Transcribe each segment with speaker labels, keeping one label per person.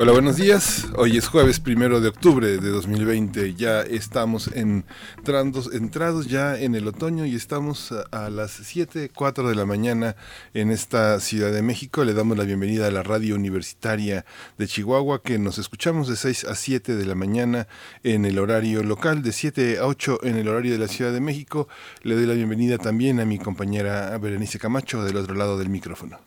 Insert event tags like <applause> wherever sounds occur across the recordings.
Speaker 1: Hola, buenos días. Hoy es jueves primero de octubre de 2020. Ya estamos entrando, entrados ya en el otoño y estamos a, las 7, 4 de la mañana en esta Ciudad de México. Le damos la bienvenida a la radio universitaria de Chihuahua que nos escuchamos de 6 a 7 de la mañana en el horario local, de 7 a 8 en el horario de la Ciudad de México. Le doy la bienvenida también a mi compañera Berenice Camacho del otro lado del micrófono.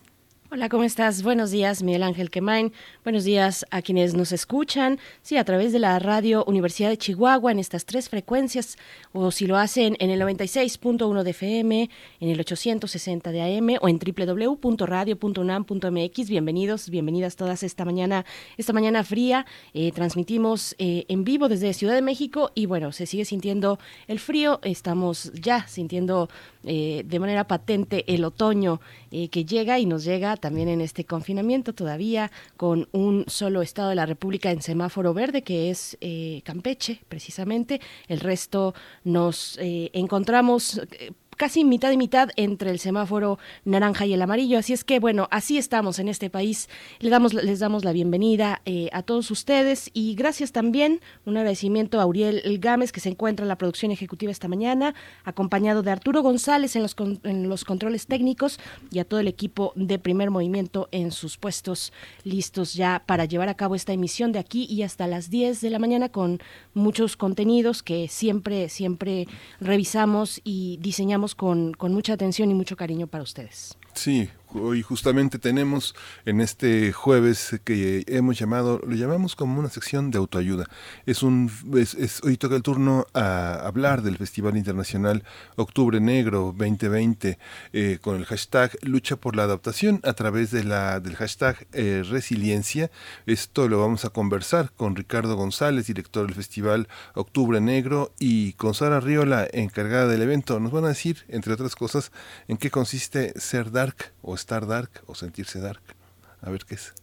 Speaker 2: Hola, ¿cómo estás? Buenos días, Miguel Ángel Quemain. Buenos días a quienes nos escuchan, sí, a través de la radio Universidad de Chihuahua en estas tres frecuencias, o si lo hacen en el 96.1 de FM, en el 860 de AM o en www.radio.unam.mx. Bienvenidos, bienvenidas todas esta mañana, esta mañana fría. Eh, transmitimos eh, en vivo desde Ciudad de México y bueno, se sigue sintiendo el frío. Estamos ya sintiendo eh, de manera patente el otoño que llega y nos llega también en este confinamiento todavía con un solo estado de la República en semáforo verde, que es eh, Campeche, precisamente. El resto nos eh, encontramos eh, casi mitad y mitad entre el semáforo naranja y el amarillo. Así es que, bueno, así estamos en este país. Les damos, les damos la bienvenida eh, a todos ustedes y gracias también, un agradecimiento a Uriel Gámez, que se encuentra en la producción ejecutiva esta mañana, acompañado de Arturo González en los, en los controles técnicos y a todo el equipo de primer movimiento en sus puestos listos ya para llevar a cabo esta emisión de aquí y hasta las 10 de la mañana con muchos contenidos que siempre, siempre revisamos y diseñamos con, con mucha atención y mucho cariño para ustedes.
Speaker 1: Sí, hoy justamente tenemos en este jueves que hemos llamado, lo llamamos como una sección de autoayuda. Es un, es, hoy toca el turno a hablar del Festival Internacional Octubre Negro 2020 eh, con el hashtag Lucha por la Adaptación a través de la, del hashtag eh, Resiliencia. Esto lo vamos a conversar con Ricardo González, director del Festival Octubre Negro, y con Sara Riola, encargada del evento. Nos van a decir, entre otras cosas, en qué consiste ser dark o estar dark o sentirse dark. A ver qué es.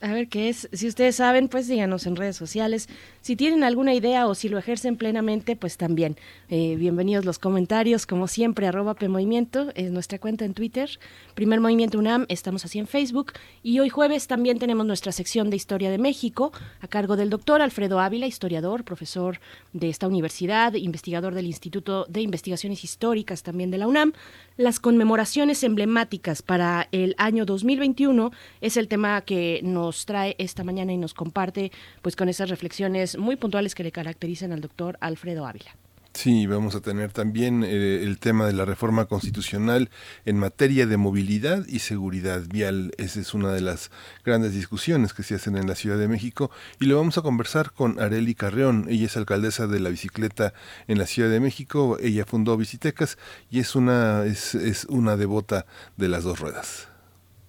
Speaker 2: A ver qué es. Si ustedes saben, pues díganos en redes sociales. Si tienen alguna idea o si lo ejercen plenamente, pues también. Eh, bienvenidos los comentarios, como siempre, arroba PMovimiento, es nuestra cuenta en Twitter. Primer Movimiento UNAM, estamos así en Facebook. Y hoy jueves también tenemos nuestra sección de Historia de México, a cargo del doctor Alfredo Ávila, historiador, profesor de esta universidad, investigador del Instituto de Investigaciones Históricas también de la UNAM. Las conmemoraciones emblemáticas para el año 2021 es el tema que nos trae esta mañana y nos comparte pues con esas reflexiones muy puntuales que le caracterizan al doctor Alfredo Ávila.
Speaker 1: Sí, vamos a tener también eh, el tema de la reforma constitucional en materia de movilidad y seguridad vial. Esa es una de las grandes discusiones que se hacen en la Ciudad de México y lo vamos a conversar con Areli Carreón. Ella es alcaldesa de la bicicleta en la Ciudad de México. Ella fundó Bicitecas y es una, es, es una devota de las dos ruedas.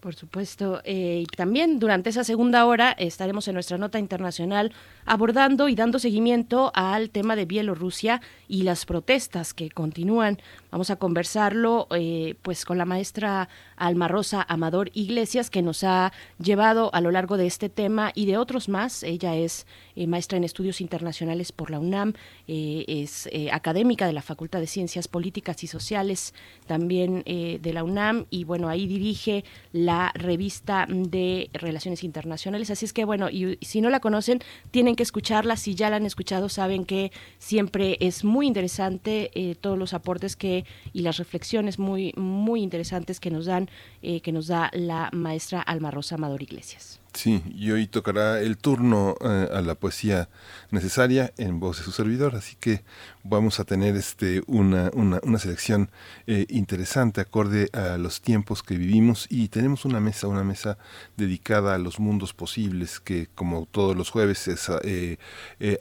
Speaker 2: Por supuesto. Eh, y también durante esa segunda hora estaremos en nuestra nota internacional abordando y dando seguimiento al tema de Bielorrusia y las protestas que continúan. Vamos a conversarlo eh, pues con la maestra Alma Rosa Amador Iglesias que nos ha llevado a lo largo de este tema y de otros más. Ella es eh, maestra en estudios internacionales por la UNAM, es académica de la Facultad de Ciencias Políticas y Sociales también de la UNAM y bueno, ahí dirige la revista de Relaciones Internacionales. Así es que, bueno, y, si no la conocen, tienen que escucharla. Si ya la han escuchado, saben que siempre es muy interesante eh, todos los aportes que y las reflexiones muy, muy interesantes que nos dan, eh, que nos da la maestra Alma Rosa Amador Iglesias.
Speaker 1: Sí, y hoy tocará el turno eh, a la poesía necesaria en voz de su servidor, así que vamos a tener este una, una, selección eh, interesante acorde a los tiempos que vivimos. Y tenemos una mesa, una mesa dedicada a los mundos posibles que como todos los jueves es eh,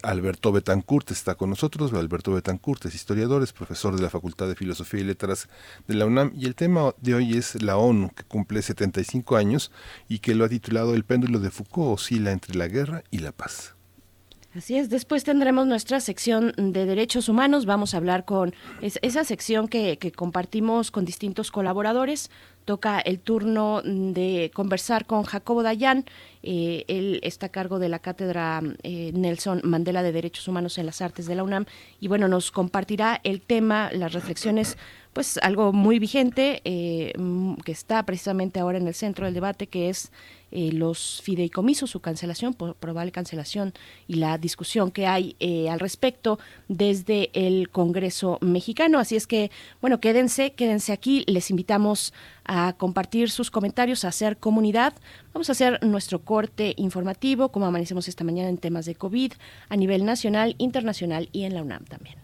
Speaker 1: Alberto Betancourt está con nosotros, Alberto Betancourt es historiador, es profesor de la Facultad de Filosofía y Letras de la UNAM. Y el tema de hoy es la ONU que cumple 75 años y que lo ha titulado El péndulo lo de Foucault oscila entre la guerra y la paz.
Speaker 2: Así es, después tendremos nuestra sección de derechos humanos, vamos a hablar con esa sección que, compartimos con distintos colaboradores, toca el turno de conversar con Jacobo Dayan, eh, él está a cargo de la cátedra eh, Nelson Mandela de Derechos Humanos en las Artes de la UNAM. Y bueno, nos compartirá el tema, las reflexiones pues algo muy vigente eh, que está precisamente ahora en el centro del debate, que es eh, los fideicomisos, su cancelación, probable cancelación y la discusión que hay eh, al respecto desde el Congreso mexicano. Así es que, bueno, quédense, quédense aquí. Les invitamos a compartir sus comentarios, a hacer comunidad. Vamos a hacer nuestro corte informativo, como amanecemos esta mañana en temas de COVID a nivel nacional, internacional y en la UNAM también.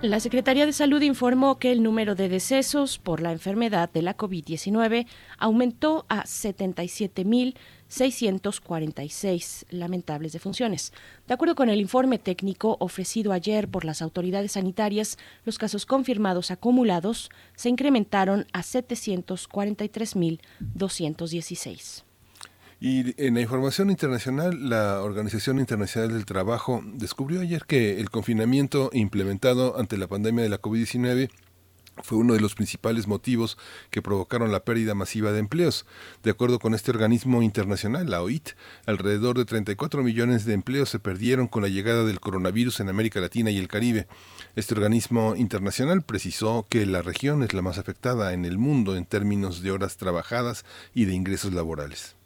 Speaker 2: La Secretaría de Salud informó que el número de decesos por la enfermedad de la COVID-19 aumentó a 77.000 646 lamentables defunciones. De acuerdo con el informe técnico ofrecido ayer por las autoridades sanitarias, los casos confirmados acumulados se incrementaron a 743.216.
Speaker 1: Y en la información internacional, la Organización Internacional del Trabajo descubrió ayer que el confinamiento implementado ante la pandemia de la COVID-19 fue uno de los principales motivos que provocaron la pérdida masiva de empleos. De acuerdo con este organismo internacional, la OIT, alrededor de 34 millones de empleos se perdieron con la llegada del coronavirus en América Latina y el Caribe. Este organismo internacional precisó que la región es la más afectada en el mundo en términos de horas trabajadas y de ingresos laborales.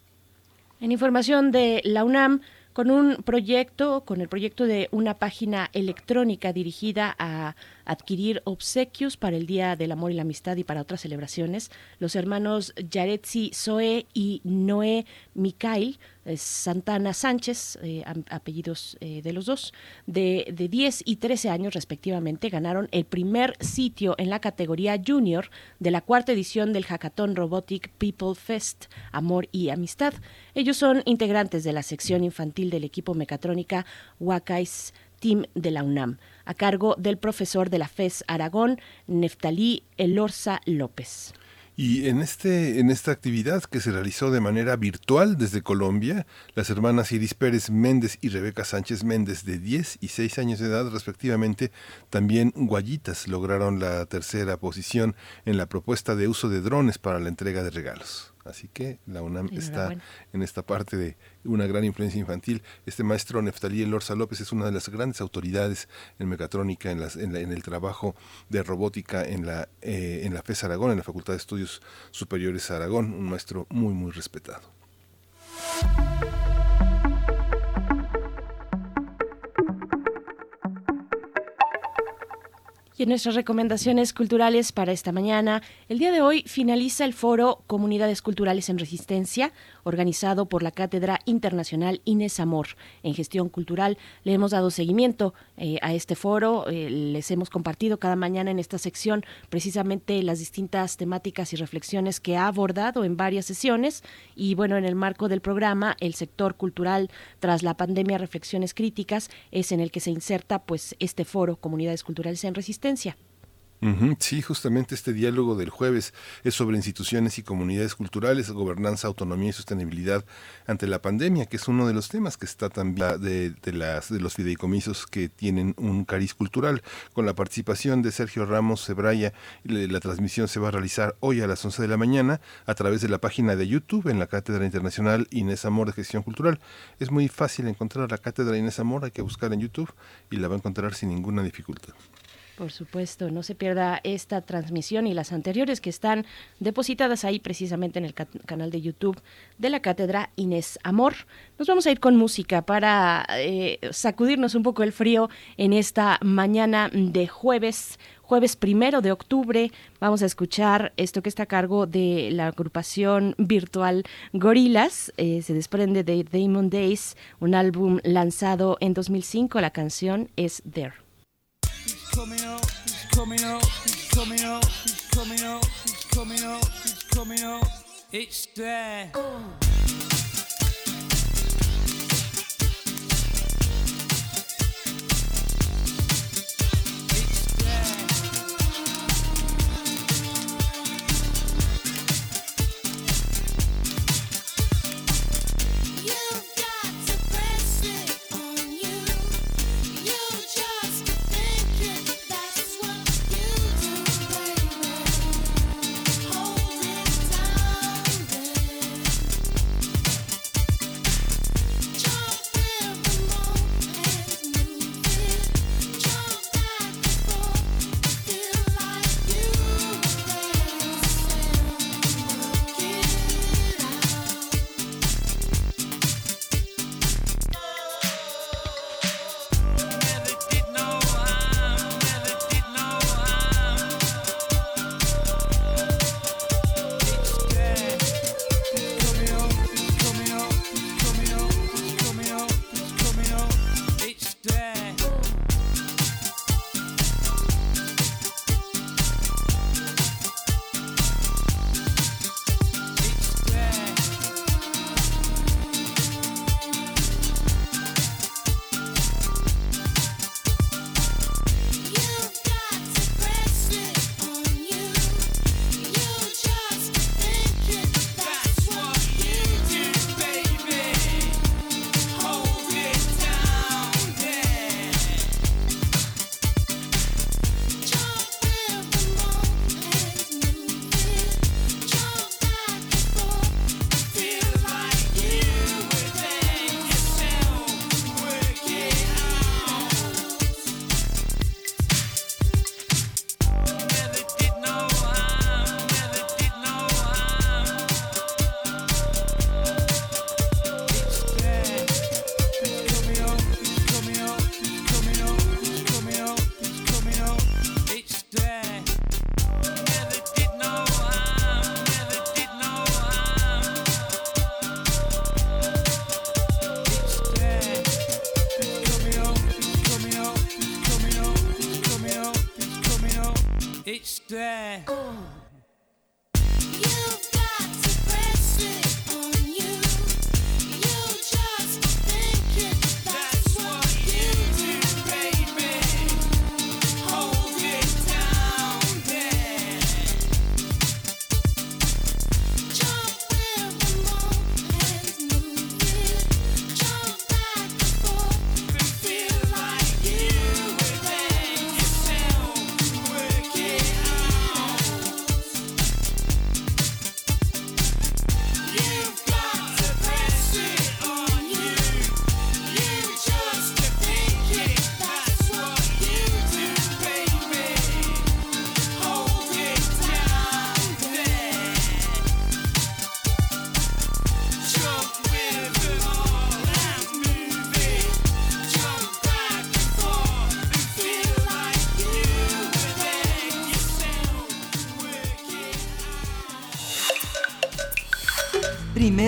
Speaker 2: En información de la UNAM, con un proyecto, con el proyecto de una página electrónica dirigida a adquirir obsequios para el Día del Amor y la Amistad y para otras celebraciones. Los hermanos Yaretsi Zoe y Noé Mikail Santana Sánchez, eh, apellidos eh, de los dos, de, de 10 y 13 años respectivamente, ganaron el primer sitio en la categoría junior de la cuarta edición del Hackathon Robotic People Fest, Amor y Amistad. Ellos son integrantes de la sección infantil del equipo mecatrónica Wakais Team de la UNAM, a cargo del profesor de la FES Aragón, Neftalí Elorza López.
Speaker 1: Y en, este, en esta actividad que se realizó de manera virtual desde Colombia, las hermanas Iris Pérez Méndez y Rebeca Sánchez Méndez, de 10 y 6 años de edad respectivamente, también guayitas lograron la tercera posición en la propuesta de uso de drones para la entrega de regalos. Así que la UNAM está en esta parte de una gran influencia infantil. Este maestro Neftalí Elorza López es una de las grandes autoridades en mecatrónica, en, en, el trabajo de robótica en la, eh, en la FES Aragón, en la Facultad de Estudios Superiores Aragón, un maestro muy, muy respetado.
Speaker 2: Y en nuestras recomendaciones culturales para esta mañana, el día de hoy finaliza el foro Comunidades Culturales en Resistencia, organizado por la Cátedra Internacional Inés Amor en Gestión Cultural. Le hemos dado seguimiento eh, a este foro, eh, les hemos compartido cada mañana en esta sección precisamente las distintas temáticas y reflexiones que ha abordado en varias sesiones y bueno, en el marco del programa, el sector cultural tras la pandemia Reflexiones Críticas es en el que se inserta pues este foro Comunidades Culturales en Resistencia.
Speaker 1: Sí, justamente este diálogo del jueves es sobre instituciones y comunidades culturales, gobernanza, autonomía y sostenibilidad ante la pandemia, que es uno de los temas que está también de, de los fideicomisos que tienen un cariz cultural. Con la participación de Sergio Ramos Cebraya, la transmisión se va a realizar hoy a las 11 de la mañana a través de la página de YouTube en la Cátedra Internacional Inés Amor de Gestión Cultural. Es muy fácil encontrar la Cátedra Inés Amor, hay que buscar en YouTube y la va a encontrar sin ninguna dificultad.
Speaker 2: Por supuesto, no se pierda esta transmisión y las anteriores que están depositadas ahí precisamente en el canal de YouTube de la Cátedra Inés Amor. Nos vamos a ir con música para eh, sacudirnos un poco el frío en esta mañana de jueves jueves primero de octubre. Vamos a escuchar esto que está a cargo de la agrupación virtual Gorilas. Eh, se desprende de Damon Days, un álbum lanzado en 2005. La canción es There. Coming out, he's coming out, he's coming out, he's coming out, he's coming out, he's coming out. It's there.
Speaker 3: Oh.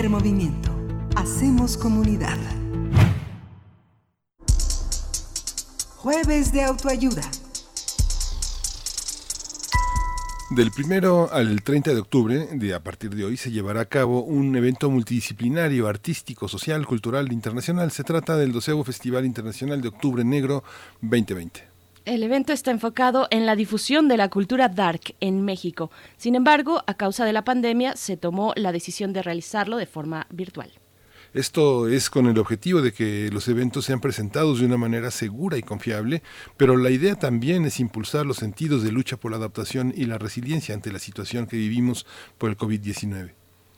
Speaker 3: Movimiento. Hacemos comunidad. Jueves de autoayuda.
Speaker 1: Del primero al 30 de octubre, de a partir de hoy, se llevará a cabo un evento multidisciplinario, artístico, social, cultural, internacional. Se trata del 12 Festival Internacional de Octubre Negro 2020.
Speaker 2: El evento está enfocado en la difusión de la cultura dark en México. Sin embargo, a causa de la pandemia, se tomó la decisión de realizarlo de forma virtual.
Speaker 1: Esto es con el objetivo de que los eventos sean presentados de una manera segura y confiable, pero la idea también es impulsar los sentidos de lucha por la adaptación y la resiliencia ante la situación que vivimos por el COVID-19.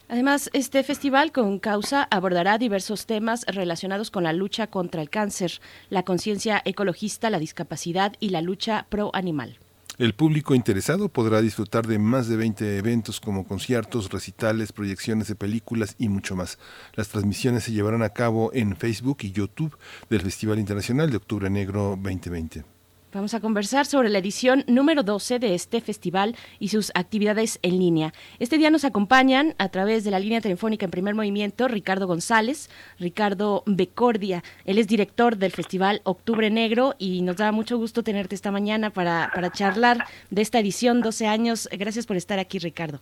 Speaker 2: Además, este festival con causa abordará diversos temas relacionados con la lucha contra el cáncer, la conciencia ecologista, la discapacidad y la lucha pro animal.
Speaker 1: El público interesado podrá disfrutar de más de 20 eventos como conciertos, recitales, proyecciones de películas y mucho más. Las transmisiones se llevarán a cabo en Facebook y YouTube del Festival Internacional de Octubre Negro 2020.
Speaker 2: Vamos a conversar sobre la edición número 12 de este festival y sus actividades en línea. Este día nos acompañan a través de la línea telefónica en primer movimiento Ricardo González, Ricardo Becordia. Él es director del Festival Octubre Negro y nos da mucho gusto tenerte esta mañana para, para charlar de esta edición 12 años. Gracias por estar aquí, Ricardo.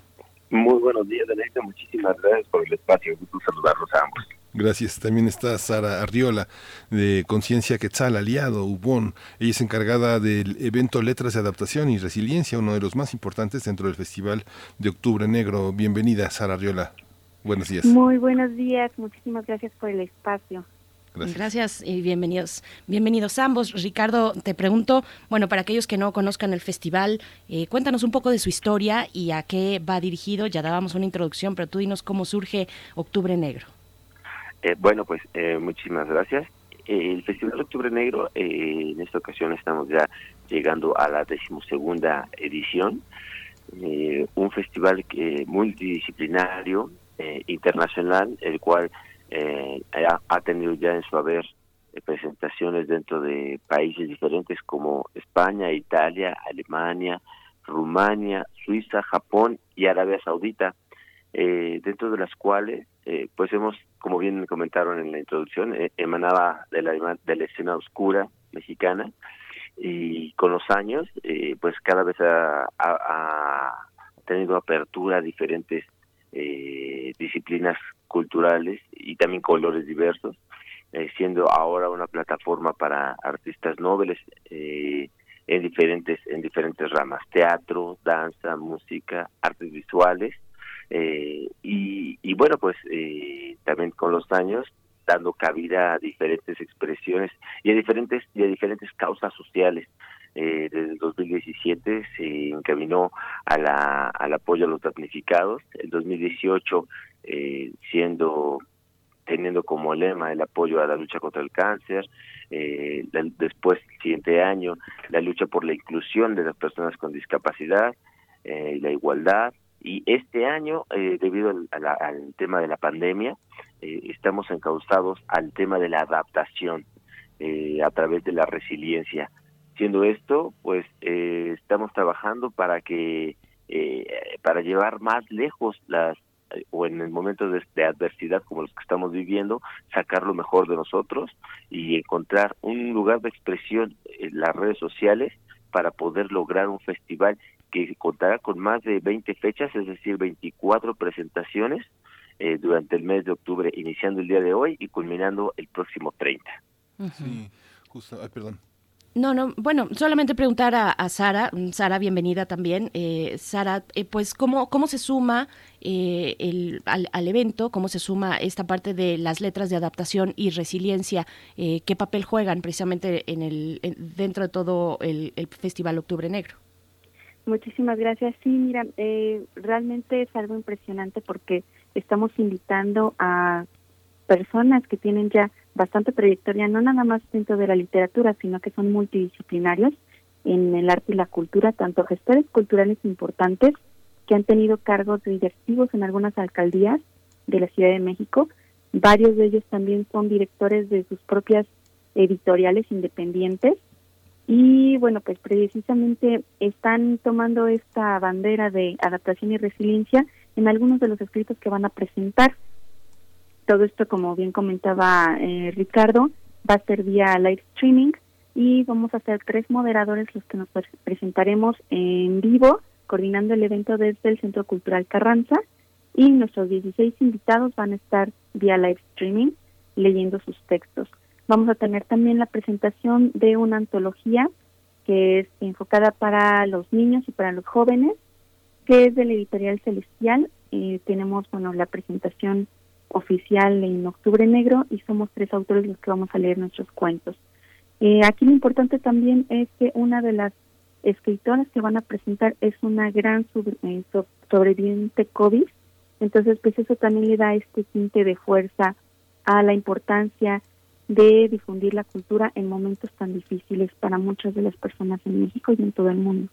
Speaker 4: Muy buenos días, Denise. Muchísimas gracias por el espacio. Gusto saludarlos a ambos.
Speaker 1: Gracias. También está Sara Arriola de Conciencia Quetzal, aliado, UBON. Ella es encargada del evento Letras de Adaptación y Resiliencia, uno de los más importantes dentro del Festival de Octubre Negro. Bienvenida, Sara Arriola. Buenos días.
Speaker 5: Muy buenos días. Muchísimas gracias por el espacio.
Speaker 2: Gracias. y bienvenidos. Bienvenidos ambos. Ricardo, te pregunto, bueno, para aquellos que no conozcan el festival, eh, cuéntanos un poco de su historia y a qué va dirigido. Ya dábamos una introducción, pero tú dinos cómo surge Octubre Negro.
Speaker 4: Eh, bueno, pues eh, muchísimas gracias. el Festival de Octubre Negro, eh, en esta ocasión estamos ya llegando a la decimosegunda edición. un festival que, multidisciplinario, internacional, el cual ha, ha, tenido ya en su haber presentaciones dentro de países diferentes como España, Italia, Alemania, Rumania, Suiza, Japón y Arabia Saudita, dentro de las cuales eh, pues hemos, como bien comentaron en la introducción, eh, emanaba de la, de la escena oscura mexicana y con los años, eh, pues cada vez ha, tenido apertura a diferentes disciplinas culturales y también colores diversos, siendo ahora una plataforma para artistas nobles en diferentes en diferentes ramas, teatro, danza, música, artes visuales eh, y, bueno, pues eh, también con los años dando cabida a diferentes expresiones y a diferentes y a diferentes causas sociales. Eh, desde el 2017 se encaminó a la, al apoyo a los damnificados. El 2018 eh, siendo teniendo como lema el apoyo a la lucha contra el cáncer, eh, después, el siguiente año, la lucha por la inclusión de las personas con discapacidad eh, la igualdad, y este año, eh, debido al, tema de la pandemia, eh, estamos encausados al tema de la adaptación eh, a través de la resiliencia. Siendo esto, pues estamos trabajando para que para llevar más lejos las o en el momento de, de, adversidad como los que estamos viviendo, sacar lo mejor de nosotros y encontrar un lugar de expresión en las redes sociales para poder lograr un festival que contará con más de 20 fechas, es decir, 24 presentaciones eh, durante el mes de octubre, iniciando el día de hoy y culminando el próximo 30.
Speaker 1: Sí, justo, ay, perdón.
Speaker 2: No, no, bueno, solamente preguntar a, Sara, Sara, bienvenida también. Eh, Sara, eh, pues, ¿cómo, ¿cómo se suma eh, el, al, evento? ¿Cómo se suma esta parte de las letras de adaptación y resiliencia? ¿Qué papel juegan precisamente en el, dentro de todo el, el, Festival Octubre Negro?
Speaker 5: Muchísimas gracias. Sí, mira, realmente es algo impresionante porque estamos invitando a personas que tienen ya bastante trayectoria, no nada más dentro de la literatura, sino que son multidisciplinarios en el arte y la cultura, tanto gestores culturales importantes que han tenido cargos directivos en algunas alcaldías de la Ciudad de México. Varios de ellos también son directores de sus propias editoriales independientes. Y bueno, pues precisamente están tomando esta bandera de adaptación y resiliencia en algunos de los escritos que van a presentar. Todo esto, como bien comentaba eh, Ricardo, va a ser vía live streaming y vamos a ser tres moderadores los que nos presentaremos en vivo, coordinando el evento desde el Centro Cultural Carranza y nuestros 16 invitados van a estar vía live streaming leyendo sus textos. Vamos a tener también la presentación de una antología que es enfocada para los niños y para los jóvenes, que es de la editorial Celestial. Eh, tenemos, bueno, la presentación oficial en Octubre Negro y somos tres autores los que vamos a leer nuestros cuentos. Eh, aquí lo importante también es que una de las escritoras que van a presentar es una gran eh, sobreviviente COVID, entonces pues eso también le da este tinte de fuerza a la importancia de difundir la cultura en momentos tan difíciles para muchas de las personas en México y en todo el mundo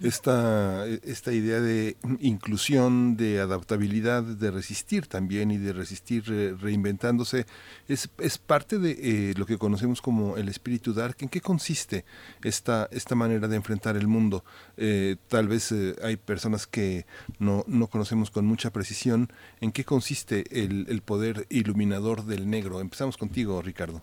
Speaker 1: esta, esta idea de inclusión, de adaptabilidad, de resistir también y de resistir reinventándose, es, es parte de eh, lo que conocemos como el espíritu dark. ¿En qué consiste esta, esta manera de enfrentar el mundo? Eh, tal vez eh, hay personas que no, no conocemos con mucha precisión. ¿En qué consiste el, el poder iluminador del negro? Empezamos contigo, Ricardo.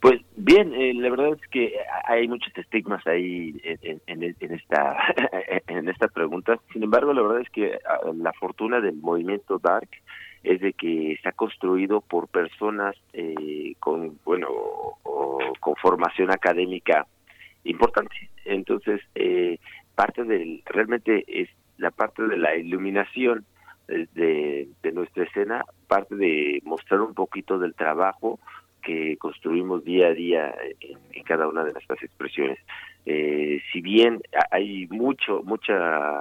Speaker 4: Pues bien, eh, la verdad es que hay muchos estigmas ahí en, en, esta <laughs> en esta pregunta. Sin embargo, la verdad es que ah, la fortuna del movimiento dark es de que ha construido por personas eh, con bueno con formación académica importante. Entonces, eh, parte del realmente es la parte de la iluminación de, de nuestra escena, parte de mostrar un poquito del trabajo que construimos día a día en, cada una de nuestras expresiones. Eh, si bien hay mucho mucha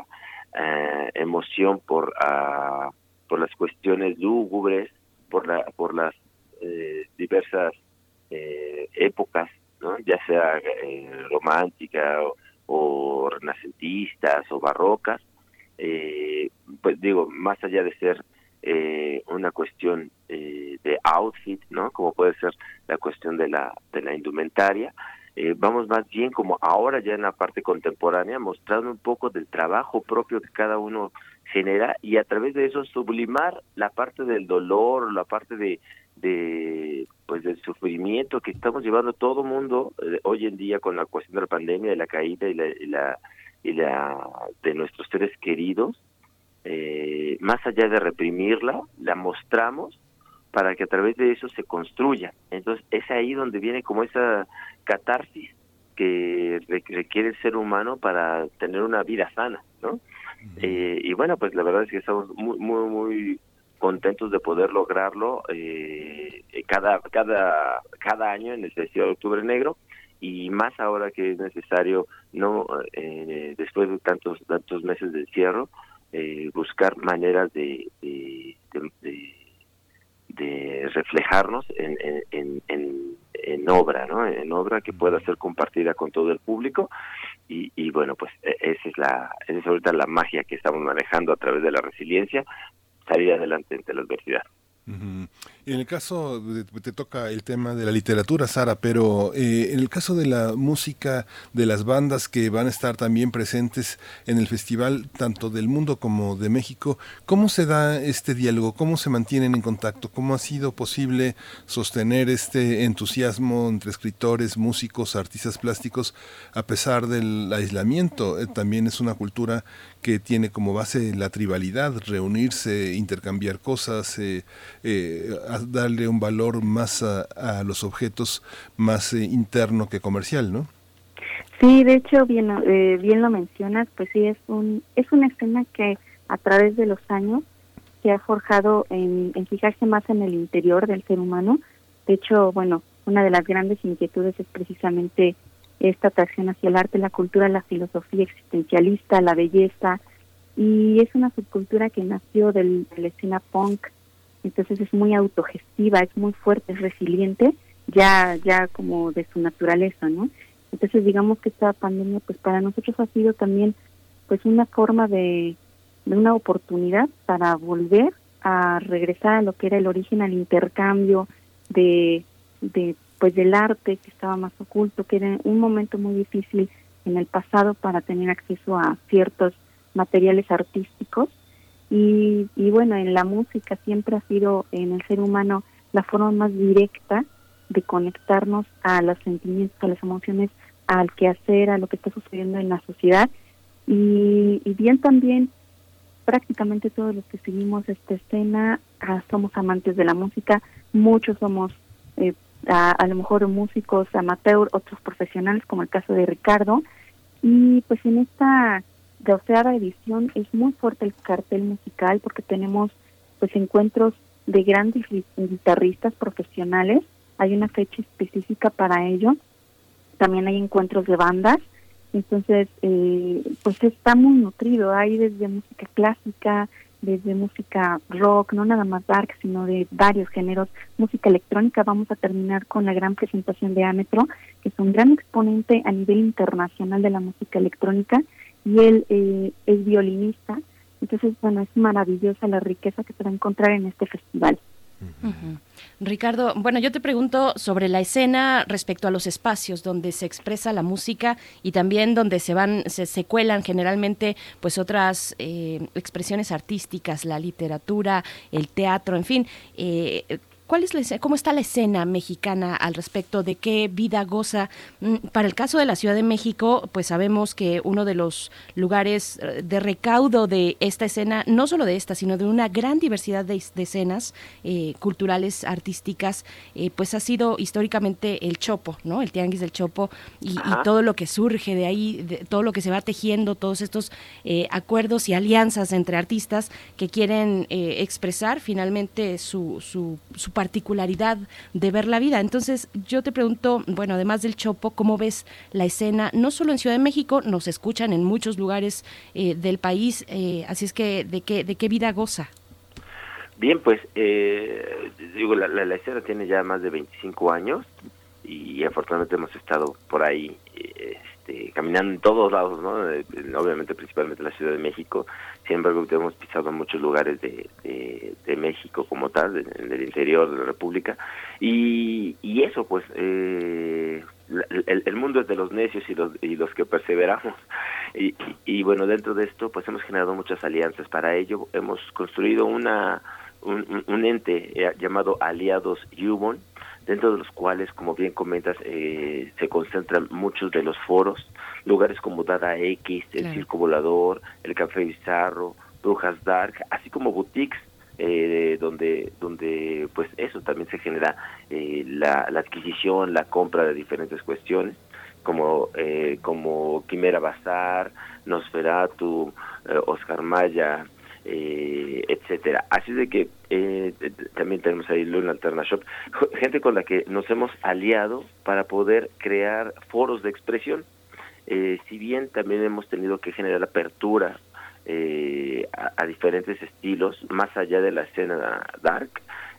Speaker 4: eh, emoción por uh, por las cuestiones lúgubres, por la por las eh, diversas épocas, ¿no? ya sea romántica o, o, renacentistas o barrocas, pues digo, más allá de ser eh, una cuestión eh, de outfit, ¿no? Como puede ser la cuestión de la, de la indumentaria. Eh, vamos más bien como ahora ya en la parte contemporánea, mostrando un poco del trabajo propio que cada uno genera y a través de eso sublimar la parte del dolor, la parte de, de pues del sufrimiento que estamos llevando todo mundo eh, hoy en día con la cuestión de la pandemia, de la caída y la, y la, y la de nuestros seres queridos eh, más allá de reprimirla, la mostramos para que a través de eso se construya. Entonces es ahí donde viene como esa catarsis que requiere el ser humano para tener una vida sana, ¿no? Eh, y bueno, pues la verdad es que estamos muy, muy, muy contentos de poder lograrlo eh, cada, cada, cada año en el Festival de Octubre Negro y más ahora que es necesario, no eh, después de tantos, tantos meses de encierro, eh, buscar maneras de, de, de, reflejarnos en, en, en, obra, ¿no? En obra que pueda ser compartida con todo el público y, y bueno, pues e, esa es la esa es ahorita la magia que estamos manejando a través de la resiliencia, salir adelante ante la adversidad.
Speaker 1: En el caso, te toca el tema de la literatura, Sara, pero eh, en el caso de la música, de las bandas que van a estar también presentes en el festival, tanto del mundo como de México, ¿cómo se da este diálogo? ¿Cómo se mantienen en contacto? ¿Cómo ha sido posible sostener este entusiasmo entre escritores, músicos, artistas plásticos, a pesar del aislamiento? Eh, también es una cultura que tiene como base la tribalidad, reunirse, intercambiar cosas, eh, eh, darle un valor más a, los objetos más eh, interno que comercial, ¿no?
Speaker 5: Sí, de hecho, bien, bien lo mencionas, pues sí, es, un, es una escena que a través de los años se ha forjado en, en fijarse más en el interior del ser humano. De hecho, bueno, una de las grandes inquietudes es precisamente esta atracción hacia el arte, la cultura, la filosofía existencialista, la belleza, y es una subcultura que nació del, escena punk, entonces es muy autogestiva, es muy fuerte, es resiliente, ya, ya como de su naturaleza, ¿no? Entonces digamos que esta pandemia pues para nosotros ha sido también pues una forma de, de una oportunidad para volver a regresar a lo que era el origen, al intercambio de, de pues del arte que estaba más oculto, que era un momento muy difícil en el pasado para tener acceso a ciertos materiales artísticos y, y bueno, en la música siempre ha sido en el ser humano la forma más directa de conectarnos a los sentimientos, a las emociones, al quehacer, a lo que está sucediendo en la sociedad y, bien también prácticamente todos los que seguimos esta escena ah, somos amantes de la música, muchos somos eh, a, lo mejor músicos amateur, otros profesionales, como el caso de Ricardo. Y pues en esta doceava edición es muy fuerte el cartel musical porque tenemos pues encuentros de grandes guitarristas profesionales. Hay una fecha específica para ello. También hay encuentros de bandas. Entonces, eh, pues está muy nutrido. Hay desde música clásica, desde música rock, no nada más dark, sino de varios géneros, música electrónica. Vamos a terminar con la gran presentación de Ametro, que es un gran exponente a nivel internacional de la música electrónica, y él eh, es violinista. Entonces, bueno, es maravillosa la riqueza que se va a encontrar en este festival.
Speaker 2: Ricardo, bueno, yo te pregunto sobre la escena respecto a los espacios donde se expresa la música y también donde se van, se, cuelan generalmente pues otras eh, expresiones artísticas, la literatura, el teatro, en fin. Eh, ¿Cuál es la, ¿Cómo está la escena mexicana al respecto? ¿De qué vida goza? Mm, para el caso de la Ciudad de México, pues sabemos que uno de los lugares eh, de recaudo de esta escena, no solo de esta, sino de una gran diversidad de, escenas eh, culturales, artísticas, eh, pues ha sido históricamente el Chopo, ¿no? El Tianguis del Chopo y, todo lo que surge de ahí, todo lo que se va tejiendo, todos estos acuerdos y alianzas entre artistas que quieren expresar finalmente su, su, su particularidad de ver la vida. Entonces, yo te pregunto, bueno, además del Chopo, ¿cómo ves la escena? No solo en Ciudad de México, nos escuchan en muchos lugares eh, del país, eh, así es que, ¿de qué, ¿de qué vida goza?
Speaker 4: Bien, pues, eh, digo, la, la, escena tiene ya más de 25 años y afortunadamente hemos estado por ahí este, caminando en todos lados, ¿no? obviamente principalmente en la Ciudad de México, sin embargo hemos pisado muchos lugares de, de, México como tal, en el interior de la República, y, y eso pues, eh, el, el, mundo es de los necios y los, y los que perseveramos, y, y, bueno, dentro de esto pues hemos generado muchas alianzas, para ello hemos construido una un, un ente eh, llamado Aliados Yubon, dentro de los cuales, como bien comentas, eh, se concentran muchos de los foros, lugares como Dada X, el Circo Volador, el Café Bizarro, Brujas Dark, así como boutiques eh, donde donde pues eso también se genera eh, la, la, adquisición la compra de diferentes cuestiones como eh, como Quimera Bazar Nosferatu eh, Oscar Maya eh, etcétera. Así de que eh, también tenemos ahí Luna Alterna Shop, <laughs> gente con la que nos hemos aliado para poder crear foros de expresión. Eh, si bien también hemos tenido que generar apertura eh, a, diferentes estilos, más allá de la escena dark,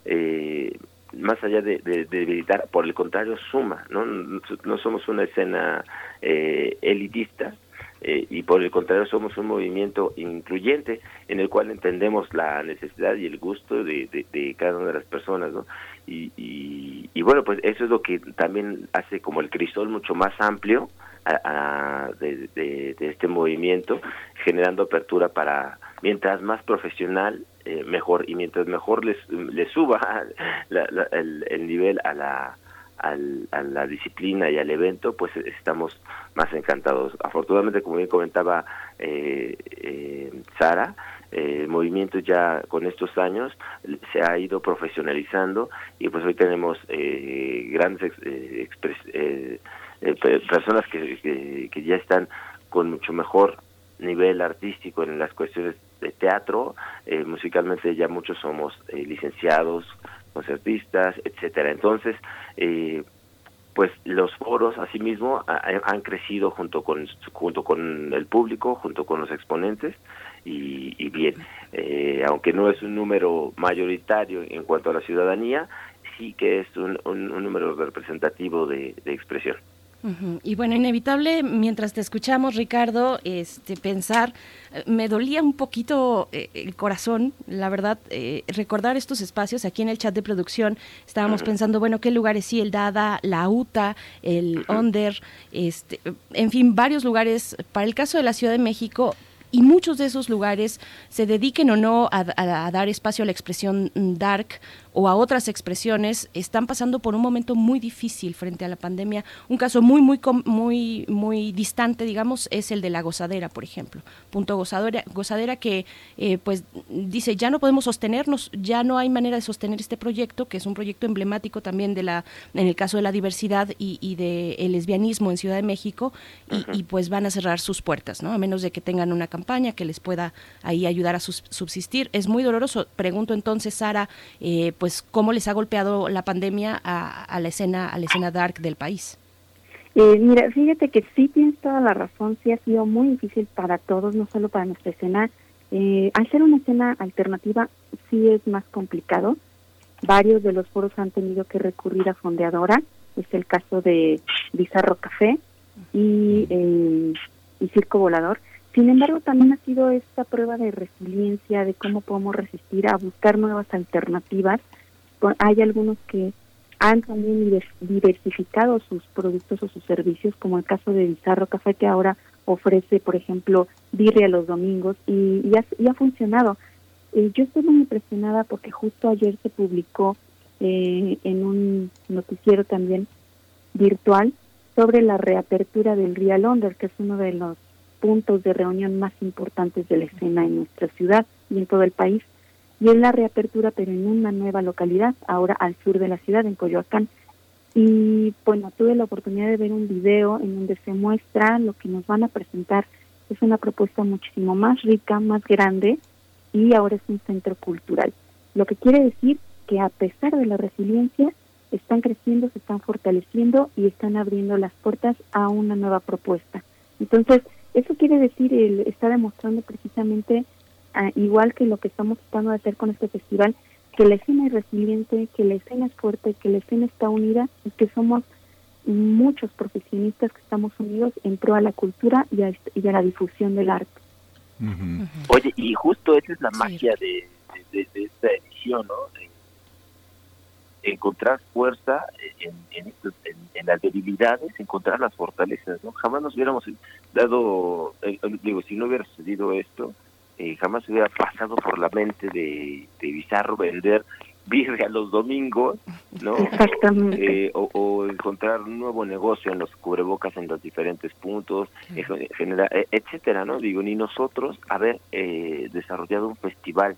Speaker 4: eh, más allá de, de, debilitar, por el contrario, suma, ¿no? No somos una escena eh, elitista, eh, y por el contrario somos un movimiento incluyente en el cual entendemos la necesidad y el gusto de, de, cada una de las personas, ¿no? Y, y, bueno, pues eso es lo que también hace como el crisol mucho más amplio a, de, de, este movimiento, generando apertura para, mientras más profesional, eh, mejor, y mientras mejor les, les suba <laughs> el, el nivel a la al, a la disciplina y al evento, pues estamos más encantados. Afortunadamente, como bien comentaba eh, eh, Sara, eh, el movimiento ya con estos años se ha ido profesionalizando y pues hoy tenemos grandes personas que, que, ya están con mucho mejor nivel artístico en las cuestiones de teatro, musicalmente ya muchos somos licenciados, concertistas, etcétera. Entonces, eh, pues los foros asimismo han crecido junto con junto con el público, junto con los exponentes y, bien, eh, aunque no es un número mayoritario en cuanto a la ciudadanía, sí que es un, número representativo de expresión.
Speaker 2: Y bueno, inevitable, mientras te escuchamos, Ricardo, este, pensar, eh, me dolía un poquito eh, el corazón, la verdad, eh, recordar estos espacios. Aquí en el chat de producción estábamos pensando, bueno, qué lugares sí, el Dada, la UTA, el Onder, este, en fin, varios lugares. Para el caso de la Ciudad de México, y muchos de esos lugares se dediquen o no a, a, dar espacio a la expresión dark o a otras expresiones están pasando por un momento muy difícil frente a la pandemia. Un caso muy, muy, muy, muy distante, digamos, es el de la gozadera, por ejemplo. Punto gozadera, gozadera que, eh, pues, dice, ya no podemos sostenernos, ya no hay manera de sostener este proyecto, que es un proyecto emblemático también de la, en el caso de la diversidad y, y del el lesbianismo en Ciudad de México, y, pues van a cerrar sus puertas, ¿no? A menos de que tengan una campaña que les pueda ahí ayudar a subsistir. Es muy doloroso. Pregunto entonces, Sara, eh, pues cómo les ha golpeado la pandemia a, la escena a la escena dark del país.
Speaker 5: Eh, mira, fíjate que sí tienes toda la razón, sí ha sido muy difícil para todos, no solo para nuestra escena. Eh, al ser una escena alternativa sí es más complicado. Varios de los foros han tenido que recurrir a fondeadora, es el caso de Bizarro Café y, eh, y Circo Volador. Sin embargo, también ha sido esta prueba de resiliencia, de cómo podemos resistir a buscar nuevas alternativas hay algunos que han también diversificado sus productos o sus servicios, como el caso de Bizarro Café, que ahora ofrece, por ejemplo, birria los domingos y, y, ha, funcionado. Eh, yo estoy muy impresionada porque justo ayer se publicó eh, en un noticiero también virtual sobre la reapertura del Real Under, que es uno de los puntos de reunión más importantes de la escena en nuestra ciudad y en todo el país y es la reapertura pero en una nueva localidad, ahora al sur de la ciudad, en Coyoacán. Y bueno, tuve la oportunidad de ver un video en donde se muestra lo que nos van a presentar. Es una propuesta muchísimo más rica, más grande y ahora es un centro cultural. Lo que quiere decir que a pesar de la resiliencia, están creciendo, se están fortaleciendo y están abriendo las puertas a una nueva propuesta. Entonces, eso quiere decir, el, está demostrando precisamente igual que lo que estamos tratando de hacer con este festival, que la escena es resiliente, que la escena es fuerte, que la escena está unida y que somos muchos profesionistas que estamos unidos en pro a la cultura y a, la difusión del arte.
Speaker 4: Oye, y justo esa es la magia de, esta edición, ¿no? Encontrar fuerza en, en, las debilidades, encontrar las fortalezas, ¿no? Jamás nos hubiéramos dado, eh, digo, si no hubiera sucedido esto, eh, jamás hubiera pasado por la mente de, de Bizarro vender birria los domingos, ¿no?
Speaker 5: Exactamente.
Speaker 4: Eh, o, encontrar un nuevo negocio en los cubrebocas en los diferentes puntos, genera, e, etcétera, ¿no? Digo, ni nosotros haber eh, desarrollado un festival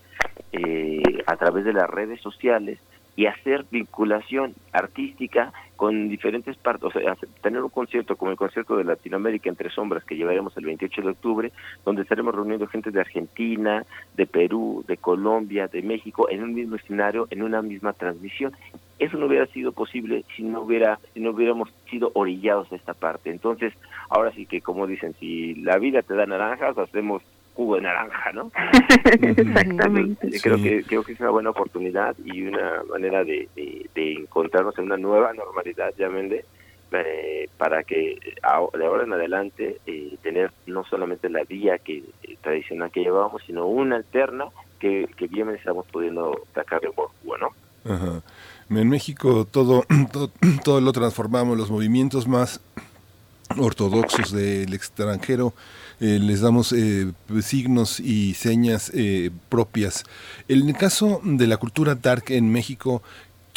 Speaker 4: eh, a través de las redes sociales y hacer vinculación artística con diferentes partes, o sea, tener un concierto como el concierto de Latinoamérica entre sombras que llevaremos el 28 de octubre, donde estaremos reuniendo gente de Argentina, de Perú, de Colombia, de México, en un mismo escenario, en una misma transmisión. Eso no hubiera sido posible si no hubiera, si no hubiéramos sido orillados a esta parte. Entonces, ahora sí que como dicen, si la vida te da naranjas, hacemos jugo de naranja, ¿no? <laughs>
Speaker 5: Exactamente.
Speaker 4: creo que creo que es una buena oportunidad y una manera de, de, encontrarnos en una nueva normalidad, llámenle, eh, para que de ahora en adelante eh, tener no solamente la vía que tradicional que llevábamos, sino una alterna que, que bien estamos pudiendo sacar de jugo, ¿no?
Speaker 1: En México todo, <clears throat> todo, <clears throat> todo lo transformamos, los movimientos más ortodoxos del extranjero eh, les damos eh, signos y señas eh, propias. En el caso de la cultura dark en México,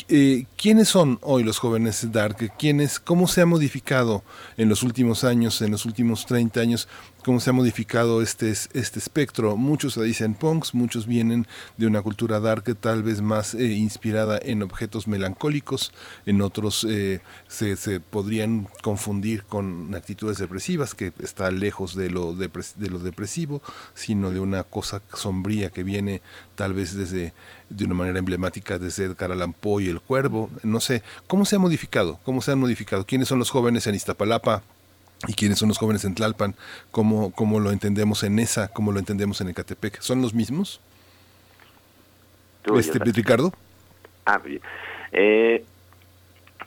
Speaker 1: eh, ¿quiénes son hoy los jóvenes dark? ¿Quiénes, ¿Cómo se ha modificado en los últimos años, en los últimos 30 años, cómo se ha modificado este, este espectro? Muchos dicen punks, muchos vienen de una cultura dark tal vez más eh, inspirada en objetos melancólicos, en otros eh, se, se, podrían confundir con actitudes depresivas, que está lejos de lo, depres de lo depresivo, sino de una cosa sombría que viene tal vez desde de una manera emblemática desde Edgar Allan y El Cuervo, no sé, ¿cómo se ha modificado? ¿Cómo se han modificado? ¿Quiénes son los jóvenes en Iztapalapa? ¿Y quiénes son los jóvenes en Tlalpan? ¿Cómo, cómo lo entendemos en esa? ¿Cómo lo entendemos en Ecatepec? ¿Son los mismos? Este, Ricardo.
Speaker 4: Ah, eh,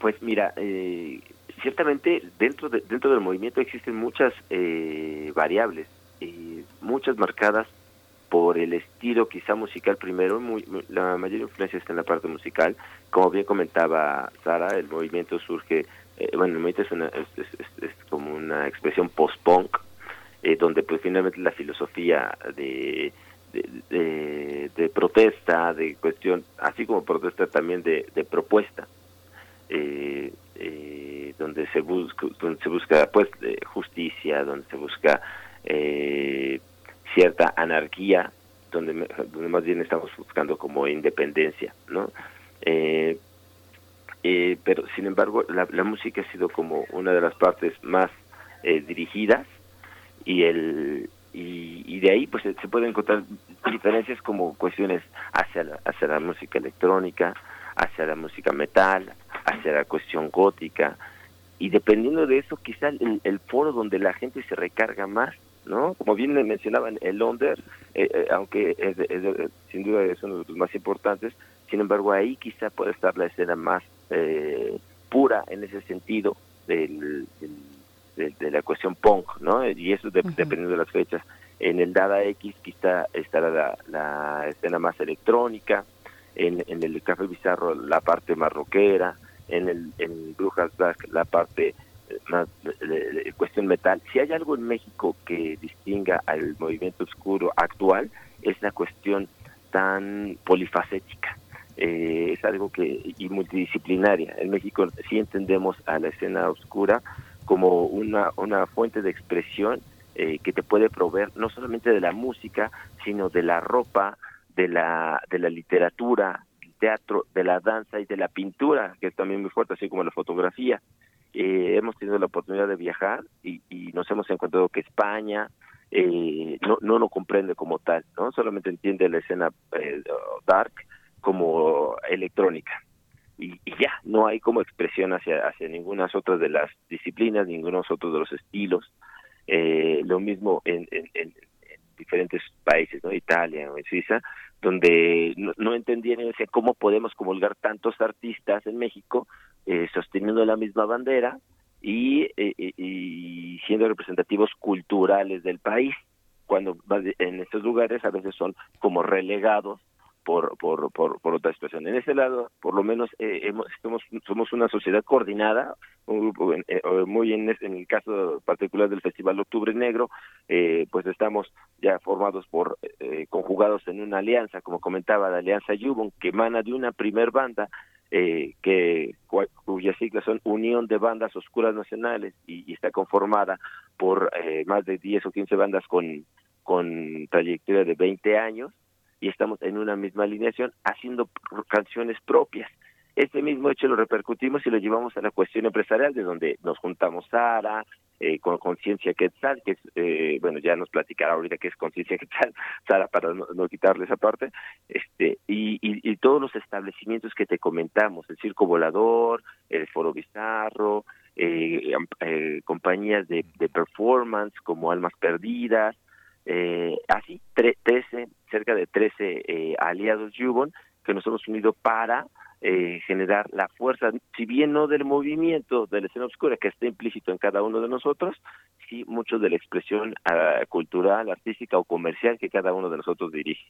Speaker 4: pues mira, eh, ciertamente dentro, de, dentro del movimiento existen muchas eh, variables, muchas marcadas por el estilo quizá musical primero, muy, la mayor influencia está en la parte musical. Como bien comentaba Sara, el movimiento surge, eh, bueno, el es, es, como una expresión post-punk, eh, donde pues finalmente la filosofía de, de, protesta, de cuestión, así como protesta también de, de propuesta, eh, eh, donde se busca donde se busca pues justicia, donde se busca eh, cierta anarquía, donde, más bien estamos buscando como independencia, ¿no? Eh, eh, pero sin embargo la, música ha sido como una de las partes más eh, dirigidas y el y, de ahí pues se, pueden encontrar diferencias como cuestiones hacia la, hacia la música electrónica, hacia la música metal, hacia la cuestión gótica y dependiendo de eso quizá el, el foro donde la gente se recarga más ¿no? Como bien mencionaban, el Londres, eh, eh, aunque es, sin duda es uno de los más importantes, sin embargo ahí quizá puede estar la escena más eh, pura en ese sentido del, de, la cuestión punk, ¿no? Y eso dependiendo de las fechas. En el Dada X quizá estará la, la escena más electrónica, en, en, el Café Bizarro la parte más rockera, en el en Brujas Black la parte más cuestión metal. Si hay algo en México que distinga al movimiento oscuro actual, es la cuestión tan polifacética. Eh, es algo que y multidisciplinaria. En México sí entendemos a la escena oscura como una, una fuente de expresión eh, que te puede proveer no solamente de la música, sino de la ropa, de la, de la literatura, teatro, de la danza y de la pintura, que es también muy fuerte, así como la fotografía. Eh, hemos tenido la oportunidad de viajar y, nos hemos encontrado que España eh, no, no lo comprende como tal, no solamente entiende la escena eh, dark como electrónica. Y, ya, no hay como expresión hacia, hacia ninguna otra de las disciplinas, ninguno otro de los estilos. lo mismo en, en, diferentes países, ¿no? Italia o en Suiza, donde no, no entendían cómo podemos comulgar tantos artistas en México eh, sosteniendo la misma bandera y, eh, eh, y siendo representativos culturales del país, cuando en estos lugares a veces son como relegados por, por, por, por otra situación. En ese lado, por lo menos, eh, hemos, somos, somos una sociedad coordinada, muy en, en, el caso particular del Festival Octubre Negro, eh, pues estamos ya formados por, eh, conjugados en una alianza, como comentaba, la Alianza Yubon, que emana de una primer banda, eh, que cuyas siglas son Unión de Bandas Oscuras Nacionales y, y está conformada por eh, más de 10 o 15 bandas con, con trayectoria de 20 años y estamos en una misma alineación haciendo canciones propias. Este mismo hecho lo repercutimos y lo llevamos a la cuestión empresarial, de donde nos juntamos Sara, eh, con Conciencia Quetzal, que es, eh, bueno, ya nos platicará ahorita qué es Conciencia Quetzal, <laughs> Sara, para no, quitarle esa parte, este, y, y, todos los establecimientos que te comentamos, el Circo Volador, el Foro Bizarro, eh, eh compañías de performance como Almas Perdidas, eh, así, 13, cerca de 13 eh, aliados Yubon que nos hemos unido para eh, generar la fuerza, si bien no del movimiento de la escena oscura que está implícito en cada uno de nosotros, sí mucho de la expresión uh, cultural, artística o comercial que cada uno de nosotros dirige.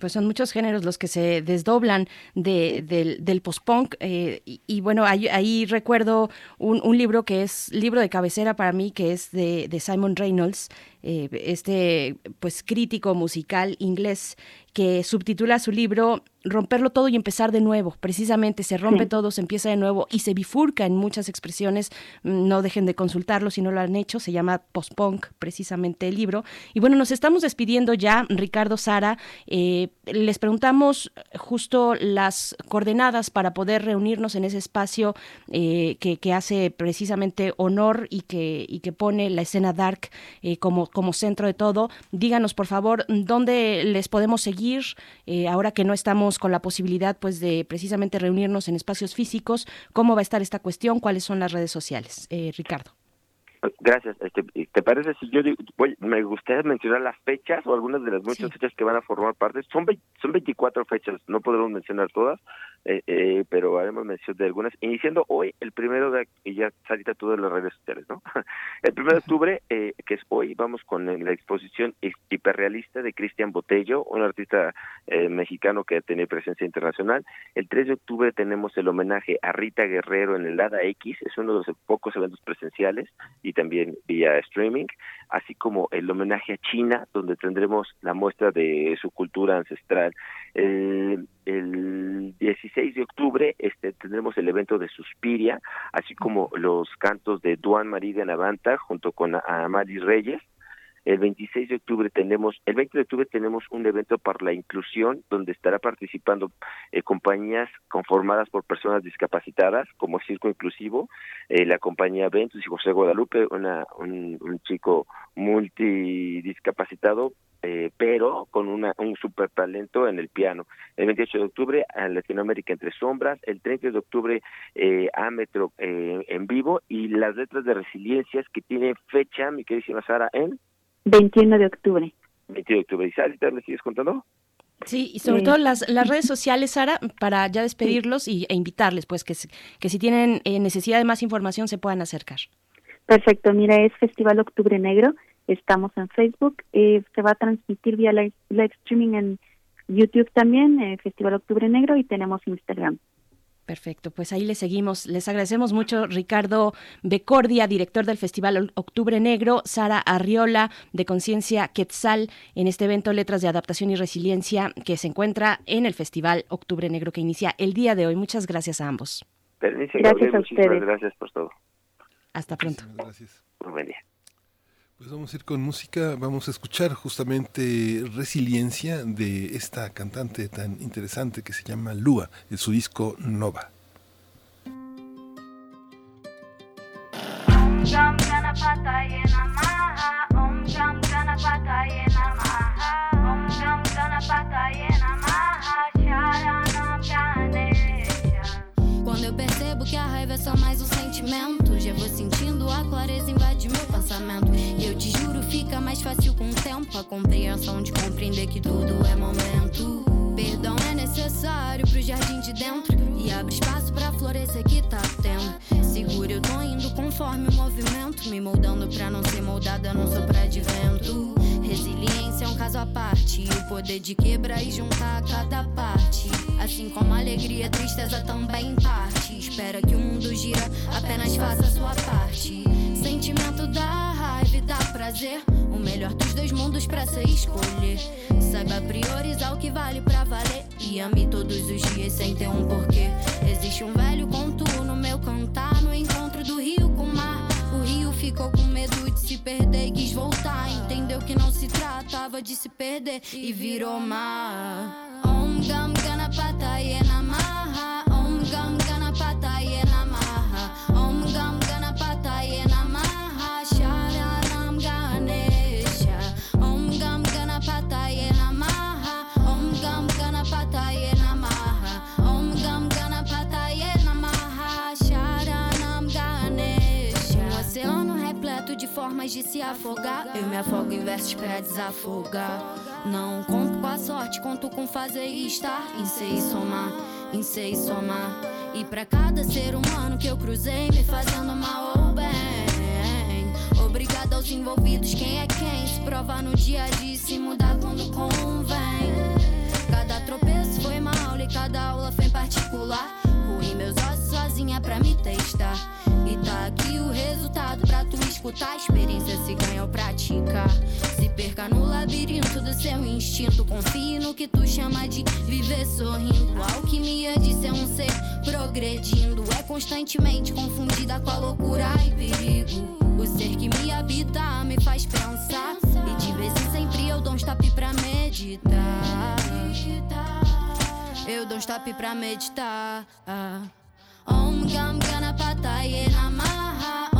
Speaker 2: Pues son muchos géneros los que se desdoblan de, del, post-punk eh, y, bueno, ahí, recuerdo un, un, libro que es libro de cabecera para mí, que es de Simon Reynolds, eh, este pues crítico musical inglés que subtitula su libro Romperlo todo y empezar de nuevo. Precisamente se rompe sí. todo, se empieza de nuevo y se bifurca en muchas expresiones. No dejen de consultarlo si no lo han hecho. Se llama Post-Punk, precisamente el libro. Y bueno, nos estamos despidiendo ya, Ricardo Sara. Eh, les preguntamos justo las coordenadas para poder reunirnos en ese espacio eh, que, que, hace precisamente honor y que, y que pone la escena dark eh, como, como centro de todo. Díganos, por favor, dónde les podemos seguir eh, ahora que no estamos con la posibilidad pues de precisamente reunirnos en espacios físicos, cómo va a estar esta cuestión, cuáles son las redes sociales. Eh, Ricardo.
Speaker 4: Gracias. Este, ¿Te parece si yo digo, voy, me gustaría mencionar las fechas o algunas de las muchas sí. fechas que van a formar parte? Son, son 24 fechas, no podremos mencionar todas, eh, eh, pero haremos mención de algunas. Iniciando hoy, el primero de, y ya salita todo en las redes sociales, ¿no? <laughs> El primero de octubre, eh, que es hoy, vamos con la exposición hiperrealista de Cristian Botello, un artista eh, mexicano que tiene presencia internacional. El 3 de octubre tenemos el homenaje a Rita Guerrero en el ADA X, es uno de los pocos eventos presenciales y también vía streaming, así como el homenaje a China, donde tendremos la muestra de su cultura ancestral. El, el 16 de octubre este, tendremos el evento de Suspiria, así como los cantos de Duan María Navanta junto con Amari Reyes. El 26 de octubre tenemos, el 20 de octubre tenemos un evento para la inclusión donde estará participando eh, compañías conformadas por personas discapacitadas como Circo Inclusivo, eh, la compañía Ventus y José Guadalupe, una, un, un chico multidiscapacitado eh, pero con una, un super talento en el piano. El 28 de octubre a Latinoamérica entre sombras, el 30 de octubre eh, a Metro eh, en vivo y las letras de resiliencias que tiene fecha, mi queridísima Sara, en
Speaker 5: 21 de octubre.
Speaker 4: 21 de octubre. ¿Y Sara, me sigues contando?
Speaker 2: Sí, y sobre todo las, las redes sociales, Sara, para ya despedirlos y, e invitarles, pues, que, que si tienen eh, necesidad de más información se puedan acercar.
Speaker 5: Perfecto, mira, es Festival Octubre Negro, estamos en Facebook, eh, se va a transmitir vía live, live streaming en YouTube también, eh, Festival Octubre Negro, y tenemos Instagram.
Speaker 2: Perfecto, pues ahí le seguimos. Les agradecemos mucho Ricardo Becordia, director del Festival Octubre Negro, Sara Arriola, de Conciencia Quetzal, en este evento Letras de Adaptación y Resiliencia que se encuentra en el Festival Octubre Negro que inicia el día de hoy. Muchas gracias a ambos.
Speaker 4: Permiso,
Speaker 5: gracias
Speaker 4: Gabriel,
Speaker 5: a ustedes.
Speaker 4: Gracias por todo.
Speaker 2: Hasta pronto.
Speaker 1: Gracias.
Speaker 4: Muy buen día.
Speaker 1: Pues vamos a ir con música, vamos a escuchar justamente Resiliencia de esta cantante tan interesante que se llama Lua, de su disco Nova.
Speaker 6: Quando eu percebo que a raiva é só mais um sentimento, já vou sentindo a clareza invadir meu pensamento. Fica mais fácil com o tempo a compreensão de compreender que tudo é momento. Perdão é necessário pro jardim de dentro e abre espaço pra florescer que tá tendo. Segura, eu tô indo conforme o movimento, me moldando pra não ser moldada, não soprar de vento. Resiliência é um caso à parte, o poder de quebrar e juntar cada parte. Assim como alegria, tristeza também parte. Espera que o mundo gira, apenas faça a sua parte. Sentimento da raiva e dá prazer. O melhor dos dois mundos pra se escolher. Saiba priorizar o que vale pra valer. E ame todos os dias sem ter um porquê. Existe um velho conto no meu cantar, no encontro do rio com o mar. O rio ficou com medo de se perder e quis voltar. Entendeu que não se tratava de se perder e virou mar. Om gam ganapata yenamaha. Formas de se afogar. Eu me afogo em versos pra desafogar. Não conto com a sorte, conto com fazer e estar em ser e somar. em sei somar. E pra cada ser humano que eu cruzei, me fazendo mal ou bem. Obrigado aos envolvidos, quem é quem? Se provar no dia a dia, se mudar quando convém. Cada tropeço foi uma aula e cada aula foi em particular. Ruim meus ossos sozinha pra me testar. E tá aqui o resultado pra tu escutar. Experiência se ganha ou pratica. Se perca no labirinto do seu instinto. Confie no que tu chama de viver sorrindo. A alquimia de ser um ser progredindo. É constantemente confundida com a loucura e perigo. O ser que me habita me faz pensar. E de vez em sempre eu dou um stop pra meditar. Eu dou um stop pra meditar. Om Gam Ganapataye Namaha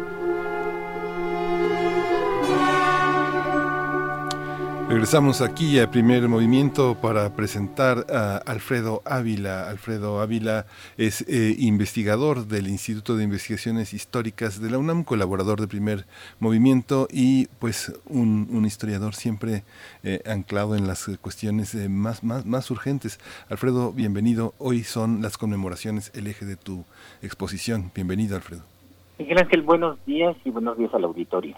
Speaker 1: Regresamos aquí a primer movimiento para presentar a Alfredo Ávila. Alfredo Ávila es eh, investigador del Instituto de Investigaciones Históricas de la UNAM, colaborador de primer movimiento y pues un, un historiador siempre eh, anclado en las cuestiones eh, más, más, más urgentes. Alfredo, bienvenido. Hoy son las conmemoraciones el eje de tu exposición. Bienvenido, Alfredo.
Speaker 7: Miguel Ángel, buenos días y buenos días al auditorio.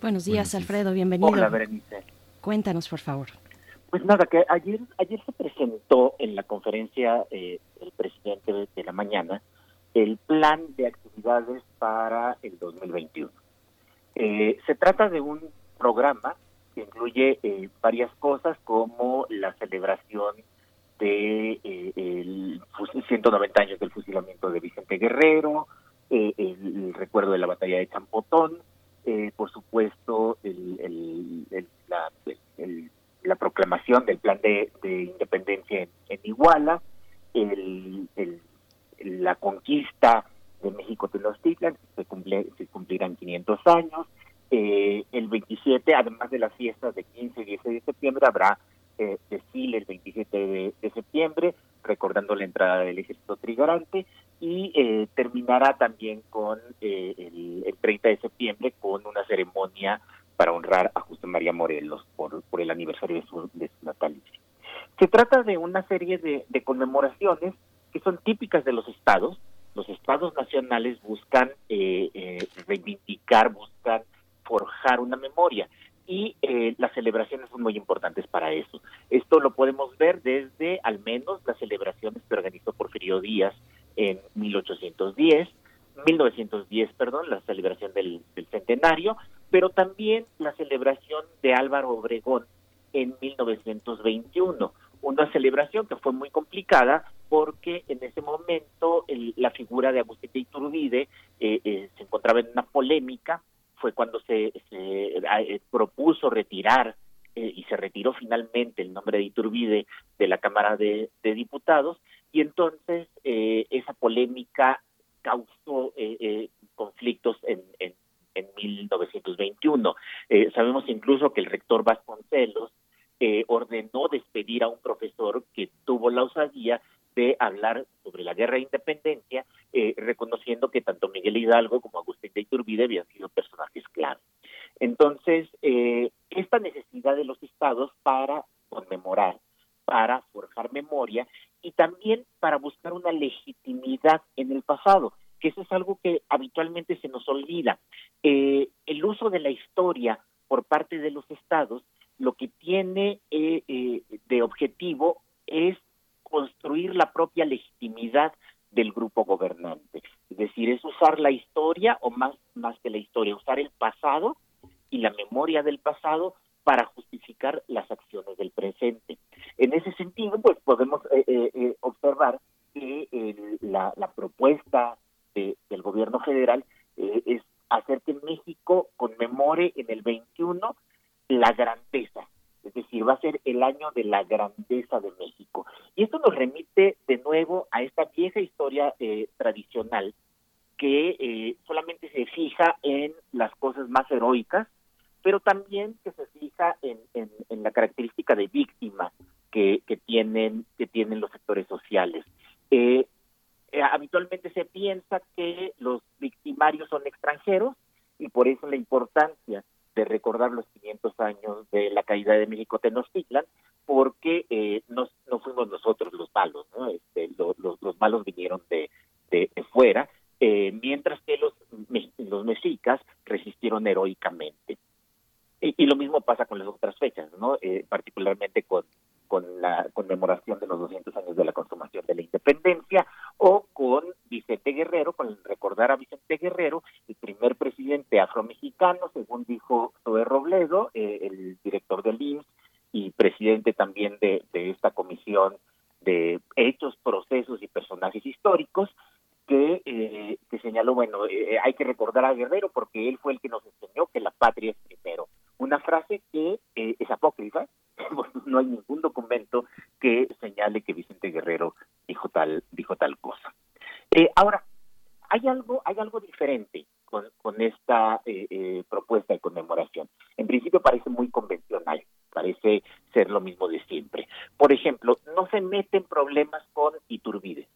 Speaker 2: Buenos días, Alfredo, bienvenido.
Speaker 7: Hola, Berenice.
Speaker 2: Cuéntanos, por favor.
Speaker 7: Pues nada, que ayer ayer se presentó en la conferencia eh, del presidente de, la mañana el plan de actividades para el 2021. Eh, se trata de un programa que incluye eh, varias cosas como la celebración de eh, el fus- 190 años del fusilamiento de Vicente Guerrero, eh, el, el recuerdo de la batalla de Champotón, eh, por supuesto el- la, el- la proclamación del plan de, de independencia en, Iguala, el, la conquista de México Tenochtitlan, se, cumple, se cumplirán 500 años, eh, el 27, además de las fiestas de 15 y 16 de septiembre, habrá eh, desfile el 27 de, septiembre, recordando la entrada del ejército trigarante, y eh, terminará también con eh, el, el 30 de septiembre con una ceremonia para honrar a María Morelos por, el aniversario de su, de su natalicio. Se trata de una serie de, conmemoraciones que son típicas de los estados. Los estados nacionales buscan eh, eh, reivindicar, buscan forjar una memoria y eh, las celebraciones son muy importantes para eso. Esto lo podemos ver desde al menos las celebraciones que organizó Porfirio Díaz en 1810, 1910, perdón, la celebración del centenario, pero también la celebración de Álvaro Obregón en 1921, una celebración que fue muy complicada porque en ese momento el- la figura de Agustín de Iturbide eh, eh, se encontraba en una polémica, fue cuando se, se, eh, propuso retirar eh, y se retiró finalmente el nombre de Iturbide de la Cámara de, Diputados y entonces esa polémica causó conflictos en, en 1921. Eh, sabemos incluso que el rector Vasconcelos eh, ordenó despedir a un profesor que tuvo la osadía de hablar sobre la guerra de independencia, eh, reconociendo que tanto Miguel Hidalgo como Agustín de Iturbide habían sido personajes clave. Entonces, eh, esta necesidad de los estados para conmemorar, para forjar memoria y también para buscar una legitimidad en el pasado, que eso es algo que habitualmente se nos olvida. Eh, el uso de la historia por parte de los estados lo que tiene eh, eh, de objetivo es construir la propia legitimidad del grupo gobernante. Es decir, es usar la historia, o más, más que la historia, usar el pasado y la memoria del pasado para justificar las acciones del presente. En ese sentido, pues podemos eh, eh, eh, observar que la, la, propuesta de, del gobierno federal eh, es hacer que México conmemore en el 21 la grandeza, es decir, va a ser el año de la grandeza de México. Y esto nos remite de nuevo a esta vieja historia eh, tradicional que eh, solamente se fija en las cosas más heroicas, pero también que se fija en, la característica de víctima que, tienen, que tienen los sectores sociales. Eh, eh, habitualmente se piensa que los victimarios son extranjeros por eso la importancia de recordar los 500 años de la caída de México Tenochtitlan, porque eh, no, no fuimos nosotros los malos, ¿no? Este, los, los malos vinieron de, de, fuera, eh, mientras que los, los mexicas resistieron heroicamente. Y, lo mismo pasa con las otras fechas, ¿no? Eh, particularmente con, con la conmemoración de los 200 años de la consumación de la independencia o con Vicente Guerrero, con recordar a Vicente Guerrero, primer presidente afromexicano, según dijo Zoe Robledo, eh, el director del IMSS y presidente también de, esta comisión de hechos, procesos y personajes históricos, que, eh, señaló, bueno, eh, hay que recordar a Guerrero porque él fue el que nos enseñó que la patria es primero. Una frase que eh, es apócrifa, <laughs> no hay ningún documento que señale que Vicente Guerrero dijo tal, dijo tal cosa. ahora, hay algo, hay algo diferente con, esta propuesta de conmemoración. En principio parece muy convencional, parece ser lo mismo de siempre. Por ejemplo, no se meten problemas con Iturbide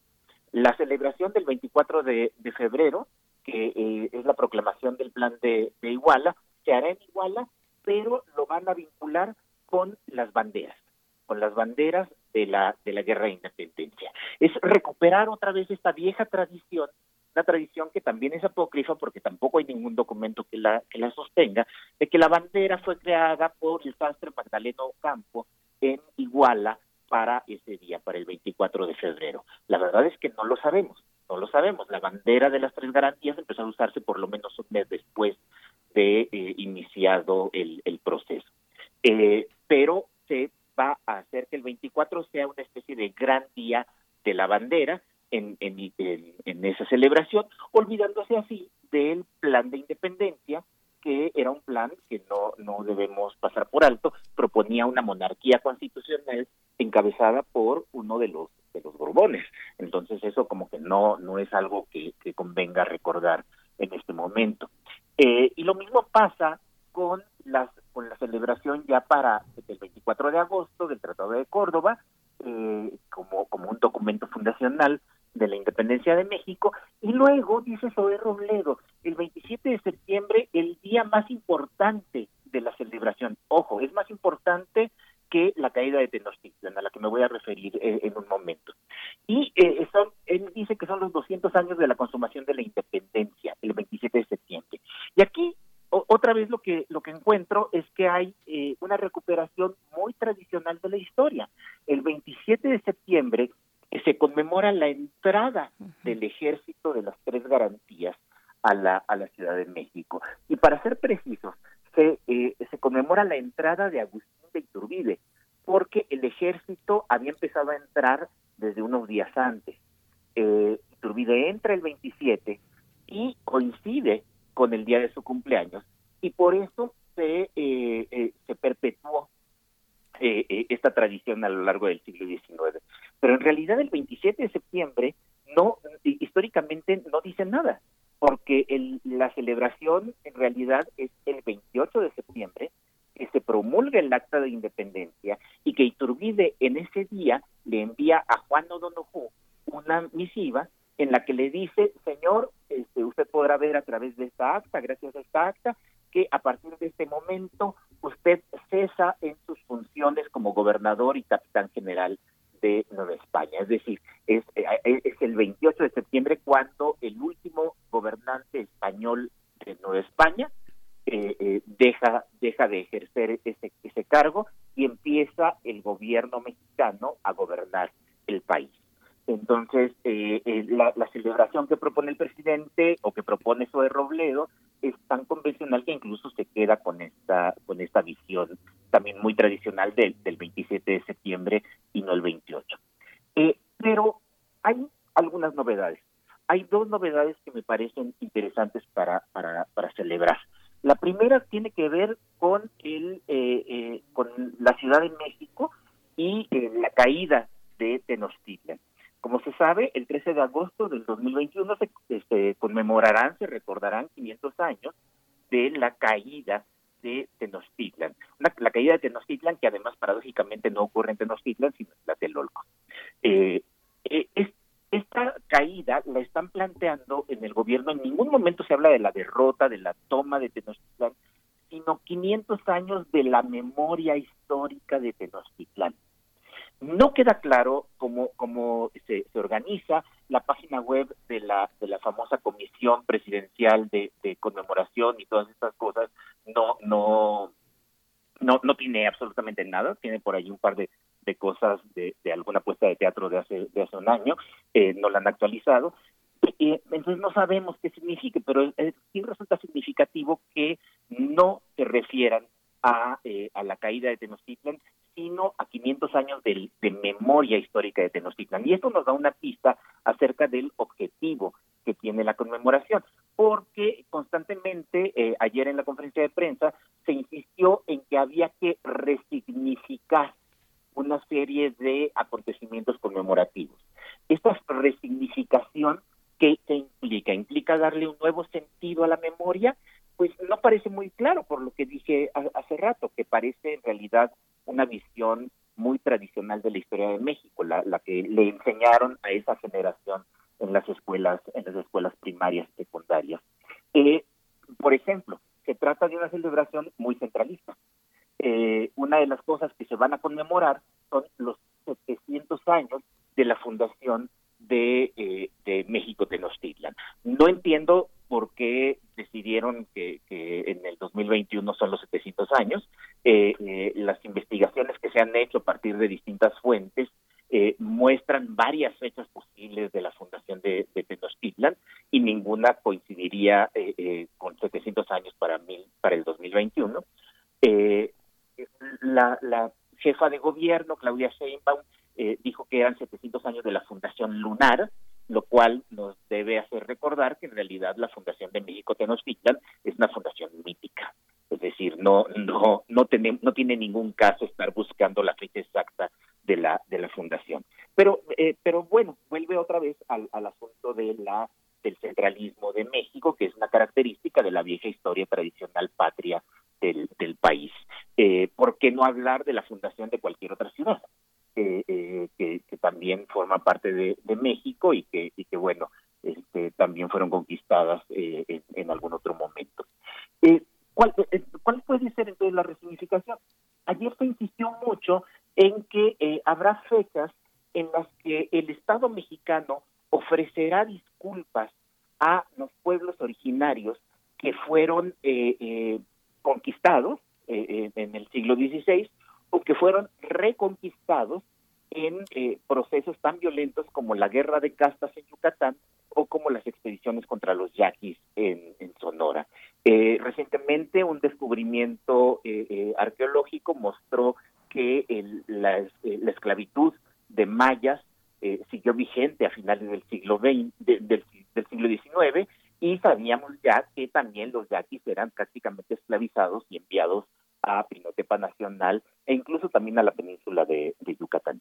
Speaker 7: la celebración del 24 de, febrero, que eh, es la proclamación del plan de, Iguala, se hará en Iguala, pero lo van a vincular con las banderas, con las banderas de la, de la guerra de independencia. Es recuperar otra vez esta vieja tradición, una tradición que también es apócrifa porque tampoco hay ningún documento que la, que la sostenga, de que la bandera fue creada por el sastre Magdaleno Campo en Iguala para ese día, para el 24 de febrero. La verdad es que no lo sabemos, no lo sabemos. La bandera de las tres garantías empezó a usarse por lo menos un mes después de eh, iniciado el, proceso. Eh, pero se va a hacer que el 24 sea una especie de gran día de la bandera en, en, esa celebración, olvidándose así del plan de independencia que era un plan que no, no debemos pasar por alto, proponía una monarquía constitucional encabezada por uno de los de los Borbones. Entonces eso como que no no es algo que, convenga recordar en este momento. Eh, y lo mismo pasa con las con la celebración ya para el 24 de agosto del Tratado de Córdoba eh, como como un documento fundacional de la independencia de México. Y luego, dice Zoe Robledo, el 27 de septiembre, el día más importante de la celebración. Ojo, es más importante que la caída de Tenochtitlan, a la que me voy a referir eh, en un momento. Y eh, son, él dice que son los 200 años de la consumación de la independencia, el 27 de septiembre. Y aquí otra vez lo que lo que encuentro es que hay eh, una recuperación muy tradicional de la historia. El 27 de septiembre se conmemora la entrada del ejército de las tres garantías a la, a la Ciudad de México. Y para ser precisos, se, eh, se conmemora la entrada de Agustín de Iturbide, porque el ejército había empezado a entrar desde unos días antes. Eh, Iturbide entra el 27 y coincide con el día de su cumpleaños, y por eso se, eh, eh se perpetuó eh, eh, esta tradición a lo largo del siglo XIX. Pero en realidad el 27 de septiembre no históricamente no dice nada, porque el, la celebración en realidad es el 28 de septiembre que se promulga el acta de independencia y que Iturbide en ese día le envía a Juan O'Donoghue una misiva en la que le dice, señor, este, usted podrá ver a través de esta acta, gracias a esta acta, que a partir de este momento usted cesa en sus funciones como gobernador y capitán general Nueva España. Es decir, es, eh, es el 28 de septiembre cuando el último gobernante español de Nueva España eh, eh, deja, deja de ejercer ese, ese cargo y empieza el gobierno mexicano a gobernar el país. Entonces, eh, eh, la, celebración que propone el presidente o que propone Zoe Robledo es tan convencional que incluso se queda con esta con esta visión también muy tradicional del, del 27 de septiembre y no el 28. Eh, pero hay algunas novedades. Hay dos novedades que me parecen interesantes para, para, para celebrar. La primera tiene que ver con, el, con la Ciudad de México y la caída de Tenochtitlan. Como se sabe, el 13 de agosto del 2021 se, conmemorarán, se recordarán 500 años de la caída de Tenochtitlan. la caída de Tenochtitlan que además paradójicamente no ocurre en Tenochtitlan, sino en Tlatelolco. Eh, eh, caída la están planteando en el gobierno, en ningún momento se habla de la derrota, de la toma de Tenochtitlan, sino 500 años de la memoria histórica de Tenochtitlan. No queda claro cómo, cómo se, se, organiza la página web de la, de la famosa comisión presidencial de, de conmemoración y todas estas cosas. No, no, no, no tiene absolutamente nada. Tiene por ahí un par de, de cosas de, de, alguna puesta de teatro de hace, de hace un año. Eh, no la han actualizado. Y, entonces no sabemos qué significa, pero sí resulta significativo que no se refieran a, eh, a la caída de Tenochtitlan, sino a 500 años de, de, memoria histórica de Tenochtitlan. Y esto nos da una pista acerca del objetivo que tiene la conmemoración, porque constantemente, eh, ayer en la conferencia de prensa, se insistió en que había que resignificar una serie de acontecimientos conmemorativos. Esta resignificación, ¿qué, ¿qué implica? ¿Implica darle un nuevo sentido a la memoria? Pues no parece muy claro por lo que dije hace rato, que parece en realidad una visión muy tradicional de la historia de México, la, que le enseñaron a esa generación en las escuelas, en las escuelas primarias secundarias. Eh, por ejemplo, se trata de una celebración muy centralista. Eh, una de las cosas que se van a conmemorar son los 700 años de la fundación de, eh, de México Tenochtitlan. No entiendo por qué decidieron que, en el 2021 son los 700 años. Eh, eh, las investigaciones que se han hecho a partir de distintas fuentes eh, muestran varias fechas posibles de la fundación de, de Tenochtitlan y ninguna coincidiría eh, con 700 años para, mil, para el 2021. La, la jefa de gobierno, Claudia Sheinbaum, dijo que eran 700 años de la fundación lunar, lo cual nos debe hacer recordar que en realidad la Fundación de México Tenochtitlan es una fundación mítica. Es decir, no no no tiene, no tiene ningún caso estar buscando la fecha exacta de la de la fundación. Pero eh, pero bueno, vuelve otra vez al, al asunto de la del centralismo de México, que es una característica de la vieja historia tradicional patria del, del país. Eh, ¿Por qué no hablar de la fundación de cualquier otra ciudad? Eh, eh, que, también forma parte de, México y que, bueno, este, también fueron conquistadas eh, en, en, algún otro momento. Eh, ¿cuál, eh, ¿Cuál puede ser entonces la resignificación? Ayer se insistió mucho en que habrá fechas en las que el Estado mexicano ofrecerá disculpas a los pueblos originarios que fueron conquistados en el siglo XVI o que fueron reconquistados en eh, procesos tan violentos como la guerra de castas en Yucatán o como las expediciones contra los yaquis en, Sonora. Eh, recientemente un descubrimiento eh, eh arqueológico mostró que el, la, eh, la, esclavitud de mayas eh, siguió vigente a finales del siglo XX, de, del, del siglo XIX y sabíamos ya que también los yaquis eran prácticamente esclavizados y enviados a Pinotepa Nacional e incluso también a la península de, Yucatán.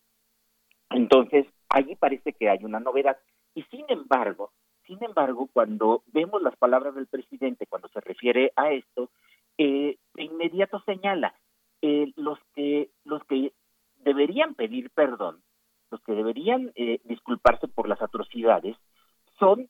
Speaker 7: Entonces, allí parece que hay una novedad. Y sin embargo, sin embargo, cuando vemos las palabras del presidente, cuando se refiere a esto, eh, de inmediato señala eh, los que los que deberían pedir perdón, los que deberían eh, disculparse por las atrocidades, son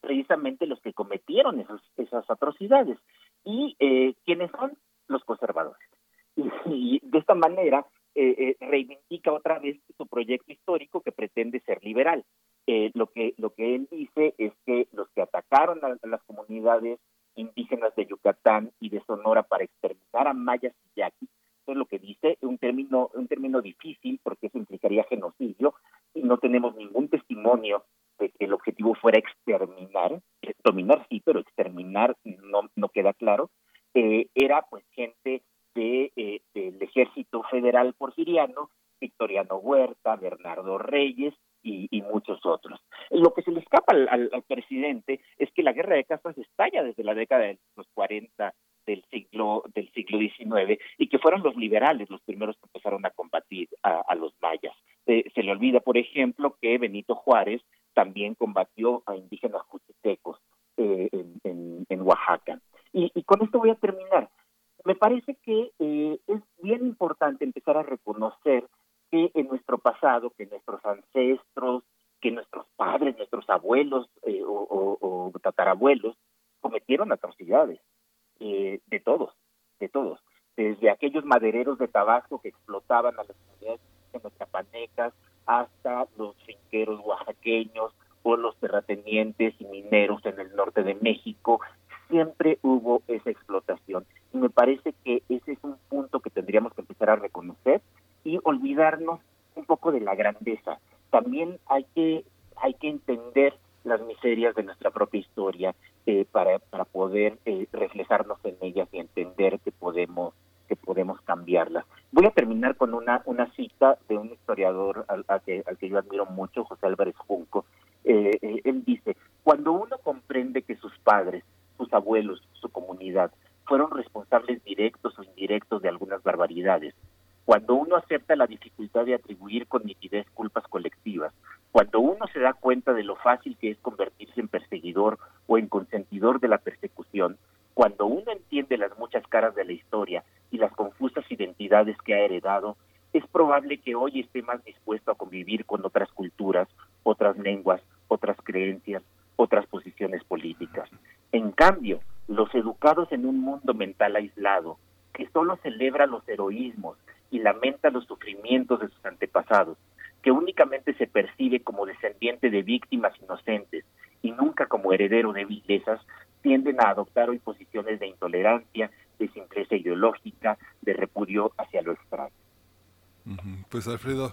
Speaker 7: precisamente los que cometieron esos, esas atrocidades. ¿Y eh, quiénes son? Los conservadores. <laughs> Y, de esta manera eh, eh, reivindica otra vez su proyecto histórico que pretende ser liberal. Eh, lo que lo que él dice es que los que atacaron a, a, las comunidades indígenas de Yucatán y de Sonora para exterminar a mayas y yaquis, eso es lo que dice, un término un término difícil porque eso implicaría genocidio y no tenemos ningún testimonio de que el objetivo fuera exterminar, dominar sí, pero exterminar no no queda claro. Eh, era pues gente de, eh, del ejército federal porfiriano, Victoriano Huerta, Bernardo Reyes y, muchos otros. Lo que se le escapa al, al, al, presidente es que la guerra de castas estalla desde la década de los 40 del siglo del siglo XIX y que fueron los liberales los primeros que empezaron a combatir a, los mayas. Eh, se le olvida, por ejemplo, que Benito Juárez también combatió a indígenas juchitecos eh, en, Oaxaca. Y, y con esto voy a terminar. Me parece que eh, es bien importante empezar a reconocer que en nuestro pasado, que nuestros ancestros, que nuestros padres, nuestros abuelos eh, o, tatarabuelos cometieron atrocidades eh, de todos, de todos, desde aquellos madereros de Tabasco que explotaban a las comunidades chapanecas hasta los finqueros oaxaqueños o los terratenientes y mineros en el norte de México, siempre hubo esa explotación. Y me parece que ese es un punto que tendríamos que empezar a reconocer y olvidarnos un poco de la grandeza. También hay que, hay que entender las miserias de nuestra propia historia eh, para, para poder eh, reflejarnos en ellas y entender que podemos que podemos cambiarlas. Voy a terminar con una, una cita de un historiador al, que, al que yo admiro mucho, José Álvarez Junco. Eh, él dice, cuando uno comprende que sus padres, sus abuelos, su comunidad fueron responsables directos o indirectos de algunas barbaridades, cuando uno acepta la dificultad de atribuir con nitidez culpas colectivas, cuando uno se da cuenta de lo fácil que es convertirse en perseguidor o en consentidor de la persecución, cuando uno entiende las muchas caras de la historia y las confusas identidades que ha heredado, es probable que hoy esté más dispuesto a convivir con otras culturas, otras lenguas, otras creencias, otras posiciones políticas. En cambio, los educados en un mundo mental aislado, que solo celebra los heroísmos y lamenta los sufrimientos de sus antepasados, que únicamente se percibe como descendiente de víctimas inocentes y nunca como heredero de vilezas, tienden a adoptar hoy posiciones de intolerancia, de simpleza ideológica, de repudio hacia lo extraño.
Speaker 1: Pues Alfredo,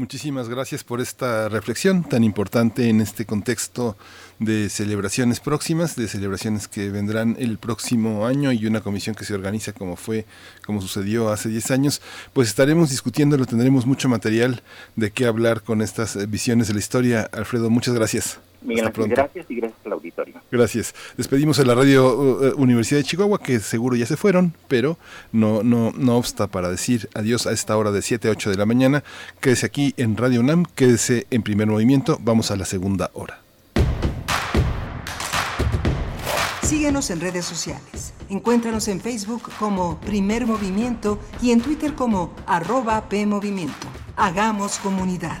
Speaker 1: Muchísimas gracias por esta reflexión tan importante en este contexto de celebraciones próximas, de celebraciones que vendrán el próximo año y una comisión que se organiza como fue, como sucedió hace 10 años. Pues estaremos discutiéndolo, tendremos mucho material de qué hablar con estas visiones de la historia. Alfredo, muchas gracias.
Speaker 7: Miguel gracias y gracias al auditorio.
Speaker 1: Gracias. Despedimos a la Radio uh, Universidad de Chihuahua, que seguro ya se fueron, pero no, no, no obsta para decir adiós a esta hora de 7 a 8 de la mañana. Quédese aquí en Radio UNAM, quédese en primer movimiento. Vamos a la segunda hora.
Speaker 3: Síguenos en redes sociales. Encuéntranos en Facebook como Primer Movimiento y en Twitter como arroba PMovimiento. Hagamos comunidad.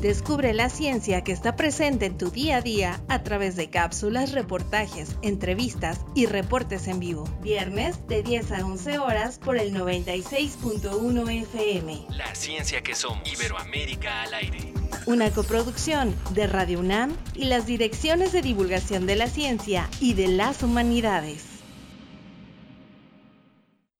Speaker 8: Descubre la ciencia que está presente en tu día a día a través de cápsulas, reportajes, entrevistas y reportes en vivo. Viernes de 10 a 11 horas por el 96.1 FM.
Speaker 9: La ciencia que somos. Iberoamérica al aire.
Speaker 8: Una coproducción de Radio UNAM y las direcciones de divulgación de la ciencia y de las humanidades.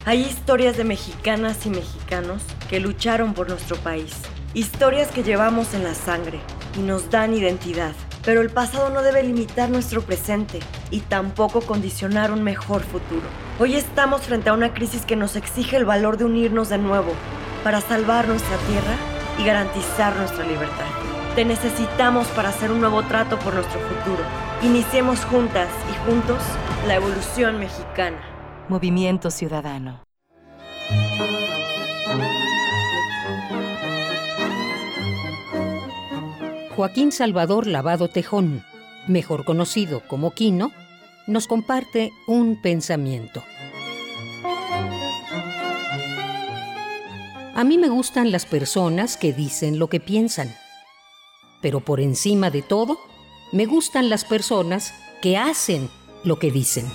Speaker 10: Hay historias de mexicanas y mexicanos que lucharon por nuestro país Historias que llevamos en la sangre y nos dan identidad. Pero el pasado no debe limitar nuestro presente y tampoco condicionar un mejor futuro. Hoy estamos frente a una crisis que nos exige el valor de unirnos de nuevo para salvar nuestra tierra y garantizar nuestra libertad. Te necesitamos para hacer un nuevo trato por nuestro futuro. Iniciemos juntas y juntos la evolución mexicana.
Speaker 8: Movimiento Ciudadano.
Speaker 11: Joaquín Salvador Lavado Tejón, mejor conocido como Quino, nos comparte un pensamiento. A mí me gustan las personas que dicen lo que piensan, pero por encima de todo, me gustan las personas que hacen lo que dicen.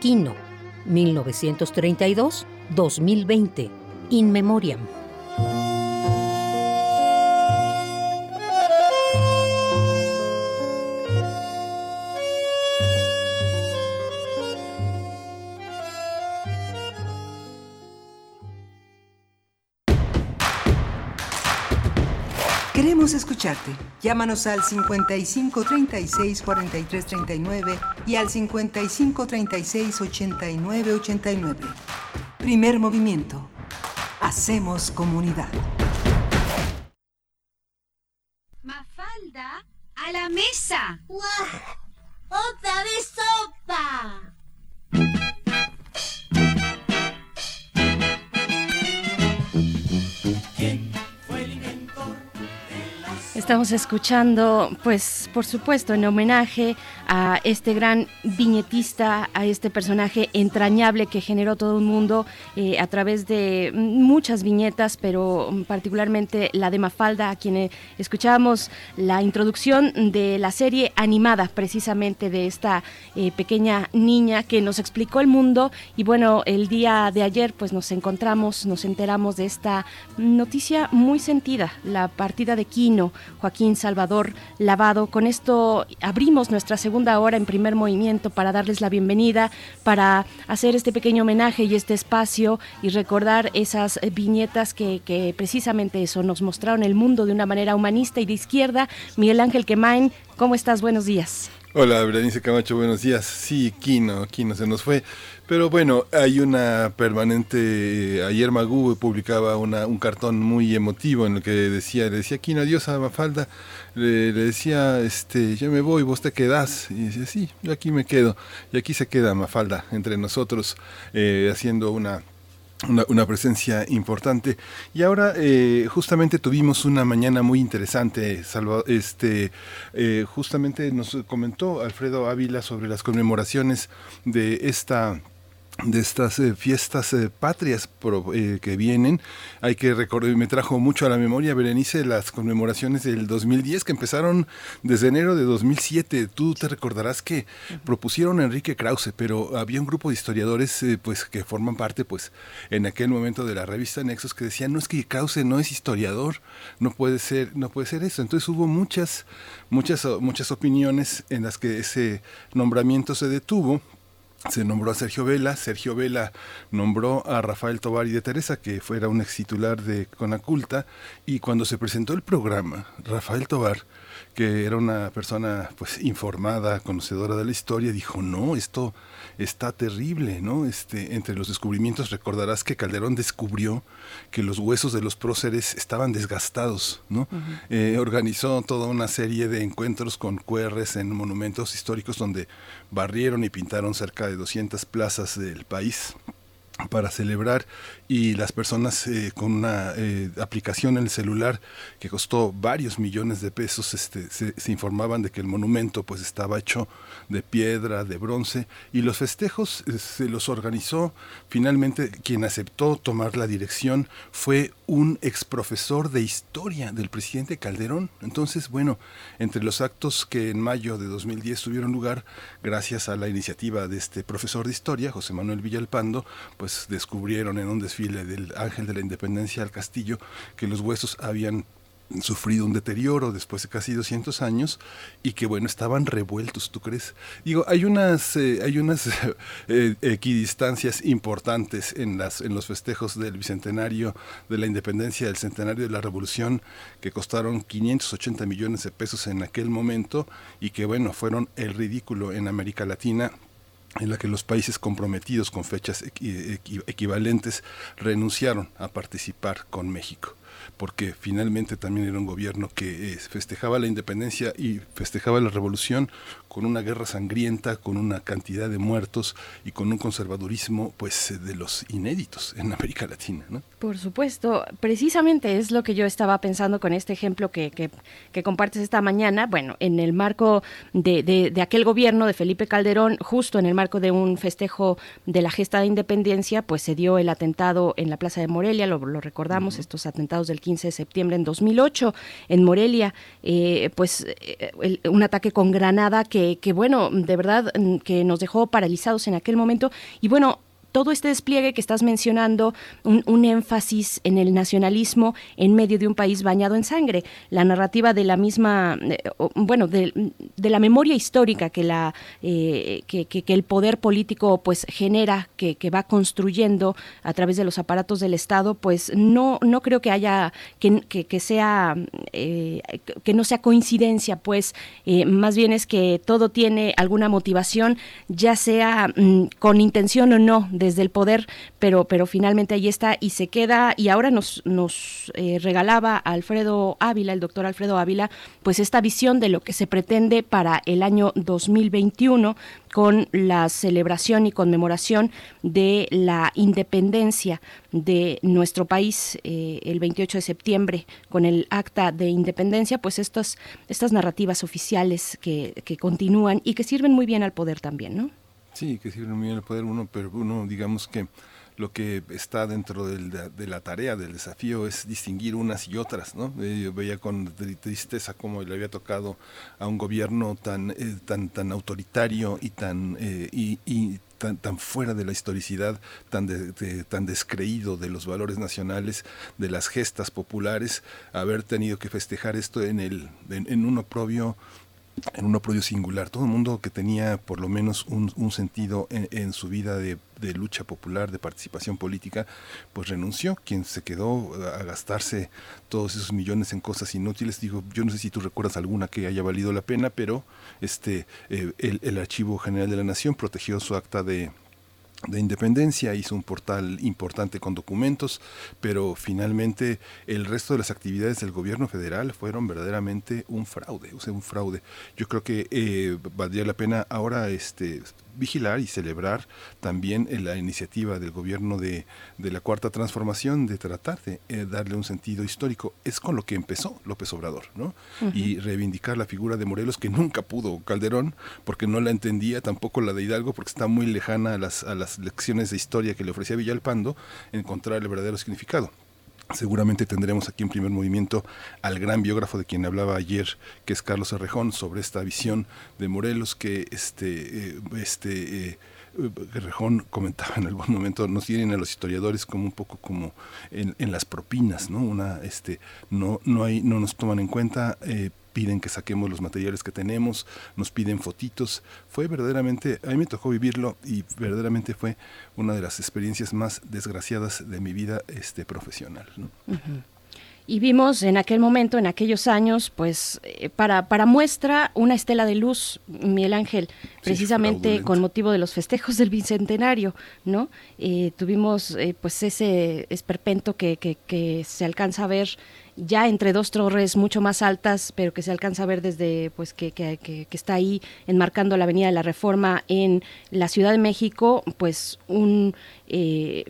Speaker 11: Quino, 1932-2020, In Memoriam.
Speaker 3: Escucharte. Llámanos al 55 36 43 39 y al 55 36 89 89. Primer movimiento. Hacemos comunidad.
Speaker 12: Mafalda, a la mesa.
Speaker 13: ¡Otra vez sopa!
Speaker 2: Estamos escuchando, pues, por supuesto, en homenaje a este gran viñetista, a este personaje entrañable que generó todo un mundo eh, a través de muchas viñetas, pero particularmente la de Mafalda, a quien escuchábamos la introducción de la serie animada, precisamente de esta eh, pequeña niña que nos explicó el mundo. Y bueno, el día de ayer, pues nos encontramos, nos enteramos de esta noticia muy sentida, la partida de Quino Joaquín Salvador Lavado. Con esto abrimos nuestra segunda hora en primer movimiento para darles la bienvenida, para hacer este pequeño homenaje y este espacio y recordar esas viñetas que, precisamente eso nos mostraron el mundo de una manera humanista y de izquierda. Miguel Ángel Quemain, ¿cómo estás? Buenos días.
Speaker 1: Hola, Berenice Camacho, buenos días. Sí, Quino, Quino se nos fue. Pero bueno, hay una permanente. Ayer Magú publicaba una, un cartón muy emotivo en el que decía, le decía Quino, adiós a Mafalda. Le, decía, este, yo me voy, vos te quedás. Y dice, sí, yo aquí me quedo. Y aquí se queda Mafalda entre nosotros, eh, haciendo una una, una, presencia importante. Y ahora eh, justamente tuvimos una mañana muy interesante. Salva, este, eh, justamente nos comentó Alfredo Ávila sobre las conmemoraciones de esta de estas eh, fiestas eh, patrias pro, eh, que vienen. Hay que recordar, me trajo mucho a la memoria, Berenice, las conmemoraciones del 2010 que empezaron desde enero de 2007. Tú te recordarás que propusieron a Enrique Krause, pero había un grupo de historiadores pues que forman parte pues en aquel momento de la revista Nexos que decían, no es que Krause no es historiador, no puede ser, no puede ser eso. Entonces hubo muchas, muchas, muchas opiniones en las que ese nombramiento se detuvo se nombró a Sergio Vela, Sergio Vela nombró a Rafael Tobar y de Teresa, que fuera un ex titular de Conaculta, y cuando se presentó el programa, Rafael Tobar, que era una persona pues informada, conocedora de la historia, dijo, no, esto está terrible, ¿no? Este, entre los descubrimientos recordarás que Calderón descubrió que los huesos de los próceres estaban desgastados, ¿no? eh, organizó toda una serie de encuentros con QRs en monumentos históricos donde barrieron y pintaron cerca de 200 plazas del país para celebrar y las personas eh, con una eh, aplicación en el celular que costó varios millones de pesos este, se, se, informaban de que el monumento pues estaba hecho de piedra, de bronce y los festejos eh, se los organizó. Finalmente quien aceptó tomar la dirección fue un ex profesor de historia del presidente Calderón. Entonces bueno entre los actos que en mayo de 2010 tuvieron lugar gracias a la iniciativa de este profesor de historia José Manuel Villalpando pues descubrieron en un desfile del Ángel de la Independencia al Castillo que los huesos habían sufrido un deterioro después de casi 200 años y que bueno estaban revueltos tú crees digo hay unas eh, hay unas <laughs> eh, equidistancias importantes en las en los festejos del bicentenario de la independencia del centenario de la revolución que costaron 580 millones de pesos en aquel momento y que bueno fueron el ridículo en América Latina en la que los países comprometidos con fechas equi equivalentes renunciaron a participar con México porque finalmente también era un gobierno que eh, festejaba la independencia y festejaba la revolución con una guerra sangrienta, con una cantidad de muertos y con un conservadurismo pues de los inéditos en América Latina. ¿no?
Speaker 2: Por supuesto, precisamente es lo que yo estaba pensando con este ejemplo que, que, que compartes esta mañana. Bueno, en el marco de, de, de, aquel gobierno de Felipe Calderón, justo en el marco de un festejo de la gesta de independencia, pues se dio el atentado en la Plaza de Morelia, lo, lo recordamos, uh -huh. estos atentados del 15 de septiembre en 2008 en Morelia, eh, pues un ataque con granada que, que, bueno, de verdad mm, que nos dejó paralizados en aquel momento. Y bueno, todo este despliegue que estás mencionando, un, énfasis en el nacionalismo en medio de un país bañado en sangre, la narrativa de la misma, eh, bueno, de, la memoria histórica que, la, eh, que, el poder político pues genera, que, va construyendo a través de los aparatos del Estado, pues no, no creo que haya, que, sea, eh, que no sea coincidencia, pues más bien es que todo tiene alguna motivación, ya sea mm, con intención o no, desde el poder, pero, pero finalmente ahí está y se queda, y ahora nos, nos eh, regalaba Alfredo Ávila, el doctor Alfredo Ávila, pues esta visión de lo que se pretende para el año 2021 con la celebración y conmemoración de la independencia de nuestro país eh, el 28 de septiembre con el acta de independencia, pues estas, estas narrativas oficiales que, que continúan y que sirven muy bien al poder también, ¿no?
Speaker 1: Sí, que muy bien el poder uno, pero uno, digamos que lo que está dentro de la tarea, del desafío, es distinguir unas y otras, ¿no? Eh, yo veía con tristeza cómo le había tocado a un gobierno tan, eh, tan, tan autoritario y tan, eh, y, tan, tan, fuera de la historicidad, tan, tan descreído de los valores nacionales, de las gestas populares, haber tenido que festejar esto en, el, en un oprobio en un apoyo singular. Todo el mundo que tenía por lo menos un, sentido en, su vida de, lucha popular, de participación política, pues renunció. Quien se quedó a gastarse todos esos millones en cosas inútiles, digo, yo no sé si tú recuerdas alguna que haya valido la pena, pero este eh, el Archivo General de la Nación protegió su acta de, de independencia, hizo un portal importante con documentos, pero finalmente el resto de las actividades del gobierno federal fueron verdaderamente un fraude, o sea, un fraude. Yo creo que eh, valdría la pena ahora este vigilar y celebrar también la iniciativa del gobierno de, de la Cuarta Transformación de tratar de eh, darle un sentido histórico. Es con lo que empezó López Obrador, ¿no? Y reivindicar la figura de Morelos que nunca pudo Calderón porque no la entendía, tampoco la de Hidalgo porque está muy lejana a las, a las lecciones de historia que le ofrecía Villalpando, encontrar el verdadero significado. Seguramente tendremos aquí en primer movimiento al gran biógrafo de quien hablaba ayer, que es Carlos Arrejón, sobre esta visión de Morelos que este, eh, este eh, Rejón comentaba en algún momento, nos tienen a los historiadores como un poco como en, en las propinas, ¿no? Una, este, no, no hay, no nos toman en cuenta eh, piden que saquemos los materiales que tenemos, nos piden fotitos. Fue verdaderamente, a mí me tocó vivirlo y verdaderamente fue una de las experiencias más desgraciadas de mi vida este, profesional.
Speaker 2: Y vimos en aquel momento, en aquellos años, pues eh, para, para muestra una estela de luz, Miguel Ángel, precisamente con motivo de los festejos del Bicentenario, ¿no? Eh, tuvimos eh, pues ese esperpento que, que, que se alcanza a ver ya entre dos torres mucho más altas, pero que se alcanza a ver desde, pues, que, que, está ahí enmarcando la Avenida de la Reforma en la Ciudad de México, pues un eh,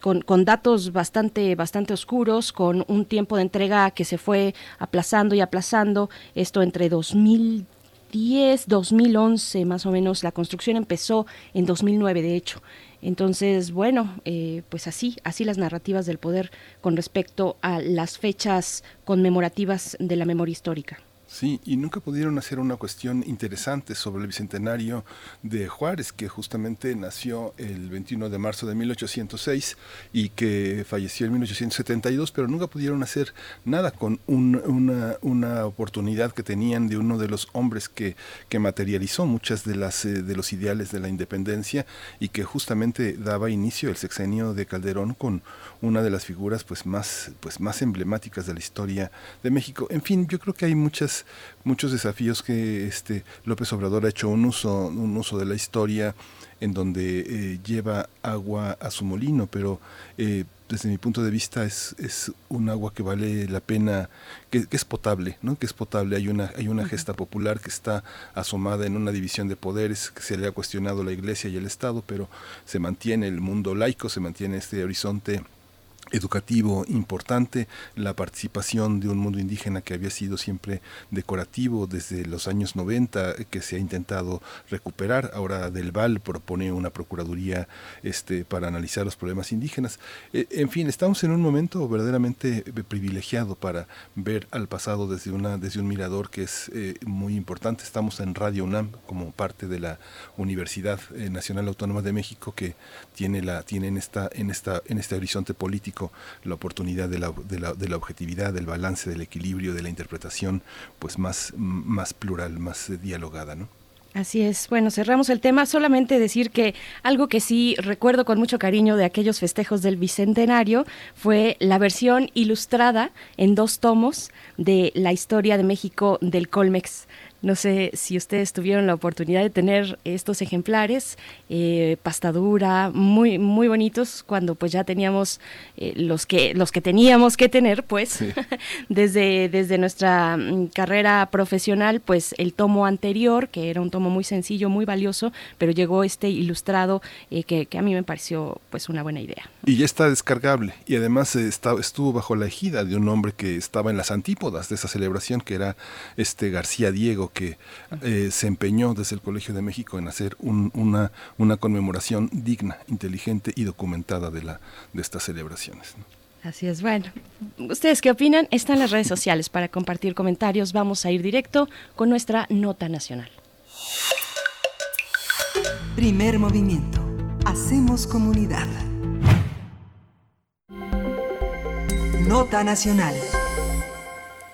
Speaker 2: con, con, datos bastante, bastante oscuros, con un tiempo de entrega que se fue aplazando y aplazando, esto entre 2010, 2011 más o menos, la construcción empezó en 2009 de hecho. Entonces, bueno, eh, pues así, así las narrativas del poder con respecto a las fechas conmemorativas de la memoria histórica.
Speaker 1: Sí, y nunca pudieron hacer una cuestión interesante sobre el bicentenario de Juárez, que justamente nació el 21 de marzo de 1806 y que falleció en 1872, pero nunca pudieron hacer nada con una, una, oportunidad que tenían de uno de los hombres que, que materializó muchas de, las, eh, de los ideales de la independencia y que justamente daba inicio el sexenio de Calderón con una de las figuras pues más, pues más emblemáticas de la historia de México. En fin, yo creo que hay muchas muchos desafíos que este López Obrador ha hecho un uso, un uso de la historia en donde eh, lleva agua a su molino, pero eh, desde mi punto de vista es, es un agua que vale la pena, que, es potable, ¿no? que es potable. Hay una, hay una gesta popular que está asomada en una división de poderes, que se le ha cuestionado la iglesia y el Estado, pero se mantiene el mundo laico, se mantiene este horizonte educativo importante, la participación de un mundo indígena que había sido siempre decorativo desde los años 90, que se ha intentado recuperar. Ahora Del Val propone una procuraduría este, para analizar los problemas indígenas. Eh, en fin, estamos en un momento verdaderamente privilegiado para ver al pasado desde, una, desde un mirador que es eh, muy importante. Estamos en Radio UNAM como parte de la Universidad eh, Nacional Autónoma de México que tiene, la, tiene en, esta, en, esta, en este horizonte político la oportunidad de la, de la, de la objetividad, del balance, del equilibrio, de la interpretación pues más, más plural, más dialogada, ¿no?
Speaker 2: Así es. Bueno, cerramos el tema. Solamente decir que algo que sí recuerdo con mucho cariño de aquellos festejos del Bicentenario fue la versión ilustrada en dos tomos de la historia de México del Colmex. No sé si ustedes tuvieron la oportunidad de tener estos ejemplares, eh, pastadura, muy, muy bonitos, cuando pues ya teníamos eh, los, que, los que teníamos que tener, pues, <laughs> desde, desde nuestra mm, carrera profesional, pues el tomo anterior, que era un tomo muy sencillo, muy valioso, pero llegó este ilustrado eh, que, que, a mí me pareció pues una buena idea.
Speaker 1: Y ya está descargable, y además está, estuvo bajo la ejida de un hombre que estaba en las antípodas de esa celebración, que era este García Diego, que eh, se empeñó desde el Colegio de México en hacer una, una conmemoración digna, inteligente y documentada de, la, de estas celebraciones.
Speaker 2: Así es, bueno. ¿Ustedes qué opinan? Están las redes sociales para compartir comentarios. Vamos a ir directo con nuestra nota nacional.
Speaker 3: Primer movimiento. Hacemos comunidad. Nota nacional.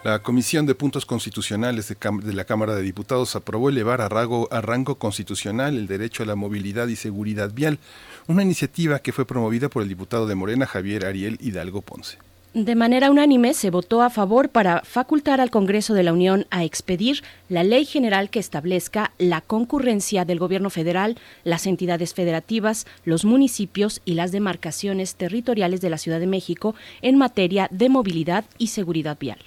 Speaker 1: La Comisión de Puntos Constitucionales de, la Cámara de Diputados aprobó elevar a rango, constitucional el derecho a la movilidad y seguridad vial, una iniciativa que fue promovida por el diputado de Morena Javier Ariel Hidalgo Ponce.
Speaker 2: De manera unánime se votó a favor para facultar al Congreso de la Unión a expedir la ley general que establezca la concurrencia del Gobierno federal, las entidades federativas, los municipios y las demarcaciones territoriales de la Ciudad de México en materia de movilidad y seguridad vial.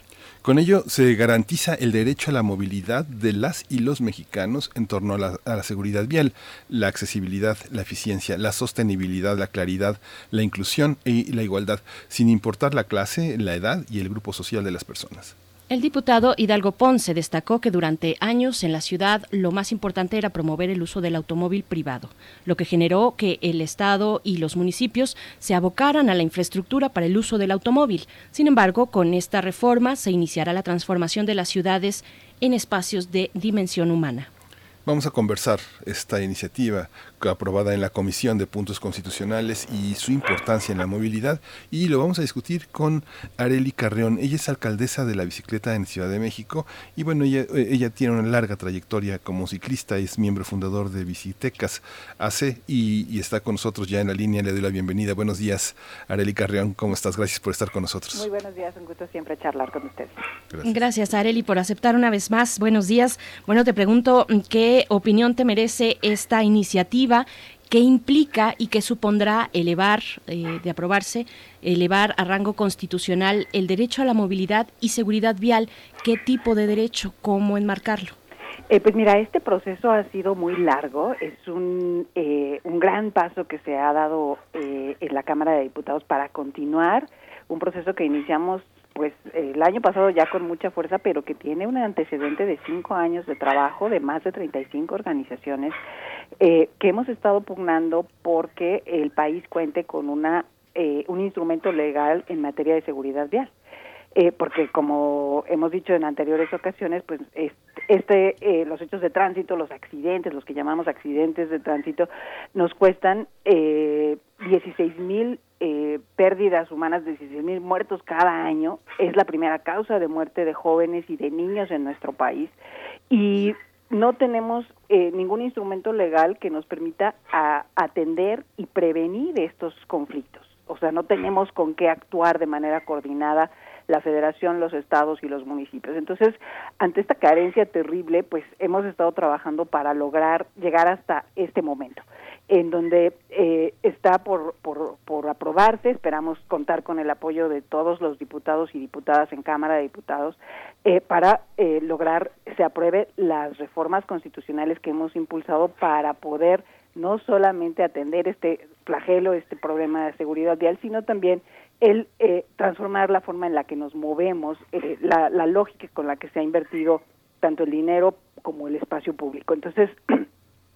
Speaker 1: Con ello se garantiza el derecho a la movilidad de las y los mexicanos en torno a la, seguridad vial, la accesibilidad, la eficiencia, la sostenibilidad, la claridad, la inclusión y la igualdad, sin importar la clase, la edad y el grupo social de las personas.
Speaker 2: El diputado Hidalgo Ponce destacó que durante años en la ciudad lo más importante era promover el uso del automóvil privado, lo que generó que el Estado y los municipios se abocaran a la infraestructura para el uso del automóvil. Sin embargo, con esta reforma se iniciará la transformación de las ciudades en espacios de dimensión humana.
Speaker 1: Vamos a conversar esta iniciativa aprobada en la Comisión de Puntos Constitucionales y su importancia en la movilidad. Y lo vamos a discutir con Areli Carreón. Ella es alcaldesa de la bicicleta en Ciudad de México y bueno, ella, ella tiene una larga trayectoria como ciclista, es miembro fundador de Bicitecas AC y, está con nosotros ya en la línea. Le doy la bienvenida. Buenos días, Areli Carreón. ¿Cómo estás? Gracias por estar con nosotros.
Speaker 14: Muy buenos días, un gusto siempre charlar con ustedes.
Speaker 2: Gracias. Gracias, Areli, por aceptar una vez más. Buenos días. Bueno, te pregunto, ¿qué opinión te merece esta iniciativa? Qué implica y qué supondrá elevar, eh, de aprobarse, elevar a rango constitucional el derecho a la movilidad y seguridad vial, qué tipo de derecho, cómo enmarcarlo.
Speaker 14: Eh, pues mira, este proceso ha sido muy largo, es un, eh, un gran paso que se ha dado en la Cámara de Diputados para continuar. Un proceso que iniciamos pues el año pasado ya con mucha fuerza, pero que tiene un antecedente de cinco años de trabajo de más de 35 organizaciones eh, que hemos estado pugnando porque el país cuente con una eh, un instrumento legal en materia de seguridad vial. Eh, porque como hemos dicho en anteriores ocasiones, pues este, eh, los hechos de tránsito, los accidentes, los que llamamos accidentes de tránsito, nos cuestan eh, 16 mil eh, pérdidas humanas, 16 mil muertos cada año. Es la primera causa de muerte de jóvenes y de niños en nuestro país. Y no tenemos eh, ningún instrumento legal que nos permita atender y prevenir estos conflictos. O sea, no tenemos con qué actuar de manera coordinada la federación, los estados y los municipios. Entonces, ante esta carencia terrible, pues hemos estado trabajando para lograr llegar hasta este momento, en donde eh, está por, por, por aprobarse, esperamos contar con el apoyo de todos los diputados y diputadas en Cámara de Diputados eh, para eh, lograr se apruebe las reformas constitucionales que hemos impulsado para poder no solamente atender este flagelo, este problema de seguridad vial, sino también el eh, transformar la forma en la que nos movemos, eh, la, la lógica con la que se ha invertido tanto el dinero como el espacio público. Entonces, <clears throat>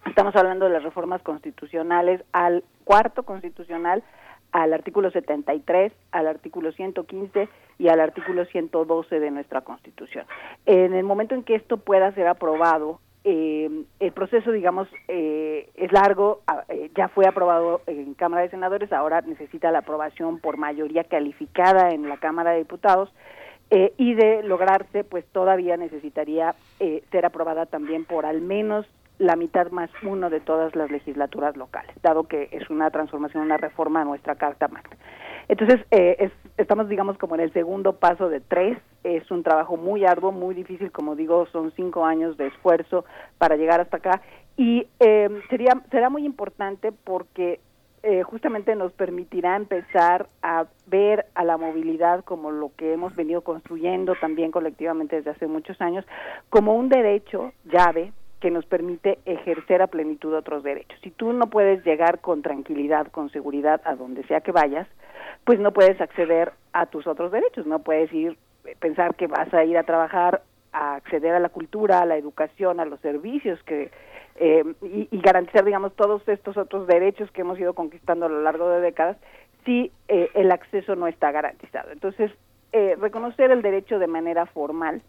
Speaker 14: estamos hablando de las reformas constitucionales al cuarto constitucional, al artículo 73, al artículo 115 y al artículo 112 de nuestra Constitución. En el momento en que esto pueda ser aprobado, eh, el proceso, digamos, eh, es largo, eh, ya fue aprobado en Cámara de Senadores, ahora necesita la aprobación por mayoría calificada en la Cámara de Diputados. y de lograrse, pues todavía necesitaría ser aprobada también por al menos la mitad más uno de todas las legislaturas locales, dado que es una transformación, una reforma a nuestra Carta Magna. Entonces, eh, estamos, digamos, como en el segundo paso de tres. Es un trabajo muy arduo, muy difícil, como digo, son cinco años de esfuerzo para llegar hasta acá. Y eh, sería, será muy importante porque eh, justamente nos permitirá empezar a ver a la movilidad como lo que hemos venido construyendo también colectivamente desde hace muchos años, como un derecho llave que nos permite ejercer a plenitud otros derechos. Si tú no puedes llegar con tranquilidad, con seguridad a donde sea que vayas, pues no puedes acceder a tus otros derechos, no puedes ir pensar que vas a ir a trabajar a acceder a la cultura, a la educación, a los servicios que eh, y, garantizar, digamos, todos estos otros derechos que hemos ido conquistando a lo largo de décadas si eh, el acceso no está garantizado. Entonces, eh, reconocer el derecho de manera formal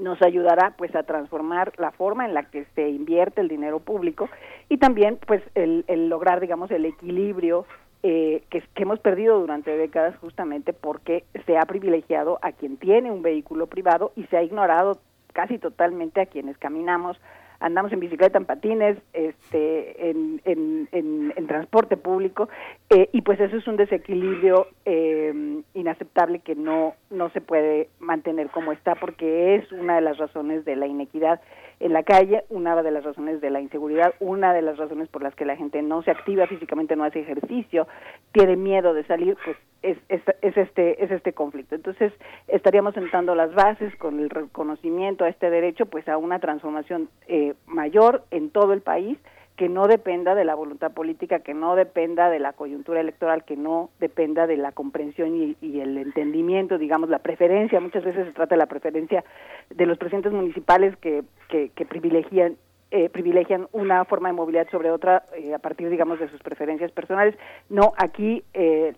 Speaker 14: nos ayudará pues a transformar la forma en la que se invierte el dinero público y también pues el, lograr digamos el equilibrio eh, que, que, hemos perdido durante décadas justamente porque se ha privilegiado a quien tiene un vehículo privado y se ha ignorado casi totalmente a quienes caminamos andamos en bicicleta, en patines, este, en, en, transporte público, eh, y pues eso es un desequilibrio eh, inaceptable que no, no se puede mantener como está, porque es una de las razones de la inequidad en la calle, una de las razones de la inseguridad, una de las razones por las que la gente no se activa físicamente, no hace ejercicio, tiene miedo de salir, pues es, es, es, este es este conflicto. Entonces estaríamos sentando las bases con el reconocimiento a este derecho, pues a una transformación eh, mayor en todo el país que no dependa de la voluntad política, que no dependa de la coyuntura electoral, que no dependa de la comprensión y, el entendimiento, digamos, la preferencia. Muchas veces se trata de la preferencia de los presidentes municipales que, que, privilegian eh, privilegian una forma de movilidad sobre otra eh, a partir, digamos, de sus preferencias personales. No, aquí, eh,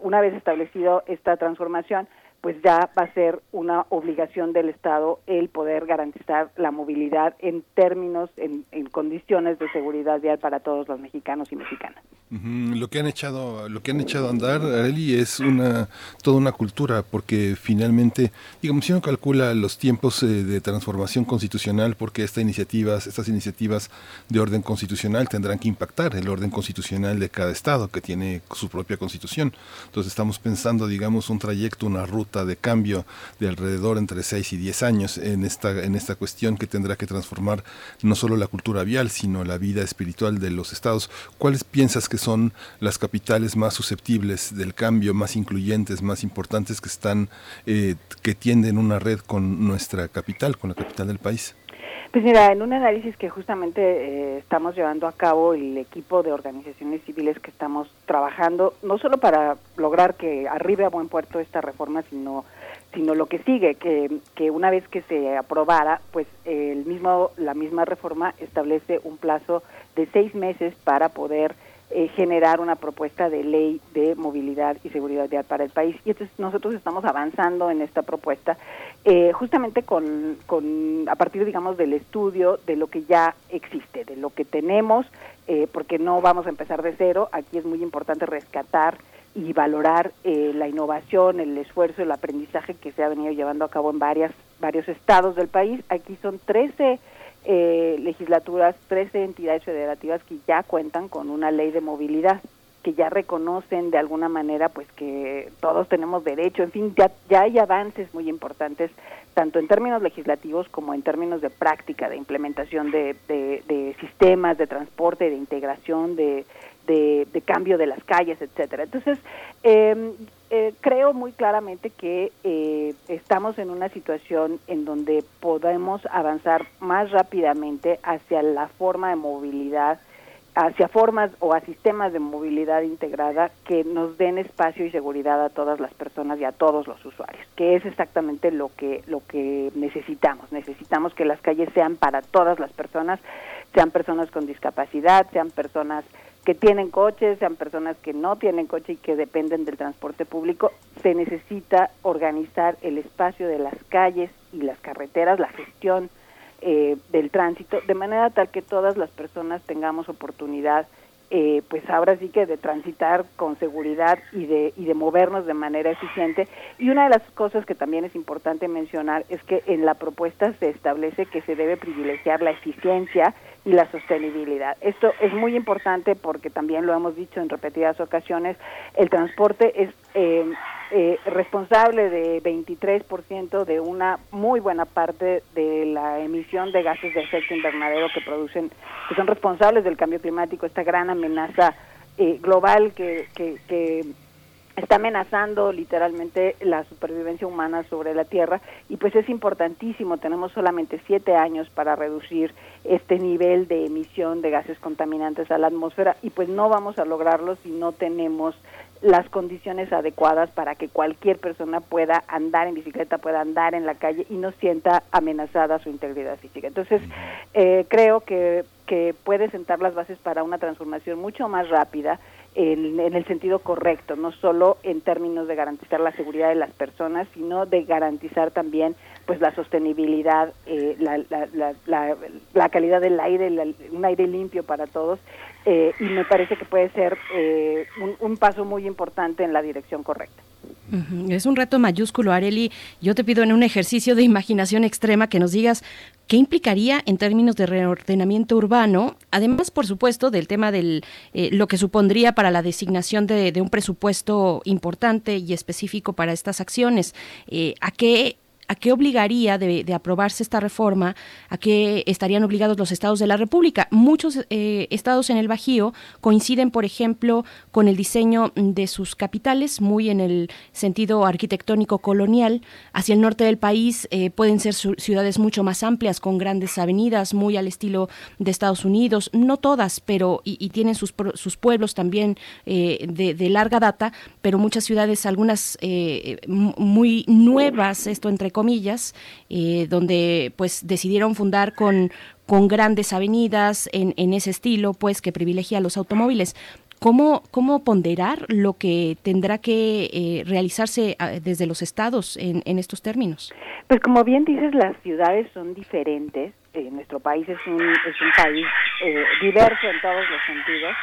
Speaker 14: una vez establecido esta transformación, pues ya va a ser una obligación del Estado el poder garantizar la movilidad en términos, en, en condiciones de seguridad vial para todos los mexicanos y mexicanas.
Speaker 1: Lo que han echado, lo que han echado a andar, Areli, es una toda una cultura, porque finalmente, digamos, si uno calcula los tiempos eh, de transformación constitucional, porque estas iniciativas, estas iniciativas de orden constitucional tendrán que impactar el orden constitucional de cada estado que tiene su propia constitución. Entonces estamos pensando, digamos, un trayecto, una ruta de cambio de alrededor entre 6 y 10 años en esta en esta cuestión que tendrá que transformar no solo la cultura vial, sino la vida espiritual de los estados. ¿Cuáles piensas que son las capitales más susceptibles del cambio, más incluyentes, más importantes que están, eh, que tienden una red con nuestra capital, con la capital del país?
Speaker 14: Pues mira, en un análisis que justamente eh, estamos llevando a cabo el equipo de organizaciones civiles que estamos trabajando, no solo para lograr que arribe a buen puerto esta reforma, sino sino lo que sigue, que, que una vez que se aprobara, pues el mismo la misma reforma establece un plazo de seis meses para poder eh, generar una propuesta de ley de movilidad y seguridad vial para el país. Y entonces nosotros estamos avanzando en esta propuesta eh, justamente con, con, a partir, digamos, del estudio de lo que ya existe, de lo que tenemos, eh, porque no vamos a empezar de cero. Aquí es muy importante rescatar y valorar la innovación, el esfuerzo, el aprendizaje que se ha venido llevando a cabo en varias, varios estados del país. Aquí son 13 eh, legislaturas, 13 entidades federativas que ya cuentan con una ley de movilidad, que ya reconocen de alguna manera pues que todos tenemos derecho, en fin, ya, ya hay avances muy importantes, tanto en términos legislativos como en términos de práctica, de implementación de, de, sistemas de transporte, de integración, de, de, cambio de las calles, etcétera. Entonces, eh, eh, creo muy claramente que eh, estamos en una situación en donde podemos avanzar más rápidamente hacia la forma de movilidad hacia formas o a sistemas de movilidad integrada que nos den espacio y seguridad a todas las personas y a todos los usuarios, que es exactamente lo que lo que necesitamos. Necesitamos que las calles sean para todas las personas, sean personas con discapacidad, sean personas que tienen coches, sean personas que no tienen coche y que dependen del transporte público, se necesita organizar el espacio de las calles y las carreteras, la gestión eh, del tránsito, de manera tal que todas las personas tengamos oportunidad, eh, pues ahora sí que de transitar con seguridad y de, y de movernos de manera eficiente. Y una de las cosas que también es importante mencionar es que en la propuesta se establece que se debe privilegiar la eficiencia y la sostenibilidad. Esto es muy importante porque también lo hemos dicho en repetidas ocasiones, el transporte es eh, eh, responsable de 23% de una muy buena parte de la emisión de gases de efecto invernadero que producen, que son responsables del cambio climático, esta gran amenaza eh, global que, que, que está amenazando literalmente la supervivencia humana sobre la Tierra y pues es importantísimo, tenemos solamente siete años para reducir este nivel de emisión de gases contaminantes a la atmósfera y pues no vamos a lograrlo si no tenemos las condiciones adecuadas para que cualquier persona pueda andar en bicicleta, pueda andar en la calle y no sienta amenazada su integridad física. Entonces, eh, creo que, que puede sentar las bases para una transformación mucho más rápida en, el sentido correcto, no solo en términos de garantizar la seguridad de las personas, sino de garantizar también pues la sostenibilidad, eh, la, la, la, la, calidad del aire, un aire limpio para todos, eh, y me parece que puede ser eh, un paso muy importante en la dirección correcta.
Speaker 2: Es un reto mayúsculo, Areli. Yo te pido en un ejercicio de imaginación extrema que nos digas qué implicaría en términos de reordenamiento urbano, además, por supuesto, del tema de eh, lo que supondría para la designación de, un presupuesto importante y específico para estas acciones. Eh, ¿A qué ¿A qué obligaría de, aprobarse esta reforma? ¿A qué estarían obligados los estados de la República? Muchos eh, estados en el Bajío coinciden, por ejemplo, con el diseño de sus capitales, muy en el sentido arquitectónico colonial. Hacia el norte del país eh, pueden ser ciudades mucho más amplias, con grandes avenidas, muy al estilo de Estados Unidos. No todas, pero y, tienen sus, sus, pueblos también eh, de, de, larga data, pero muchas ciudades, algunas muy nuevas, esto entre comillas, eh, donde pues decidieron fundar con, con grandes avenidas en, en, ese estilo, pues que privilegia a los automóviles. ¿Cómo, ¿Cómo ponderar lo que tendrá que eh, realizarse ah, desde los estados en, en, estos términos?
Speaker 14: Pues como bien dices, las ciudades son diferentes. Eh, nuestro país es un, es un país eh, diverso en todos los sentidos.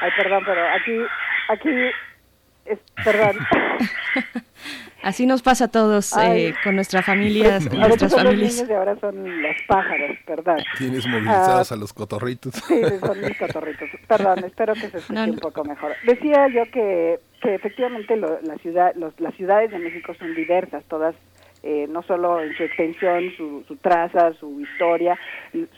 Speaker 14: Ay, perdón, pero aquí, aquí, es, perdón. <laughs>
Speaker 2: Así nos pasa a todos eh, con nuestras familias. <laughs> Pues, nuestras
Speaker 14: son
Speaker 2: familias.
Speaker 14: Los niños y ahora son los pájaros, perdón.
Speaker 1: Tienes movilizados uh, a los cotorritos.
Speaker 14: Sí, son mis cotorritos. Perdón, espero que se escuche no, no. un poco mejor. Decía yo que, que efectivamente lo, la ciudad, los, las ciudades de México son diversas, todas eh, no solo en su extensión, su, su, traza, su historia,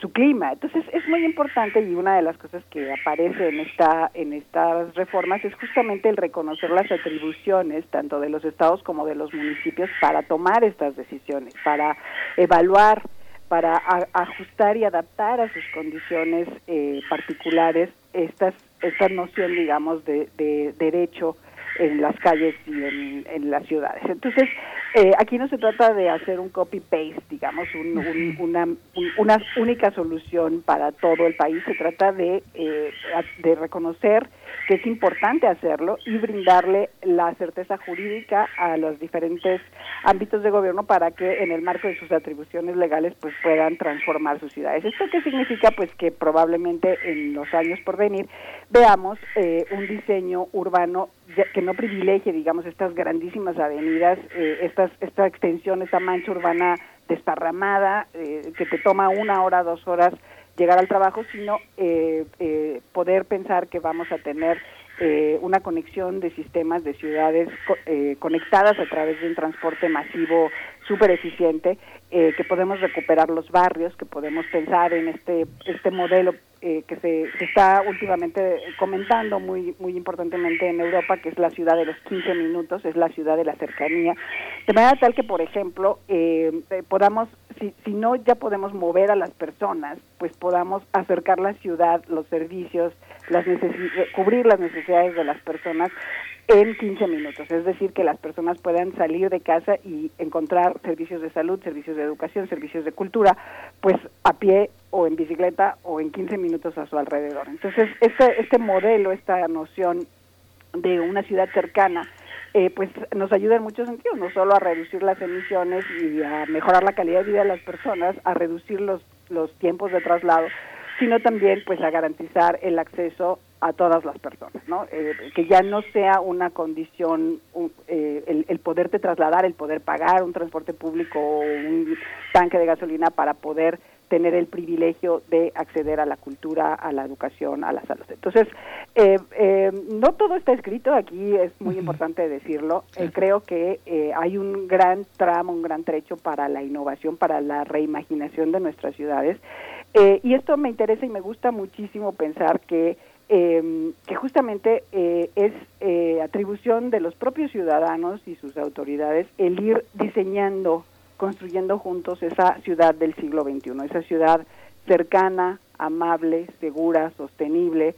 Speaker 14: su clima. Entonces es muy importante y una de las cosas que aparece en esta en estas reformas es justamente el reconocer las atribuciones tanto de los estados como de los municipios para tomar estas decisiones, para evaluar para ajustar y adaptar a sus condiciones eh, particulares estas esta noción digamos de, de derecho en las calles y en, en las ciudades. Entonces, eh, aquí no se trata de hacer un copy-paste, digamos, un, un, una, un, una única solución para todo el país. Se trata de, eh, de reconocer que es importante hacerlo y brindarle la certeza jurídica a los diferentes ámbitos de gobierno para que en el marco de sus atribuciones legales pues puedan transformar sus ciudades. ¿Esto qué significa? Pues que probablemente en los años por venir veamos eh, un diseño urbano que no privilegie, digamos, estas grandísimas avenidas, eh, estas, esta extensión, esta mancha urbana desparramada, eh, que te toma una hora, dos horas llegar al trabajo, sino eh, eh, poder pensar que vamos a tener eh, una conexión de sistemas de ciudades co eh, conectadas a través de un transporte masivo súper eficiente, eh, que podemos recuperar los barrios, que podemos pensar en este, este modelo eh, que se, se, está últimamente comentando muy, muy importantemente en Europa, que es la ciudad de los 15 minutos, es la ciudad de la cercanía, de manera tal que, por ejemplo, eh, podamos, si, si no ya podemos mover a las personas, pues podamos acercar la ciudad, los servicios, las cubrir las necesidades de las personas en 15 minutos, es decir, que las personas puedan salir de casa y encontrar servicios de salud, servicios de educación, servicios de cultura, pues a pie o en bicicleta o en 15 minutos a su alrededor. Entonces, este, este modelo, esta noción de una ciudad cercana, eh, pues nos ayuda en muchos sentidos, no solo a reducir las emisiones y a mejorar la calidad de vida de las personas, a reducir los, los tiempos de traslado, sino también pues a garantizar el acceso a todas las personas, ¿no? Eh, que ya no sea una condición eh, el, el, poderte trasladar, el poder pagar un transporte público o un tanque de gasolina para poder tener el privilegio de acceder a la cultura, a la educación, a la salud. Entonces, eh, no todo está escrito, aquí es muy importante decirlo. creo que hay un gran tramo, un gran trecho para la innovación, para la reimaginación de nuestras ciudades. Y esto me interesa y me gusta muchísimo pensar que eh, que justamente eh, es eh, atribución de los propios ciudadanos y sus autoridades el ir diseñando, construyendo juntos esa ciudad del siglo XXI, esa ciudad cercana, amable, segura, sostenible,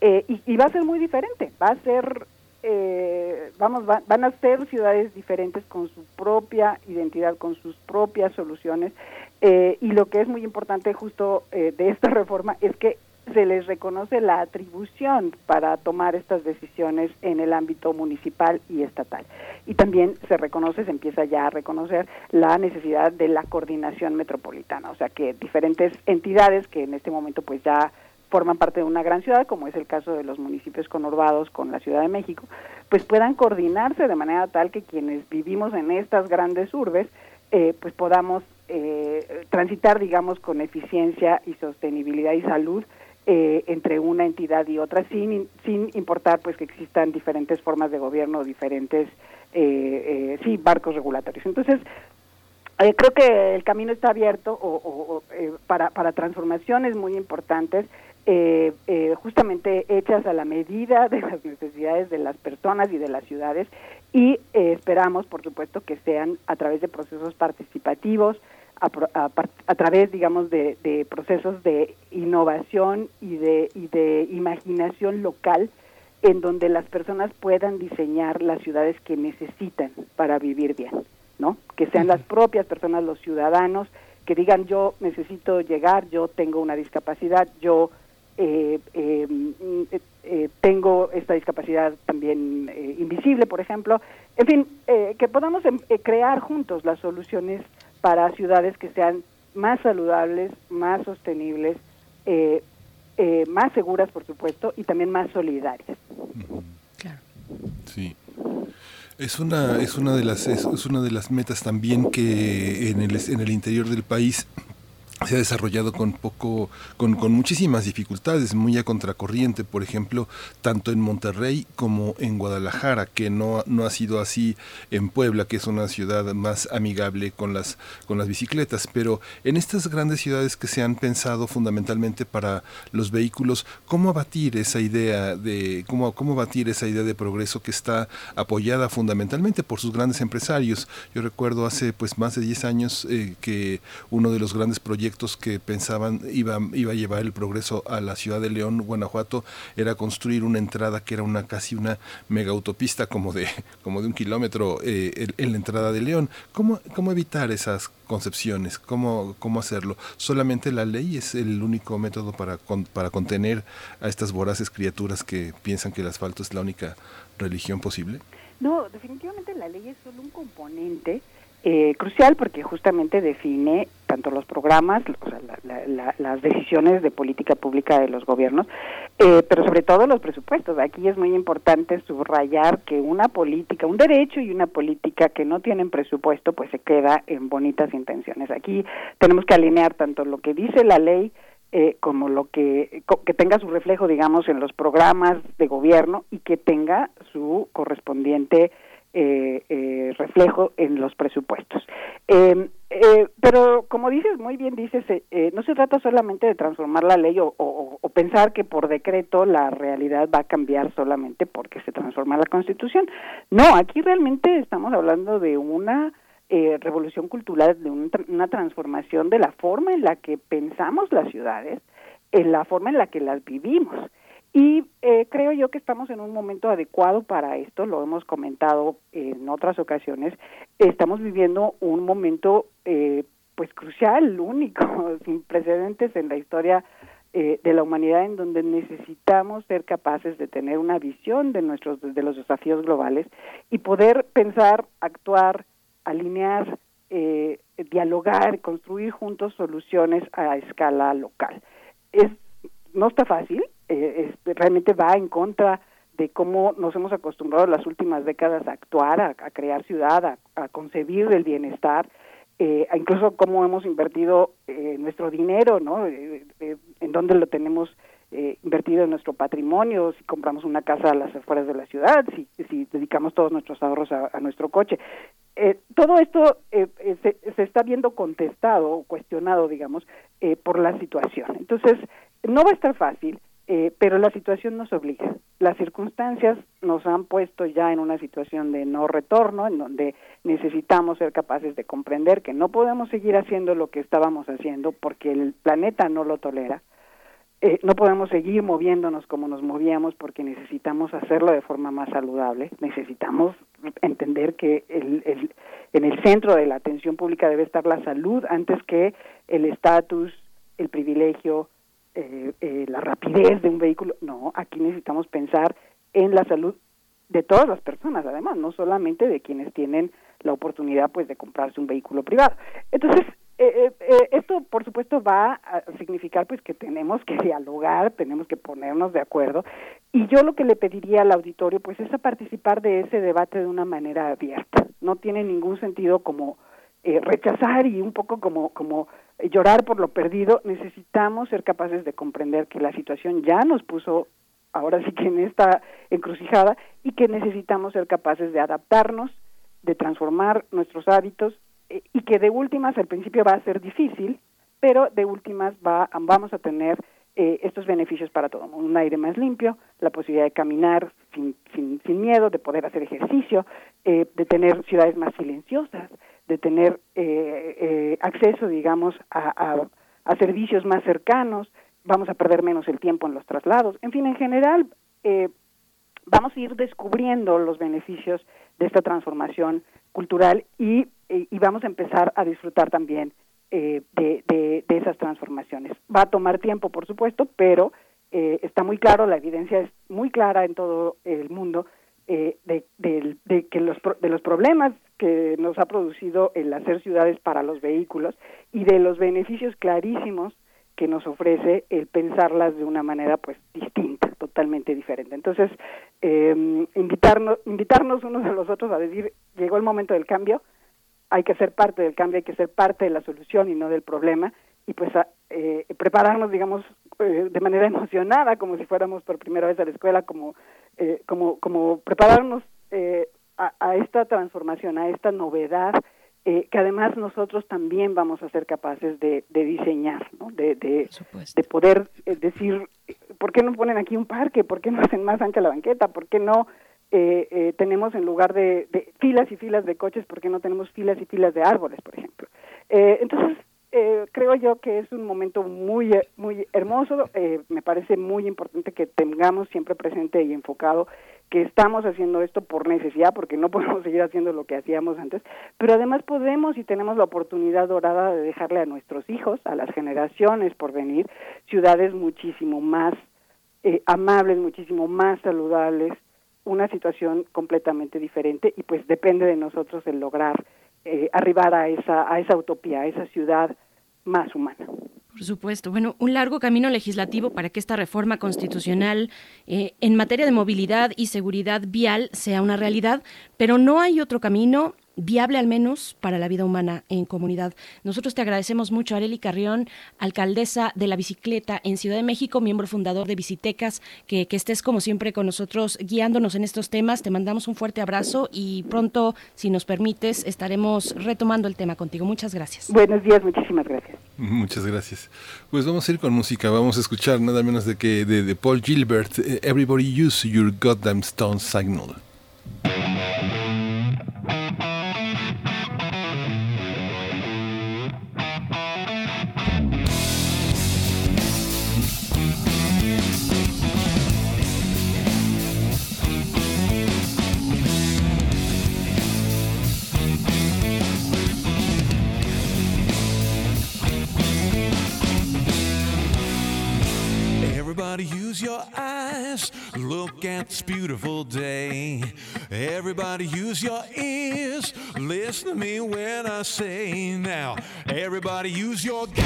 Speaker 14: eh, y, y, va a ser muy diferente, va a ser, eh, vamos, va, van a ser ciudades diferentes con su propia identidad, con sus propias soluciones, eh, y lo que es muy importante justo eh, de esta <laughs> reforma es que se les reconoce la atribución para tomar estas decisiones en el ámbito municipal y estatal. Y también se reconoce, se empieza ya a reconocer la necesidad de la coordinación metropolitana, o sea que diferentes entidades que en este momento pues ya forman parte de una gran ciudad, como es el caso de los municipios conurbados con la Ciudad de México, pues puedan coordinarse de manera tal que quienes vivimos en estas grandes urbes, eh, pues podamos eh, transitar, digamos, con eficiencia y sostenibilidad y salud eh, entre una entidad y otra sin sin importar pues que existan diferentes formas de gobierno diferentes eh, eh, sí barcos regulatorios. Entonces eh, creo que el camino está abierto o, o, eh, para para transformaciones muy importantes eh, eh, justamente hechas a la medida de las necesidades de las personas y de las ciudades y eh, esperamos por supuesto que sean a través de procesos participativos a, a, a través, digamos, de, de, procesos de innovación y de, y de imaginación local en donde las personas puedan diseñar las ciudades que necesitan para vivir bien, ¿no? Que sean las propias personas, los ciudadanos, que digan yo necesito llegar, yo tengo una discapacidad, yo eh, eh, eh, tengo esta discapacidad también eh, invisible, por ejemplo. En fin, eh, que podamos crear juntos las soluciones para ciudades que sean más saludables, más sostenibles, eh, eh, más seguras, por supuesto, y también más solidarias.
Speaker 1: Claro. Sí. Es una, es una de las, es, es una de las metas también que en el, en el interior del país se ha desarrollado con poco, con, con, muchísimas dificultades, muy a contracorriente, por ejemplo, tanto en Monterrey como en Guadalajara, que no, no ha sido así en Puebla, que es una ciudad más amigable con las, con las bicicletas. Pero en estas grandes ciudades que se han pensado fundamentalmente para los vehículos, ¿cómo abatir esa idea de, cómo, cómo abatir esa idea de progreso que está apoyada fundamentalmente por sus grandes empresarios? Yo recuerdo hace pues más de 10 años eh, que uno de los grandes proyectos que pensaban iba, iba a llevar el progreso a la ciudad de León, Guanajuato, era construir una entrada que era una casi una mega autopista como de, <laughs> como de un kilómetro eh, en, la entrada de León. ¿Cómo, cómo evitar esas concepciones? ¿Cómo, ¿Cómo hacerlo? ¿Solamente la ley es el único método para, con, para contener a estas voraces criaturas que piensan que el asfalto es la única religión posible?
Speaker 14: No, definitivamente la ley es solo un componente eh, crucial porque justamente define tanto los programas, o sea, la, la, las decisiones de política pública de los gobiernos, eh, pero sobre todo los presupuestos. Aquí es muy importante subrayar que una política, un derecho y una política que no tienen presupuesto, pues se queda en bonitas intenciones. Aquí tenemos que alinear tanto lo que dice la ley, eh, como lo que que tenga su reflejo digamos en los programas de gobierno y que tenga su correspondiente eh, eh, reflejo en los presupuestos. Eh, eh, pero como dices, muy bien dices, eh, no se trata solamente de transformar la ley o, o, pensar que por decreto la realidad va a cambiar solamente porque se transforma la constitución. No, aquí realmente estamos hablando de una revolución cultural, de un, una transformación de la forma en la que pensamos las ciudades, en la forma en la que las vivimos Y eh, creo yo que estamos en un momento adecuado para esto, lo hemos comentado en otras ocasiones. Estamos viviendo un momento eh, pues crucial, <laughs> único, sin precedentes en la historia eh, de la humanidad, en donde necesitamos ser capaces de tener una visión de nuestros de los desafíos globales y poder pensar, actuar, alinear, dialogar, construir juntos soluciones a escala local. Es no está fácil, eh, realmente va en contra de cómo nos hemos acostumbrado las últimas décadas a actuar, a, crear ciudad, a, concebir el bienestar, eh, incluso cómo hemos invertido eh, nuestro dinero, ¿no? Eh, en dónde lo tenemos invertido en nuestro patrimonio, si compramos una casa a las afueras de la ciudad, si, si dedicamos todos nuestros ahorros a, nuestro coche. todo esto se, se, está viendo contestado o cuestionado, digamos, por la situación. Entonces, no va a estar fácil, eh, pero la situación nos obliga. Las circunstancias nos han puesto ya en una situación de no retorno, en donde necesitamos ser capaces de comprender que no podemos seguir haciendo lo que estábamos haciendo porque el planeta no lo tolera. Eh, no podemos seguir moviéndonos como nos movíamos porque necesitamos hacerlo de forma más saludable. Necesitamos entender que el, el, en el centro de la atención pública debe estar la salud antes que el estatus, el privilegio, eh, eh, la rapidez de un vehículo. No, aquí necesitamos pensar en la salud de todas las personas, además, no solamente de quienes tienen la oportunidad pues de comprarse un vehículo privado. Entonces, eh, esto por supuesto va a significar pues que tenemos que dialogar, tenemos que ponernos de acuerdo y yo lo que le pediría al auditorio pues es a participar de ese debate de una manera abierta. No tiene ningún sentido como rechazar y un poco como como llorar por lo perdido, necesitamos ser capaces de comprender que la situación ya nos puso ahora sí que en esta encrucijada y que necesitamos ser capaces de adaptarnos, de transformar nuestros hábitos eh, y que de últimas al principio va a ser difícil, pero de últimas va, vamos a tener eh, estos beneficios para todo mundo. Un aire más limpio, la posibilidad de caminar sin, sin, sin miedo, de poder hacer ejercicio, eh, de tener ciudades más silenciosas, de tener eh, eh, acceso, digamos, a, a, servicios más cercanos, vamos a perder menos el tiempo en los traslados, en fin, en general, eh, vamos a ir descubriendo los beneficios de esta transformación cultural y, y vamos a empezar a disfrutar también de, de, de, esas transformaciones. Va a tomar tiempo, por supuesto, pero está muy claro, la evidencia es muy clara en todo el mundo de, de, que los, de los problemas que nos ha producido el hacer ciudades para los vehículos y de los beneficios clarísimos que nos ofrece el pensarlas de una manera pues distinta, totalmente diferente. Entonces, eh, invitarnos, invitarnos unos a los otros a decir, llegó el momento del cambio, hay que ser parte del cambio, hay que ser parte de la solución y no del problema, y pues eh, prepararnos, digamos, eh, de manera <laughs> emocionada, como si fuéramos por primera vez a la escuela, como, eh, como, como prepararnos eh, a, esta transformación, a esta novedad, eh, que además nosotros también vamos a ser capaces de, diseñar, ¿no? de, de, poder eh, decir, ¿por qué no ponen aquí un parque? ¿Por qué no hacen más ancha la banqueta? ¿Por qué no eh, tenemos en lugar de, filas y filas de coches, por qué no tenemos filas y filas de árboles, por ejemplo? entonces, creo yo que es un momento muy muy hermoso me parece muy importante que tengamos siempre presente y enfocado que estamos haciendo esto por necesidad, porque no <laughs> podemos seguir haciendo lo que hacíamos antes, pero además podemos y tenemos la oportunidad dorada de dejarle a nuestros hijos, a las generaciones por venir, ciudades muchísimo más eh, amables, muchísimo más saludables, una situación completamente diferente y pues depende de nosotros el lograr eh, arribar a esa, a esa utopía, a esa ciudad más humana.
Speaker 2: Por supuesto. Bueno, un largo camino legislativo para que esta reforma constitucional eh, en materia de movilidad y seguridad vial sea una realidad, pero no hay otro camino viable al menos para la vida humana en comunidad. Nosotros te agradecemos mucho, Areli Carrión, alcaldesa de la bicicleta en Ciudad de México, miembro fundador de Bicitecas, que, que, estés como siempre con nosotros guiándonos en estos temas. Te mandamos un fuerte abrazo y pronto, si nos permites, estaremos retomando el tema contigo. Muchas gracias.
Speaker 14: Buenos días, muchísimas gracias.
Speaker 1: Muchas gracias. Pues vamos a ir con música, vamos a escuchar nada menos de que de, de Paul Gilbert, eh, Everybody Use Your Goddamn Stone Signal.
Speaker 15: Everybody use your eyes. Look at this beautiful day. Everybody use your ears. Listen to me when I say now. Everybody use your goddamn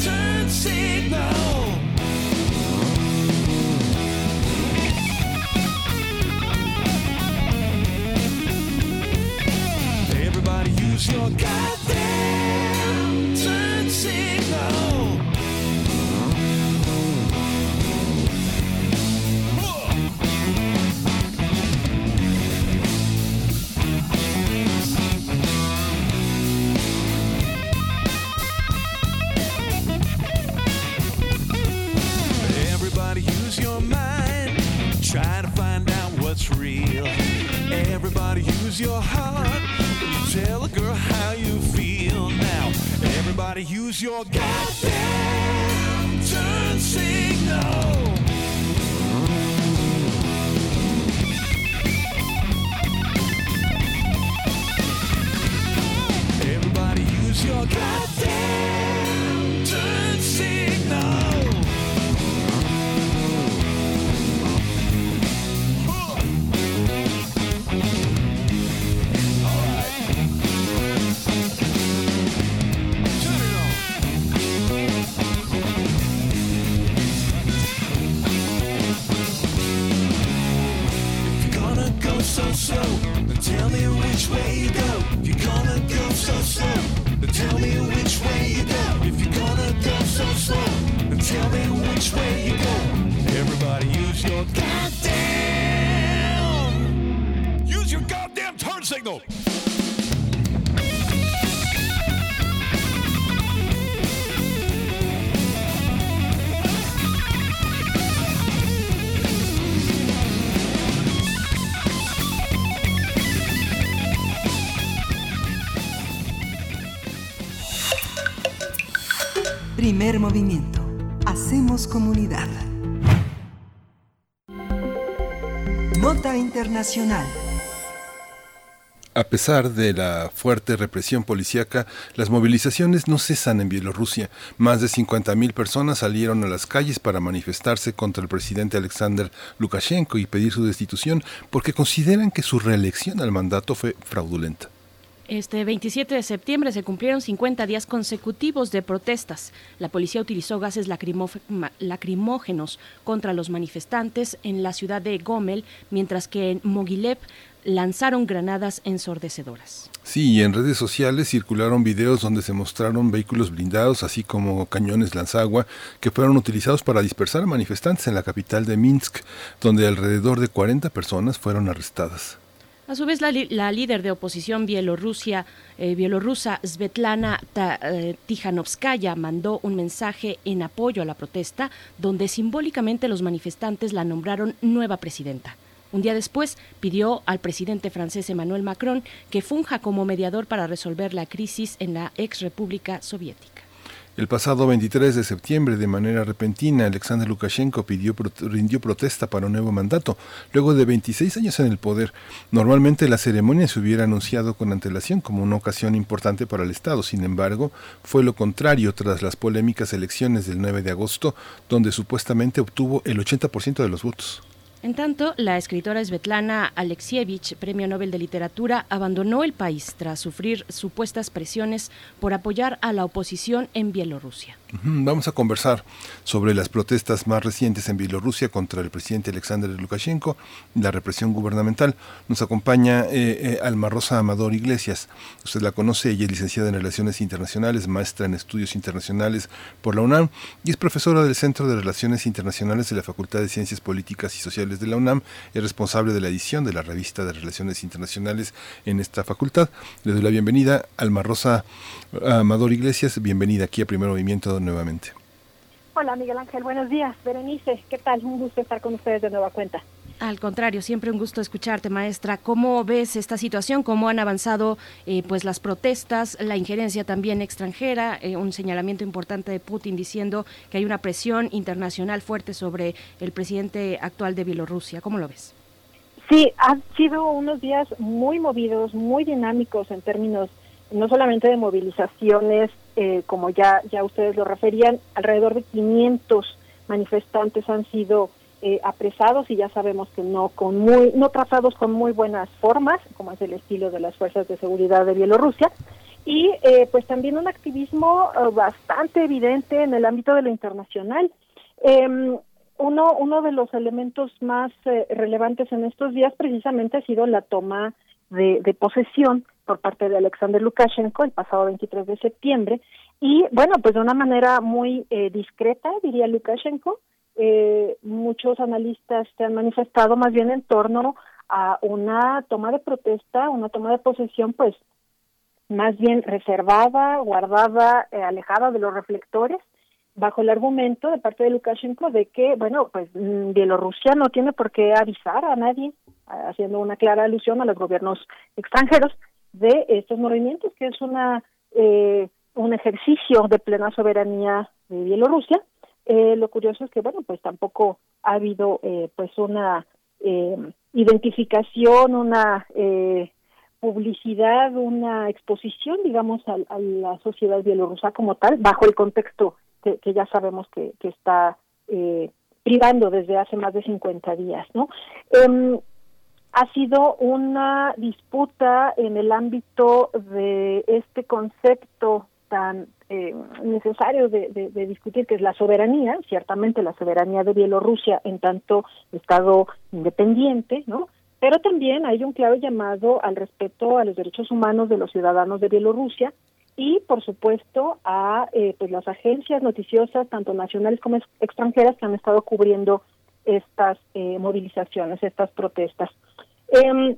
Speaker 15: turn signal. Everybody use your goddamn turn signal. What's real. Everybody use your heart. You Tell a girl how you feel now. Everybody use your goddamn turn signal. Everybody use your goddamn so slow, then tell me which way you go. If you're gonna go so slow, then tell me which way you go. If you're gonna go so slow, then tell me which way you go. Everybody use your goddamn, use your goddamn turn signal.
Speaker 3: Primer movimiento. Hacemos comunidad. Nota Internacional.
Speaker 1: A pesar de la fuerte represión policíaca, las movilizaciones no cesan en Bielorrusia. Más de 50.000 personas salieron a las calles para manifestarse contra el presidente Alexander Lukashenko y pedir su destitución porque consideran que su reelección al mandato fue fraudulenta.
Speaker 2: Este 27 de septiembre se cumplieron 50 días consecutivos de protestas. La policía utilizó gases lacrimógenos contra los manifestantes en la ciudad de Gomel, mientras que en Mogilev lanzaron granadas ensordecedoras.
Speaker 1: Sí, en redes sociales circularon videos donde se mostraron vehículos blindados, así como cañones lanzagua, que fueron utilizados para dispersar a manifestantes en la capital de Minsk, donde alrededor de 40 personas fueron arrestadas.
Speaker 2: A su vez, la, líder de oposición bielorrusia, eh, bielorrusa Svetlana eh, Tijanovskaya mandó un mensaje en apoyo a la protesta, donde simbólicamente los manifestantes la nombraron nueva presidenta. Un día después pidió al presidente francés Emmanuel Macron que funja como mediador para resolver la crisis en la ex república soviética.
Speaker 1: El pasado 23 de septiembre, de manera repentina, Alexander Lukashenko pidió, rindió protesta para un nuevo mandato, luego de 26 años en el poder. Normalmente la ceremonia se hubiera anunciado con antelación como una ocasión importante para el Estado, sin embargo, fue lo contrario tras las polémicas elecciones del 9 de agosto, donde supuestamente obtuvo el 80% de los votos.
Speaker 2: En tanto, la escritora Svetlana Alexievich, Premio Nobel de Literatura, abandonó el país tras sufrir supuestas presiones por apoyar a la oposición en Bielorrusia.
Speaker 1: Vamos a conversar sobre las protestas más recientes en Bielorrusia contra el presidente Alexander Lukashenko, la represión gubernamental. Nos acompaña eh, eh, Alma Rosa Amador Iglesias. Usted la conoce, ella es licenciada en Relaciones Internacionales, maestra en Estudios Internacionales por la UNAM y es profesora del Centro de Relaciones Internacionales de la Facultad de Ciencias Políticas y Sociales de la UNAM. Es responsable de la edición de la revista de Relaciones Internacionales en esta facultad. Le doy la bienvenida, Alma Rosa Amador Iglesias. Bienvenida aquí a Primer Movimiento nuevamente.
Speaker 16: Hola Miguel Ángel, buenos días. Berenice, ¿qué tal? Un gusto estar con ustedes de nueva cuenta.
Speaker 2: Al contrario, siempre un gusto escucharte, maestra. ¿Cómo ves esta situación? ¿Cómo han avanzado eh, pues las protestas, la injerencia también extranjera, eh, un señalamiento importante de Putin diciendo que hay una presión internacional fuerte sobre el presidente actual de Bielorrusia? ¿Cómo lo ves?
Speaker 16: Sí, han sido unos días muy movidos, muy dinámicos en términos no solamente de movilizaciones, eh, como ya, ya ustedes lo referían, alrededor de 500 manifestantes han sido eh, apresados y ya sabemos que no con muy no tratados con muy buenas formas como es el estilo de las fuerzas de seguridad de Bielorrusia. Y eh, pues también un activismo eh, bastante evidente en el ámbito de lo internacional. Em, uno uno de los elementos más relevantes en estos días precisamente ha sido la toma de posesión por parte de Alexander Lukashenko el pasado 23 de septiembre. Y bueno, pues de una manera muy eh, discreta, diría Lukashenko, eh, muchos analistas se han manifestado más bien en torno a una toma de protesta, una toma de posesión pues más bien reservada, guardada, eh, alejada de los reflectores, bajo el argumento de parte de Lukashenko de que, bueno, pues mm, Bielorrusia no tiene por qué avisar a nadie, haciendo una clara alusión a los gobiernos extranjeros, de estos movimientos, que es una eh, un ejercicio de plena soberanía de Bielorrusia. Eh, lo curioso es que, bueno, pues tampoco ha habido eh, pues una eh, identificación, una eh, publicidad, una exposición, digamos, a, a, la sociedad bielorrusa como tal, bajo el contexto que, ya sabemos que, que está privando desde hace más de 50 días, ¿no? Eh, ha sido una disputa en el ámbito de este concepto tan eh, necesario de, discutir, que es la soberanía, ciertamente la soberanía de Bielorrusia en tanto Estado independiente, ¿no? Pero también hay un claro llamado al respeto a los derechos humanos de los ciudadanos de Bielorrusia y, por supuesto, a eh, pues las agencias noticiosas, tanto nacionales como extranjeras, que han estado cubriendo estas eh, movilizaciones, estas protestas. Eh,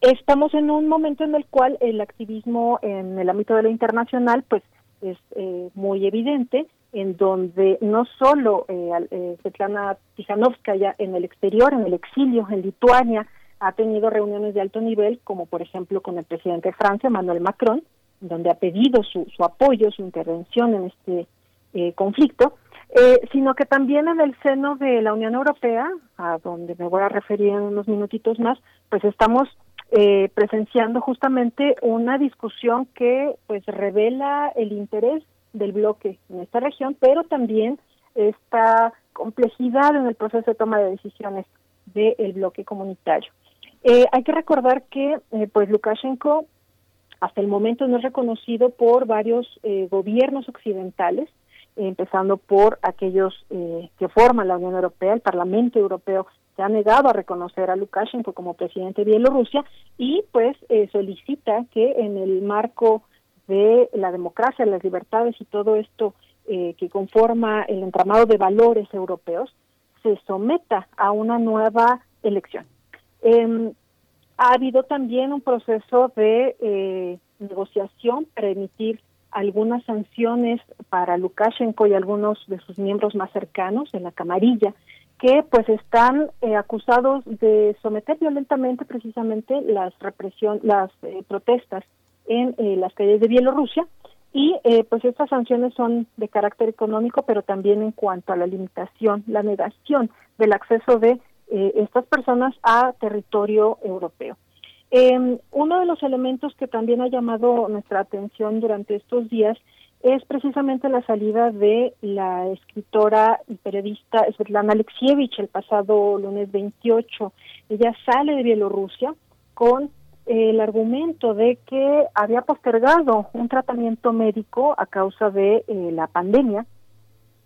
Speaker 16: estamos en un momento en el cual el activismo en el ámbito de lo internacional pues es eh, muy evidente en donde no solo eh, eh, Svetlana Tijanovskaya en el exterior, en el exilio, en Lituania, ha tenido reuniones de alto nivel, como por ejemplo con el presidente de Francia, Emmanuel Macron, donde ha pedido su, su apoyo, su intervención en este eh, conflicto, eh, sino que también en el seno de la Unión Europea, a donde me voy a referir en unos minutitos más, pues estamos eh, presenciando justamente una discusión que pues revela el interés del bloque en esta región, pero también esta complejidad en el proceso de toma de decisiones del bloque comunitario. Eh, hay que recordar que eh, pues Lukashenko hasta el momento no es reconocido por varios eh, gobiernos occidentales, empezando por aquellos eh, que forman la Unión Europea, el Parlamento Europeo se ha negado a reconocer a Lukashenko como presidente de Bielorrusia y pues eh, solicita que en el marco de la democracia, las libertades y todo esto eh, que conforma el entramado de valores europeos se someta a una nueva elección. Eh, ha habido también un proceso de eh, negociación para emitir algunas sanciones para Lukashenko y algunos de sus miembros más cercanos en la camarilla que pues están eh, acusados de someter violentamente precisamente las represión las eh, protestas en eh, las calles de Bielorrusia. Y pues estas sanciones son de carácter económico pero también en cuanto a la limitación la negación del acceso de estas personas a territorio europeo eh, uno de los elementos que también ha llamado nuestra atención durante estos días es precisamente la salida de la escritora y periodista Svetlana Alexievich el pasado lunes 28. Ella sale de Bielorrusia con eh, el argumento de que había postergado un tratamiento médico a causa de eh, la pandemia,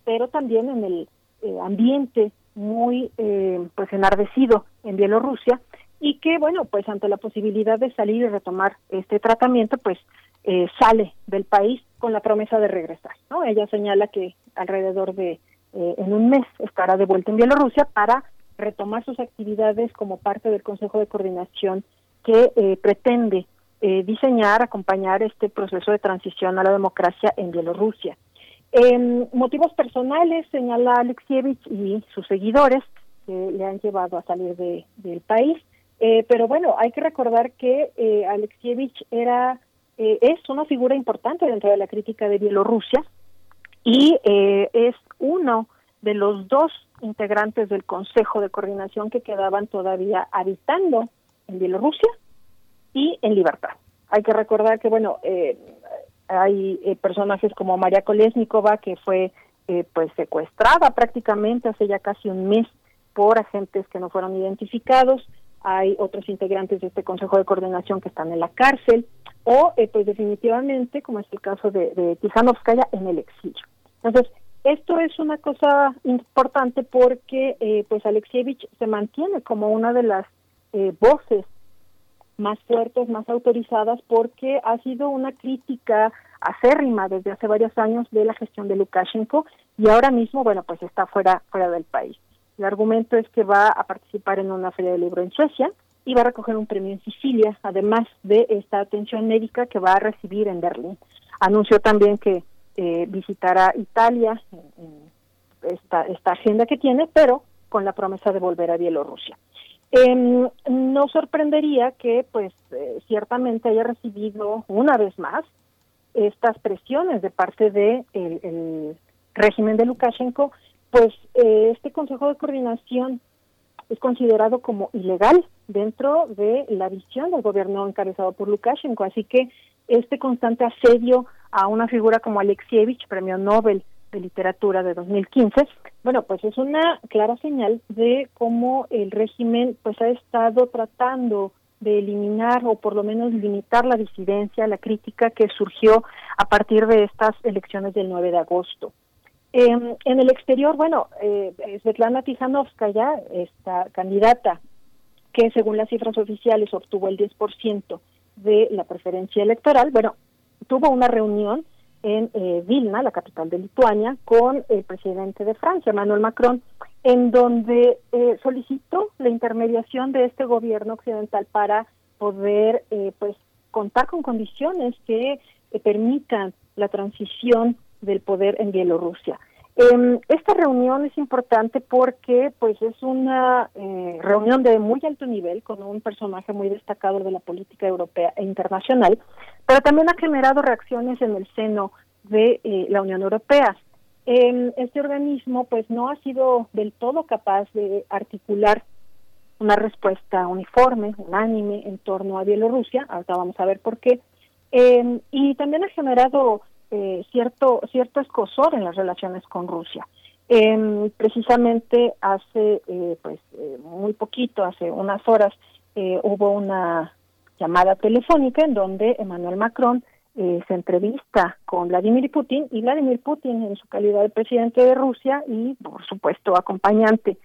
Speaker 16: pero también en el eh, ambiente muy pues enardecido en Bielorrusia y que bueno pues ante la posibilidad de salir y retomar este tratamiento pues eh, sale del país con la promesa de regresar no ella señala que alrededor de eh, en un mes estará de vuelta en Bielorrusia para retomar sus actividades como parte del Consejo de Coordinación que eh, pretende eh, diseñar, acompañar este proceso de transición a la democracia en Bielorrusia. En motivos personales, señala Alexievich y sus seguidores, que le han llevado a salir de, del país. Eh, pero bueno, hay que recordar que eh, Alexievich era, eh, es una figura importante dentro de la crítica de Bielorrusia y eh, es uno de los dos integrantes del Consejo de Coordinación que quedaban todavía habitando en Bielorrusia y en libertad. Hay que recordar que, bueno, eh, hay eh, personajes como María Kolesnikova, que fue pues secuestrada prácticamente hace ya casi un mes por agentes que no fueron identificados. Hay otros integrantes de este Consejo de Coordinación que están en la cárcel o eh, pues definitivamente, como es el caso de, de Tijanovskaya, en el exilio. Entonces, esto es una cosa importante porque eh, pues Alexievich se mantiene como una de las eh, voces más fuertes, más autorizadas, porque ha sido una crítica acérrima desde hace varios años de la gestión de Lukashenko y ahora mismo, bueno, pues está fuera, fuera del país. El argumento es que va a participar en una feria de libro en Suecia y va a recoger un premio en Sicilia, además de esta atención médica que va a recibir en Berlín. Anunció también que eh, visitará Italia, esta, esta agenda que tiene, pero con la promesa de volver a Bielorrusia. Eh, no sorprendería que, pues, eh, ciertamente haya recibido una vez más estas presiones de parte del de el régimen de Lukashenko, pues eh, este Consejo de Coordinación es considerado como ilegal dentro de la visión del gobierno encabezado por Lukashenko. Así que este constante asedio a una figura como Alexievich, premio Nobel de Literatura de 2015, bueno, pues es una clara señal de cómo el régimen pues ha estado tratando de eliminar o por lo menos limitar la disidencia, la crítica que surgió a partir de estas elecciones del 9 de agosto. Eh, en el exterior, bueno, eh, Svetlana Tijanovskaya, esta candidata que según las cifras oficiales obtuvo el 10% de la preferencia electoral, bueno, tuvo una reunión en eh, Vilna, la capital de Lituania, con el presidente de Francia, Emmanuel Macron, en donde eh, solicitó la intermediación de este gobierno occidental para poder, eh, pues, contar con condiciones que eh, permitan la transición del poder en Bielorrusia. Eh, esta reunión es importante porque pues es una eh, reunión de muy alto nivel con un personaje muy destacado de la política europea e internacional, pero también ha generado reacciones en el seno de eh, la Unión Europea. Eh, este organismo pues no ha sido del todo capaz de articular una respuesta uniforme, unánime en torno a Bielorrusia, ahorita vamos a ver por qué, eh, y también ha generado eh, cierto cierto escosor en las relaciones con Rusia. Eh, precisamente hace eh, pues eh, muy poquito, hace unas horas, eh, hubo una llamada telefónica en donde Emmanuel Macron eh, se entrevista con Vladimir Putin y Vladimir Putin en su calidad de presidente de Rusia y por supuesto acompañante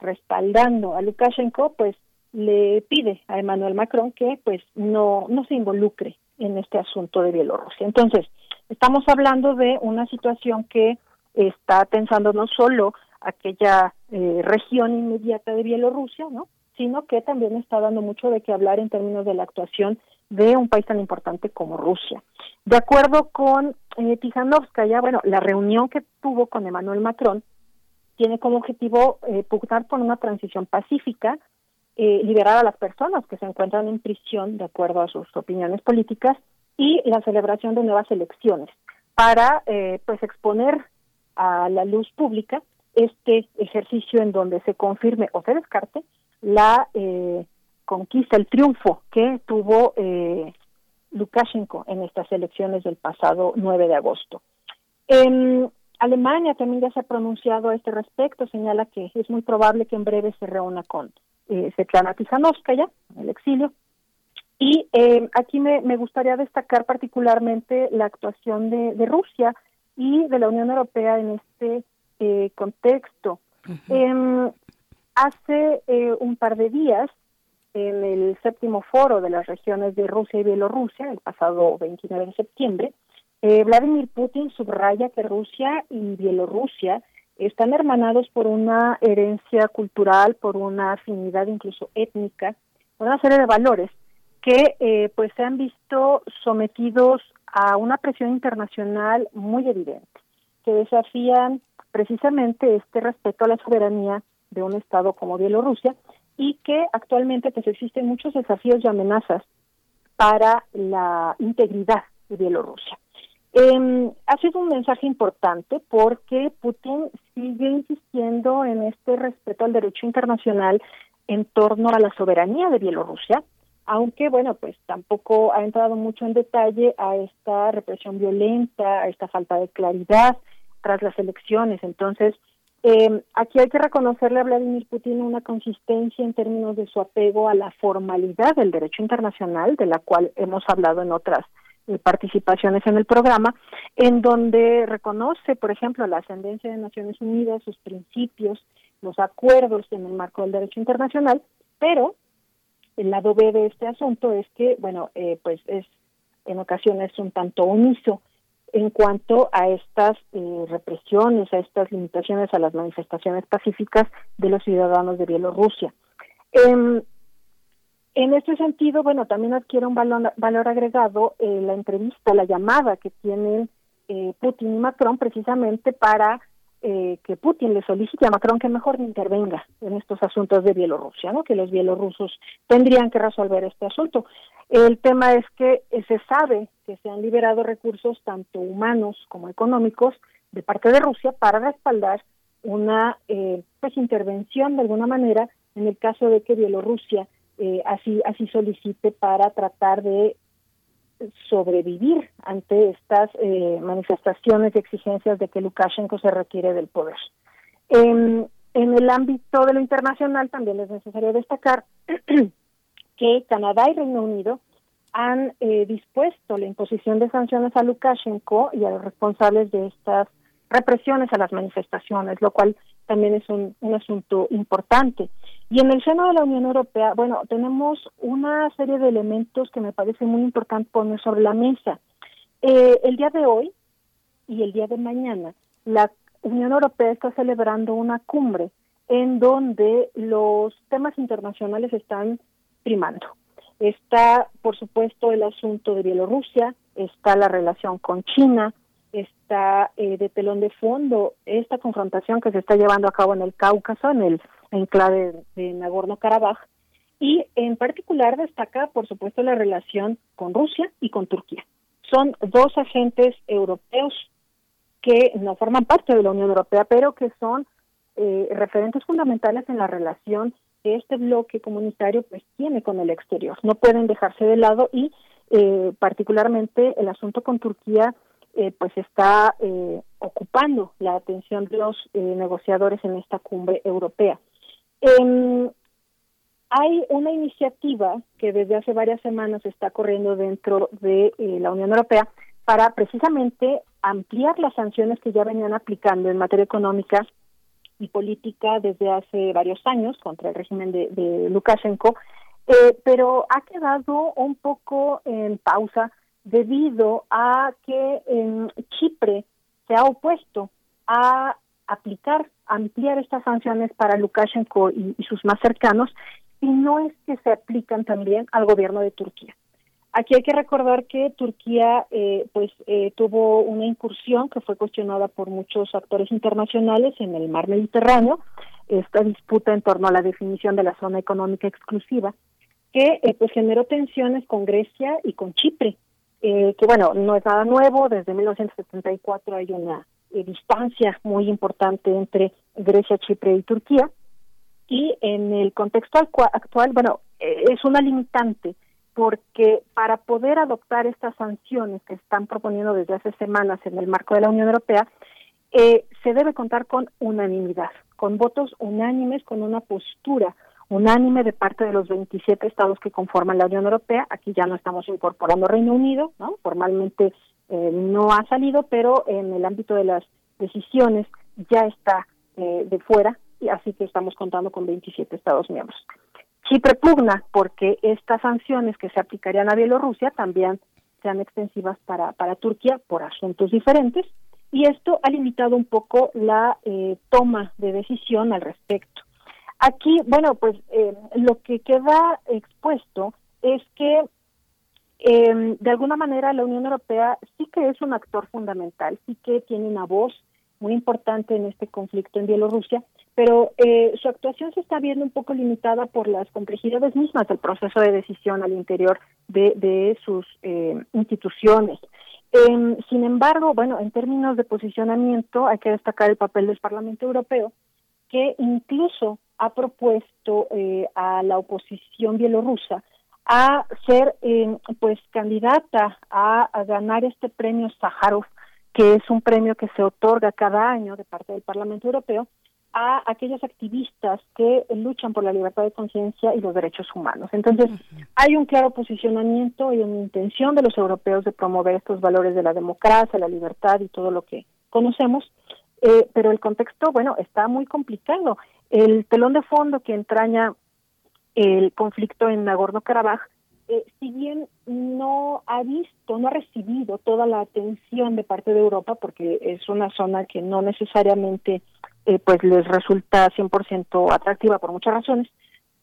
Speaker 16: respaldando a Lukashenko, pues le pide a Emmanuel Macron que pues no no se involucre en este asunto de Bielorrusia. Entonces, estamos hablando de una situación que está tensando no solo aquella eh, región inmediata de Bielorrusia, ¿no? sino que también está dando mucho de qué hablar en términos de la actuación de un país tan importante como Rusia. De acuerdo con eh, Tijanovskaya, bueno, la reunión que tuvo con Emmanuel Macron tiene como objetivo eh, pugnar por una transición pacífica, eh, liberar a las personas que se encuentran en prisión de acuerdo a sus opiniones políticas y la celebración de nuevas elecciones para eh, pues exponer a la luz pública este ejercicio en donde se confirme o se descarte la eh, conquista, el triunfo que tuvo eh, Lukashenko en estas elecciones del pasado 9 de agosto. En Alemania también ya se ha pronunciado a este respecto, señala que es muy probable que en breve se reúna con eh, Svetlana Tijanovskaya, en el exilio. Y eh, aquí me, me, gustaría destacar particularmente la actuación de, de, Rusia y de la Unión Europea en este eh, contexto. Uh -huh. hace eh, un par de días, en el séptimo foro de las regiones de Rusia y Bielorrusia, el pasado 29 de septiembre, Vladimir Putin subraya que Rusia y Bielorrusia están hermanados por una herencia cultural, por una afinidad incluso étnica, por una serie de valores que eh, pues se han visto sometidos a una presión internacional muy evidente, que desafían precisamente este respeto a la soberanía de un Estado como Bielorrusia y que actualmente pues existen muchos desafíos y amenazas para la integridad de Bielorrusia. Eh, ha sido un mensaje importante porque Putin sigue insistiendo en este respeto al derecho internacional en torno a la soberanía de Bielorrusia, aunque bueno, pues tampoco ha entrado mucho en detalle a esta represión violenta, a esta falta de claridad, tras las elecciones. Entonces, eh, aquí hay que reconocerle a Vladimir Putin una consistencia en términos de su apego a la formalidad del derecho internacional, de la cual hemos hablado en otras eh, participaciones en el programa, en donde reconoce, por ejemplo, la ascendencia de Naciones Unidas, sus principios, los acuerdos en el marco del derecho internacional, pero el lado B de este asunto es que, bueno, eh, pues es en ocasiones un tanto omiso en cuanto a estas eh, represiones, a estas limitaciones a las manifestaciones pacíficas de los ciudadanos de Bielorrusia. Em, en este sentido, bueno, también adquiere un valor, agregado eh, la entrevista, la llamada que tienen eh, Putin y Macron precisamente para eh, que Putin le solicite a Macron que mejor intervenga en estos asuntos de Bielorrusia, ¿no? que los bielorrusos tendrían que resolver este asunto. El tema es que eh, se sabe que se han liberado recursos tanto humanos como económicos de parte de Rusia para respaldar una eh, pues intervención de alguna manera en el caso de que Bielorrusia eh, así así solicite para tratar de sobrevivir ante estas eh, manifestaciones y exigencias de que Lukashenko se requiere del poder. En, el ámbito de lo internacional también es necesario destacar <clears throat> que Canadá y Reino Unido han eh, dispuesto la imposición de sanciones a Lukashenko y a los responsables de estas represiones a las manifestaciones, lo cual también es un, un asunto importante. Y en el seno de la Unión Europea, bueno, tenemos una serie de elementos que me parece muy importante poner sobre la mesa. Eh, el día de hoy y el día de mañana, la Unión Europea está celebrando una cumbre en donde los temas internacionales están primando. Está, por supuesto, el asunto de Bielorrusia, está la relación con China, está eh, de telón de fondo esta confrontación que se está llevando a cabo en el Cáucaso, en el enclave de Nagorno-Karabaj, y en particular destaca, por supuesto, la relación con Rusia y con Turquía. Son dos agentes europeos que no forman parte de la Unión Europea, pero que son eh, referentes fundamentales en la relación que este bloque comunitario pues tiene con el exterior. No pueden dejarse de lado y eh, particularmente el asunto con Turquía eh, pues está eh, ocupando la atención de los eh, negociadores en esta cumbre europea. Em, hay una iniciativa que desde hace varias semanas está corriendo dentro de la Unión Europea para precisamente ampliar las sanciones que ya venían aplicando en materia económica y política desde hace varios años contra el régimen de, de Lukashenko, pero ha quedado un poco en pausa debido a que en Chipre se ha opuesto a aplicar, ampliar estas sanciones para Lukashenko y, sus más cercanos, y no es que se aplican también al gobierno de Turquía. Aquí hay que recordar que Turquía eh, pues eh, tuvo una incursión que fue cuestionada por muchos actores internacionales en el mar Mediterráneo, esta disputa en torno a la definición de la zona económica exclusiva, que eh, pues generó tensiones con Grecia y con Chipre eh, que bueno, no es nada nuevo, desde 1974 hay una eh, distancia muy importante entre Grecia, Chipre y Turquía, y en el contexto actual, bueno, eh, es una limitante, porque para poder adoptar estas sanciones que están proponiendo desde hace semanas en el marco de la Unión Europea, se debe contar con unanimidad, con votos unánimes, con una postura unánime de parte de los 27 estados que conforman la Unión Europea. Aquí ya no estamos incorporando Reino Unido, ¿no? Formalmente eh, no ha salido, pero en el ámbito de las decisiones ya está eh, de fuera, y así que estamos contando con 27 estados miembros. Chipre pugna porque estas sanciones que se aplicarían a Bielorrusia también sean extensivas para, para Turquía por asuntos diferentes, y esto ha limitado un poco la eh, toma de decisión al respecto. Aquí, bueno, pues eh, lo que queda expuesto es que eh, de alguna manera la Unión Europea sí que es un actor fundamental, sí que tiene una voz muy importante en este conflicto en Bielorrusia, pero eh, su actuación se está viendo un poco limitada por las complejidades mismas del proceso de decisión al interior de, de sus eh, instituciones. Em, sin embargo, bueno, en términos de posicionamiento hay que destacar el papel del Parlamento Europeo, que incluso ha propuesto eh, a la oposición bielorrusa a ser eh, pues candidata a, ganar este premio Sájarov que es un premio que se otorga cada año de parte del Parlamento Europeo a aquellos activistas que luchan por la libertad de conciencia y los derechos humanos. Entonces, hay un claro posicionamiento y una intención de los europeos de promover estos valores de la democracia, la libertad y todo lo que conocemos, eh, pero el contexto, bueno, está muy complicado. El telón de fondo que entraña el conflicto en Nagorno-Karabaj, eh, si bien no ha visto, no ha recibido toda la atención de parte de Europa, porque es una zona que no necesariamente eh, pues les resulta 100% atractiva por muchas razones,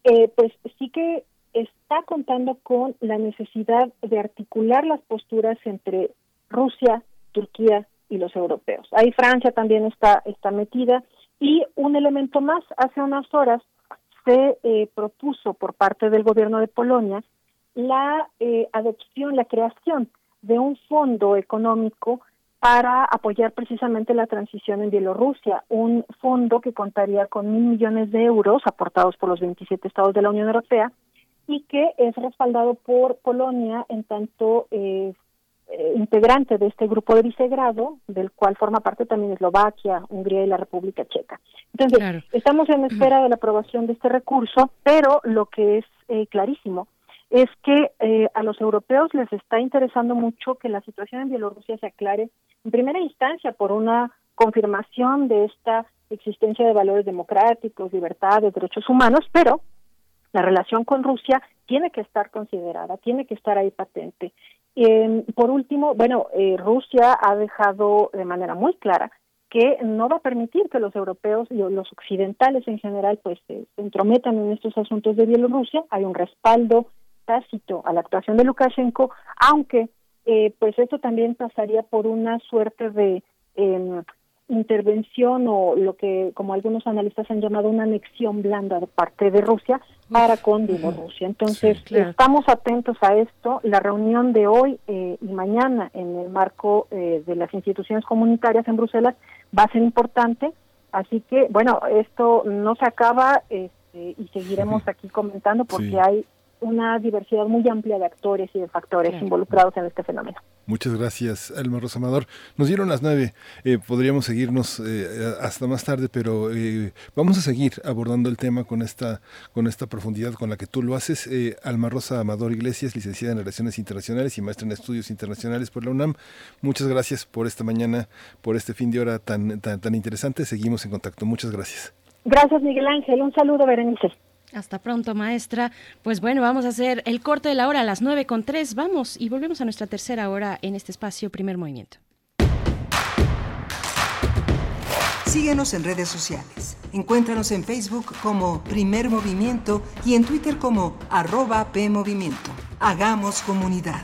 Speaker 16: eh, pues sí que está contando con la necesidad de articular las posturas entre Rusia, Turquía y los europeos. Ahí Francia también está, está metida y un elemento más, hace unas horas se eh, propuso por parte del gobierno de Polonia la adopción, la creación de un fondo económico para apoyar precisamente la transición en Bielorrusia, un fondo que contaría con mil millones de euros aportados por los 27 estados de la Unión Europea y que es respaldado por Polonia en tanto eh, eh, integrante de este grupo de vicegrado, del cual forma parte también Eslovaquia, Hungría y la República Checa. Entonces, estamos en espera de la aprobación de este recurso, pero lo que es eh, clarísimo es que eh, a los europeos les está interesando mucho que la situación en Bielorrusia se aclare en primera instancia por una confirmación de esta existencia de valores democráticos, libertades, derechos humanos, pero la relación con Rusia tiene que estar considerada, tiene que estar ahí patente. Por último, bueno, eh, Rusia ha dejado de manera muy clara que no va a permitir que los europeos y los occidentales en general pues se entrometan en estos asuntos de Bielorrusia. Hay un respaldo tácito a la actuación de Lukashenko, aunque eh, pues esto también pasaría por una suerte de eh, intervención o lo que como algunos analistas han llamado una anexión blanda de parte de Rusia para con Bielorrusia. Entonces estamos atentos a esto. La reunión de hoy eh, y mañana en el marco eh, de las instituciones comunitarias en Bruselas va a ser importante. Así que bueno, esto no se acaba este, y seguiremos aquí comentando porque hay una diversidad muy amplia de actores y de factores involucrados en este fenómeno.
Speaker 1: Muchas gracias, Alma Rosa Amador. Nos dieron las nueve, eh, podríamos seguirnos eh, hasta más tarde, pero eh, vamos a seguir abordando el tema con esta, con esta profundidad con la que tú lo haces. Alma Rosa Amador Iglesias, licenciada en Relaciones Internacionales y maestra en Estudios Internacionales por la UNAM. Muchas gracias por esta mañana, por este fin de hora tan, tan, tan interesante. Seguimos en contacto. Muchas gracias.
Speaker 16: Gracias, Miguel Ángel. Un saludo, Berenice.
Speaker 2: Hasta pronto, maestra. Pues bueno, vamos a hacer el corte de la hora a las nueve con tres. Vamos y volvemos a nuestra tercera hora en este espacio Primer Movimiento.
Speaker 3: Síguenos en redes sociales. Encuéntranos en Facebook como Primer Movimiento y en Twitter como arroba PMovimiento. Hagamos comunidad.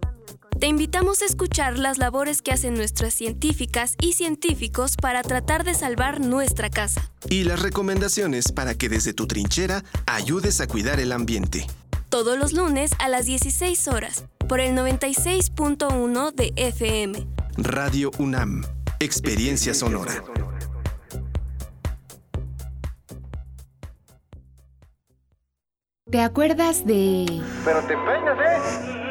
Speaker 17: Te invitamos a escuchar las labores que hacen nuestras científicas y científicos para tratar de salvar nuestra casa.
Speaker 18: Y las recomendaciones para que desde tu trinchera ayudes a cuidar el ambiente.
Speaker 17: Todos los lunes a las 16 horas, por el 96.1 de FM.
Speaker 18: Radio UNAM, Experiencia Sonora.
Speaker 19: ¿Te acuerdas de...?
Speaker 20: Pero te peinas, ¿eh?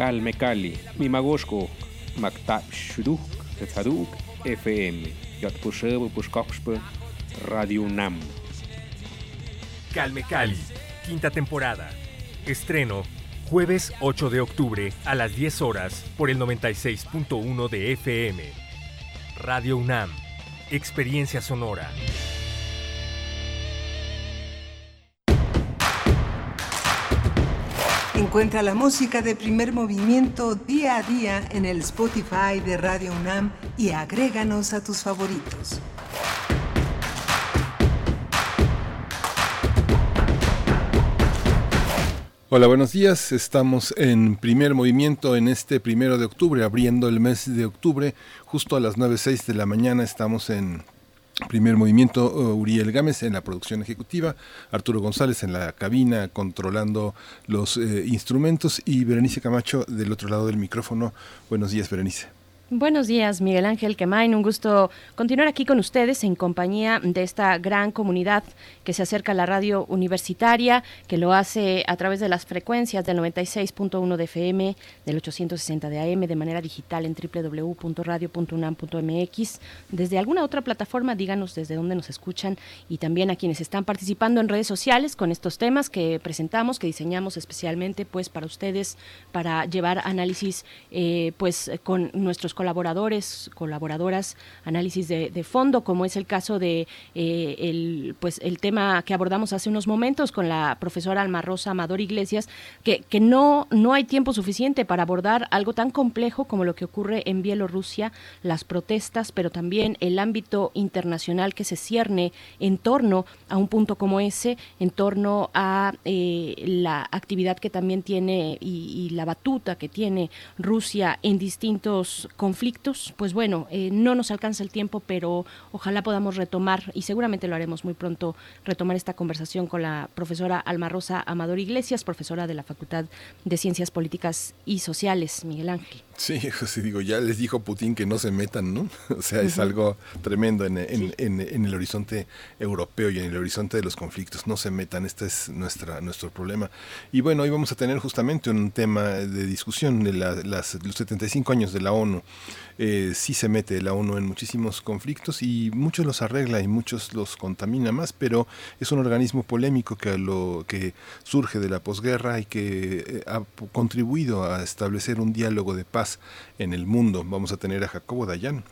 Speaker 21: Calme Cali, Mimagoshko, Maktab Shuduk, Tetaduk, FM, Yatpusheb, Pushkoshpe, Radio Nam.
Speaker 22: Calme Cali, quinta temporada. Estreno jueves 8 de octubre a las 10 horas por el 96.1 de FM. Radio UNAM, Experiencia Sonora.
Speaker 3: Encuentra la música de primer movimiento día a día en el Spotify de Radio UNAM y agréganos a tus favoritos.
Speaker 1: Hola, buenos días. Estamos en primer movimiento en este primero de octubre, abriendo el mes de octubre. Justo a las 9.06 de la mañana estamos en primer movimiento. uh, Uriel Gámez en la producción ejecutiva, Arturo González en la cabina controlando los eh, instrumentos y Berenice Camacho del otro lado del micrófono. Buenos días, Berenice.
Speaker 2: Buenos días, Miguel Ángel Quemain. Un gusto continuar aquí con ustedes en compañía de esta gran comunidad que se acerca a la radio universitaria, que lo hace a través de las frecuencias del 96.1 de FM, del 860 de AM, de manera digital en www.radio.unam.mx. Desde alguna otra plataforma, díganos desde dónde nos escuchan y también a quienes están participando en redes sociales con estos temas que presentamos, que diseñamos especialmente pues para ustedes, para llevar análisis eh, pues con nuestros colaboradores, colaboradoras, análisis de, fondo, como es el caso de eh, el, pues, el tema que abordamos hace unos momentos con la profesora Alma Rosa Amador Iglesias, que, que no, no hay tiempo suficiente para abordar algo tan complejo como lo que ocurre en Bielorrusia, las protestas, pero también el ámbito internacional que se cierne en torno a un punto como ese, en torno a eh, la actividad que también tiene y, y la batuta que tiene Rusia en distintos conflictos, pues bueno, eh, no nos alcanza el tiempo, pero ojalá podamos retomar, y seguramente lo haremos muy pronto, retomar esta conversación con la profesora Alma Rosa Amador Iglesias, profesora de la Facultad de Ciencias Políticas y Sociales, Miguel Ángel.
Speaker 1: Sí, sí, digo, ya les dijo Putin que no se metan, ¿no? <laughs> O sea, es algo tremendo en, en- en- en el horizonte europeo y en el horizonte de los conflictos. No se metan, este es nuestra, nuestro problema. Y bueno, hoy vamos a tener justamente un tema de discusión de la- las, los 75 años de la ONU. Eh, sí se mete la ONU en muchísimos conflictos y muchos los arregla y muchos los contamina más, pero es un organismo polémico que, lo, que surge de la posguerra y que eh, ha contribuido a establecer un diálogo de paz en el mundo. Vamos a tener a Jacobo Dayan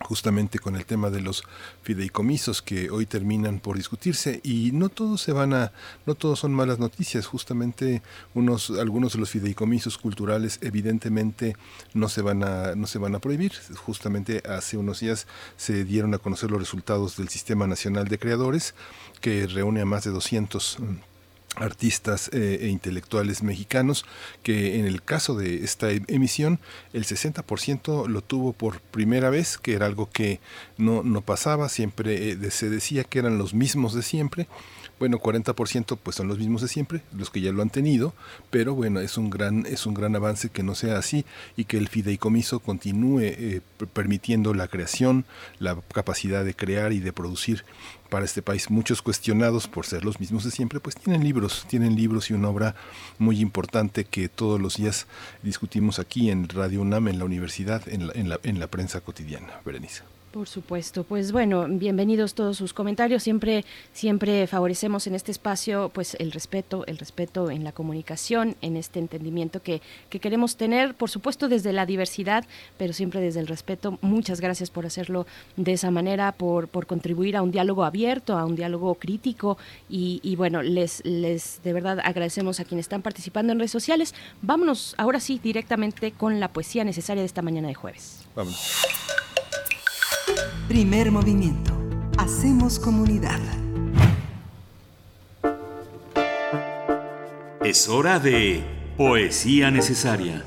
Speaker 1: justamente con el tema de los fideicomisos que hoy terminan por discutirse. Y no todos se van a no todos son malas noticias. Justamente unos algunos de los fideicomisos culturales evidentemente no se van a no se van a prohibir. Justamente hace unos días se dieron a conocer los resultados del Sistema Nacional de Creadores que reúne a más de 200 mm, artistas eh, e intelectuales mexicanos que en el caso de esta em- emisión el 60% lo tuvo por primera vez que era algo que no, no pasaba siempre eh, se decía que eran los mismos de siempre bueno 40% pues son los mismos de siempre los que ya lo han tenido pero bueno es un gran es un gran avance que no sea así y que el fideicomiso continúe eh, per- permitiendo la creación la capacidad de crear y de producir para este país. Muchos cuestionados por ser los mismos de siempre, pues tienen libros, tienen libros y una obra muy importante que todos los días discutimos aquí en Radio UNAM, en la universidad, en la, en la, en la prensa cotidiana. Berenice.
Speaker 2: Por supuesto, pues bueno, bienvenidos todos sus comentarios. Siempre, siempre favorecemos en este espacio, pues el respeto, el respeto en la comunicación, en este entendimiento que, que queremos tener, por supuesto desde la diversidad, pero siempre desde el respeto. Muchas gracias por hacerlo de esa manera, por, por contribuir a un diálogo abierto, a un diálogo crítico y, bueno, les, les de verdad agradecemos a quienes están participando en redes sociales. Vámonos ahora sí directamente con la poesía necesaria de esta mañana de jueves.
Speaker 1: Vamos.
Speaker 3: Primer movimiento. Hacemos comunidad.
Speaker 23: Es hora de Poesía Necesaria.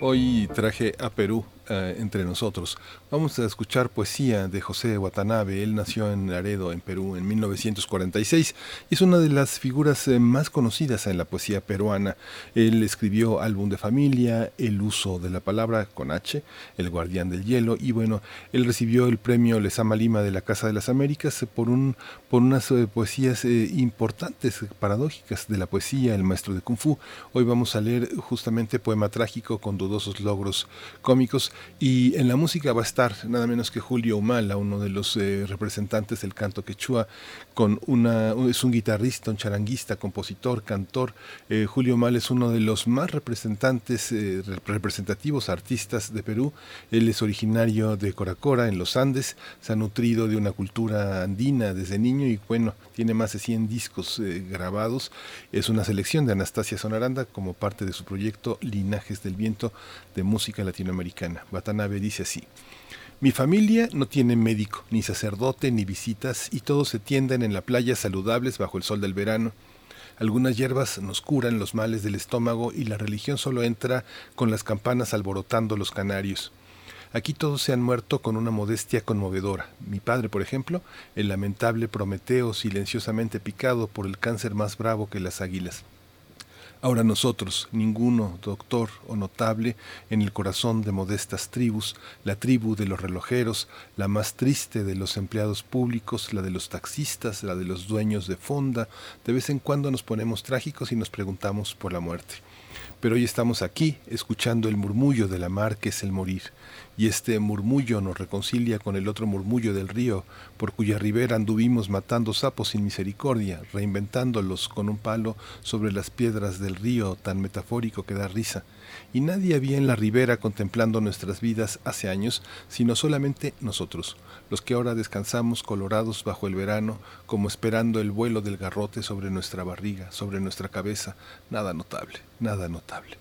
Speaker 1: Hoy traje a Perú eh, entre nosotros. Vamos a escuchar poesía de José Watanabe. Él nació en Laredo, en Perú, en 1946 y es una de las figuras eh, más conocidas en la poesía peruana. Él escribió Álbum de Familia, El uso de la palabra con H, El guardián del hielo y bueno, él recibió el premio Lesama Lima de la Casa de las Américas por, un, por unas eh, poesías importantes, paradójicas de la poesía, El maestro de Kung Fu. Hoy vamos a leer justamente Poema Trágico con dudosos logros cómicos y en la música va a estar nada menos que Julio Humala, uno de los eh, representantes del canto quechua, con una, es un guitarrista, un charanguista, compositor, cantor. Eh, Julio Humala es uno de los más representantes, eh, representativos artistas de Perú. Él es originario de Coracora, en los Andes, se ha nutrido de una cultura andina desde niño y bueno, tiene más de 100 discos grabados. Es una selección de Anastasia Sonaranda como parte de su proyecto Linajes del Viento de música latinoamericana. Watanabe dice así. Mi familia no tiene médico, ni sacerdote, ni visitas, y todos se tienden en la playa saludables bajo el sol del verano. Algunas hierbas nos curan los males del estómago y la religión solo entra con las campanas alborotando los canarios. Aquí todos se han muerto con una modestia conmovedora. Mi padre, por ejemplo, el lamentable Prometeo silenciosamente picado por el cáncer más bravo que las águilas. Ahora nosotros, ninguno doctor o notable, en el corazón de modestas tribus, la tribu de los relojeros, la más triste de los empleados públicos, la de los taxistas, la de los dueños de fonda, de vez en cuando nos ponemos trágicos y nos preguntamos por la muerte. Pero hoy estamos aquí, escuchando el murmullo de la mar que es el morir y este murmullo nos reconcilia con el otro murmullo del río, por cuya ribera anduvimos matando sapos sin misericordia, reinventándolos con un palo sobre las piedras del río tan metafórico que da risa. Y nadie había en la ribera contemplando nuestras vidas hace años, sino solamente nosotros, los que ahora descansamos colorados bajo el verano, como esperando el vuelo del garrote sobre nuestra barriga, sobre nuestra cabeza, nada notable, nada notable.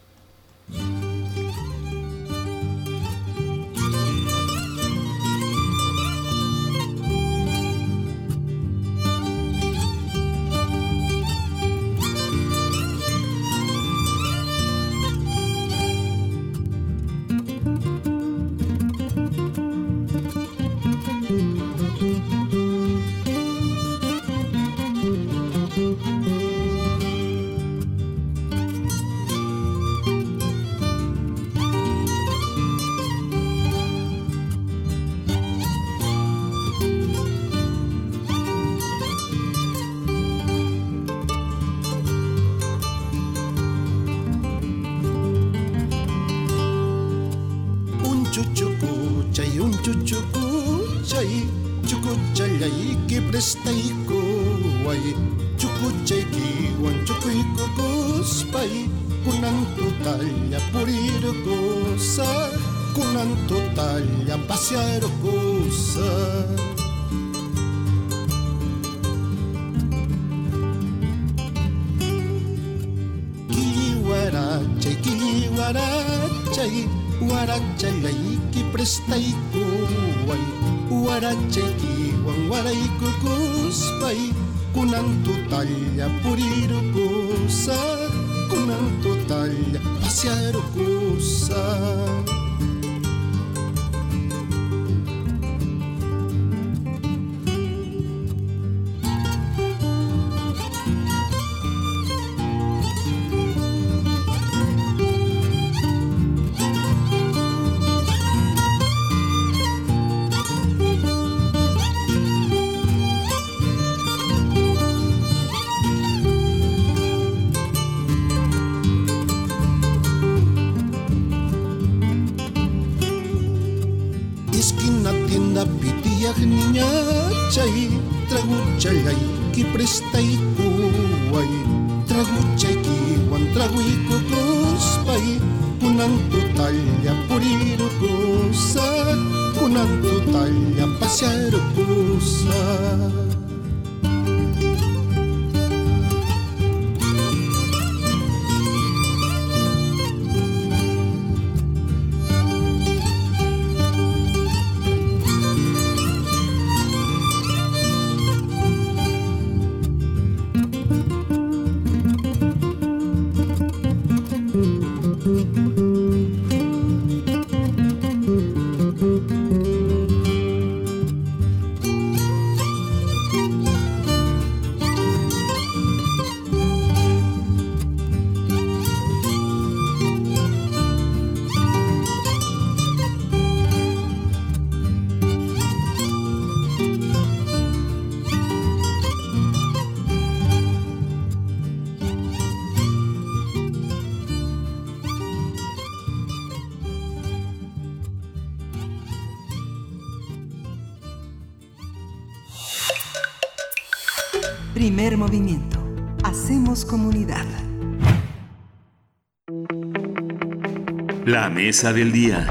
Speaker 23: Mesa del día.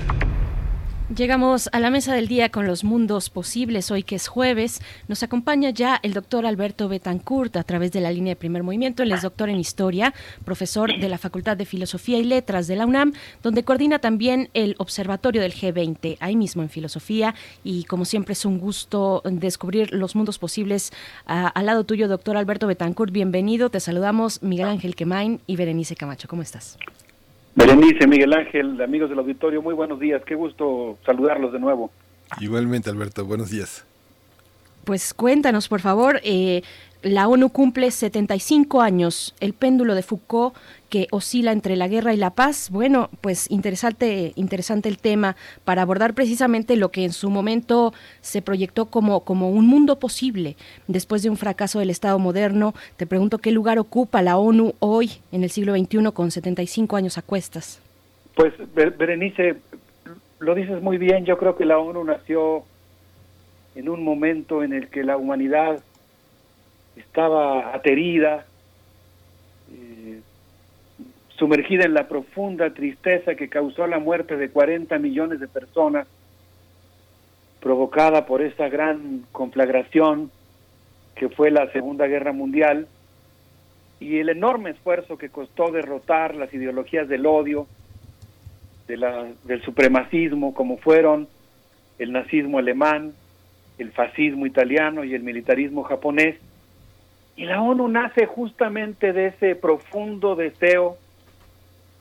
Speaker 2: Llegamos a la mesa del día con los mundos posibles, hoy que es jueves. Nos acompaña ya el doctor Alberto Betancourt a través de la línea de primer movimiento. Él es doctor en historia, profesor de la Facultad de Filosofía y Letras de la UNAM, donde coordina también el Observatorio del G20, ahí mismo en filosofía. Y como siempre es un gusto descubrir los mundos posibles al lado tuyo, doctor Alberto Betancourt. Bienvenido, te saludamos Miguel Ángel Quemain y Berenice Camacho. ¿Cómo estás?
Speaker 24: Berenice, Miguel Ángel, amigos del auditorio, muy buenos días. Qué gusto saludarlos de nuevo.
Speaker 1: Igualmente, Alberto, buenos días.
Speaker 2: Pues cuéntanos, por favor, eh, la ONU cumple 75 años. El péndulo de Foucault que oscila entre la guerra y la paz. Bueno, pues interesante, interesante el tema para abordar precisamente lo que en su momento se proyectó como, como un mundo posible después de un fracaso del Estado moderno. Te pregunto qué lugar ocupa la ONU hoy en el siglo XXI con 75 años a cuestas.
Speaker 24: Pues Berenice, lo dices muy bien. Yo creo que la ONU nació en un momento en el que la humanidad estaba aterida, eh, sumergida en la profunda tristeza que causó la muerte de 40 millones de personas, provocada por esa gran conflagración que fue la Segunda Guerra Mundial, y el enorme esfuerzo que costó derrotar las ideologías del odio, de la, del supremacismo, como fueron el nazismo alemán, el fascismo italiano y el militarismo japonés. Y la ONU nace justamente de ese profundo deseo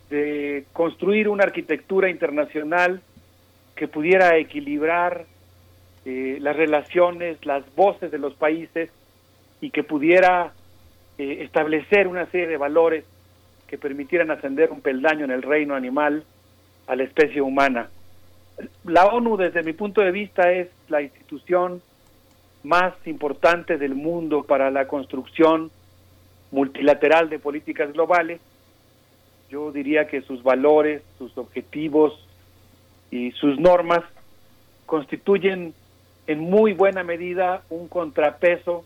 Speaker 24: de construir una arquitectura internacional que pudiera equilibrar eh, las relaciones, las voces de los países y que pudiera eh, establecer una serie de valores que permitieran ascender un peldaño en el reino animal a la especie humana. La ONU, desde mi punto de vista, es la institución más importante del mundo para la construcción multilateral de políticas globales yo diría que sus valores, sus objetivos y sus normas constituyen en muy buena medida un contrapeso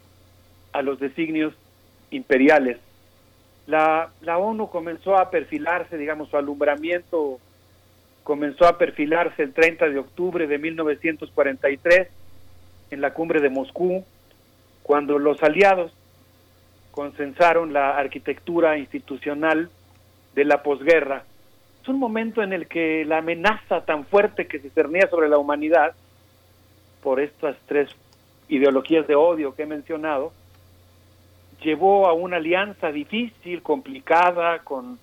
Speaker 24: a los designios imperiales. La, la ONU comenzó a perfilarse, digamos, su alumbramiento comenzó a perfilarse el 30 de octubre de 1943 en la cumbre de Moscú, cuando los aliados consensaron la arquitectura institucional de la posguerra. Es un momento en el que la amenaza tan fuerte que se cernía sobre la humanidad por estas tres ideologías de odio que he mencionado, llevó a una alianza difícil, complicada, con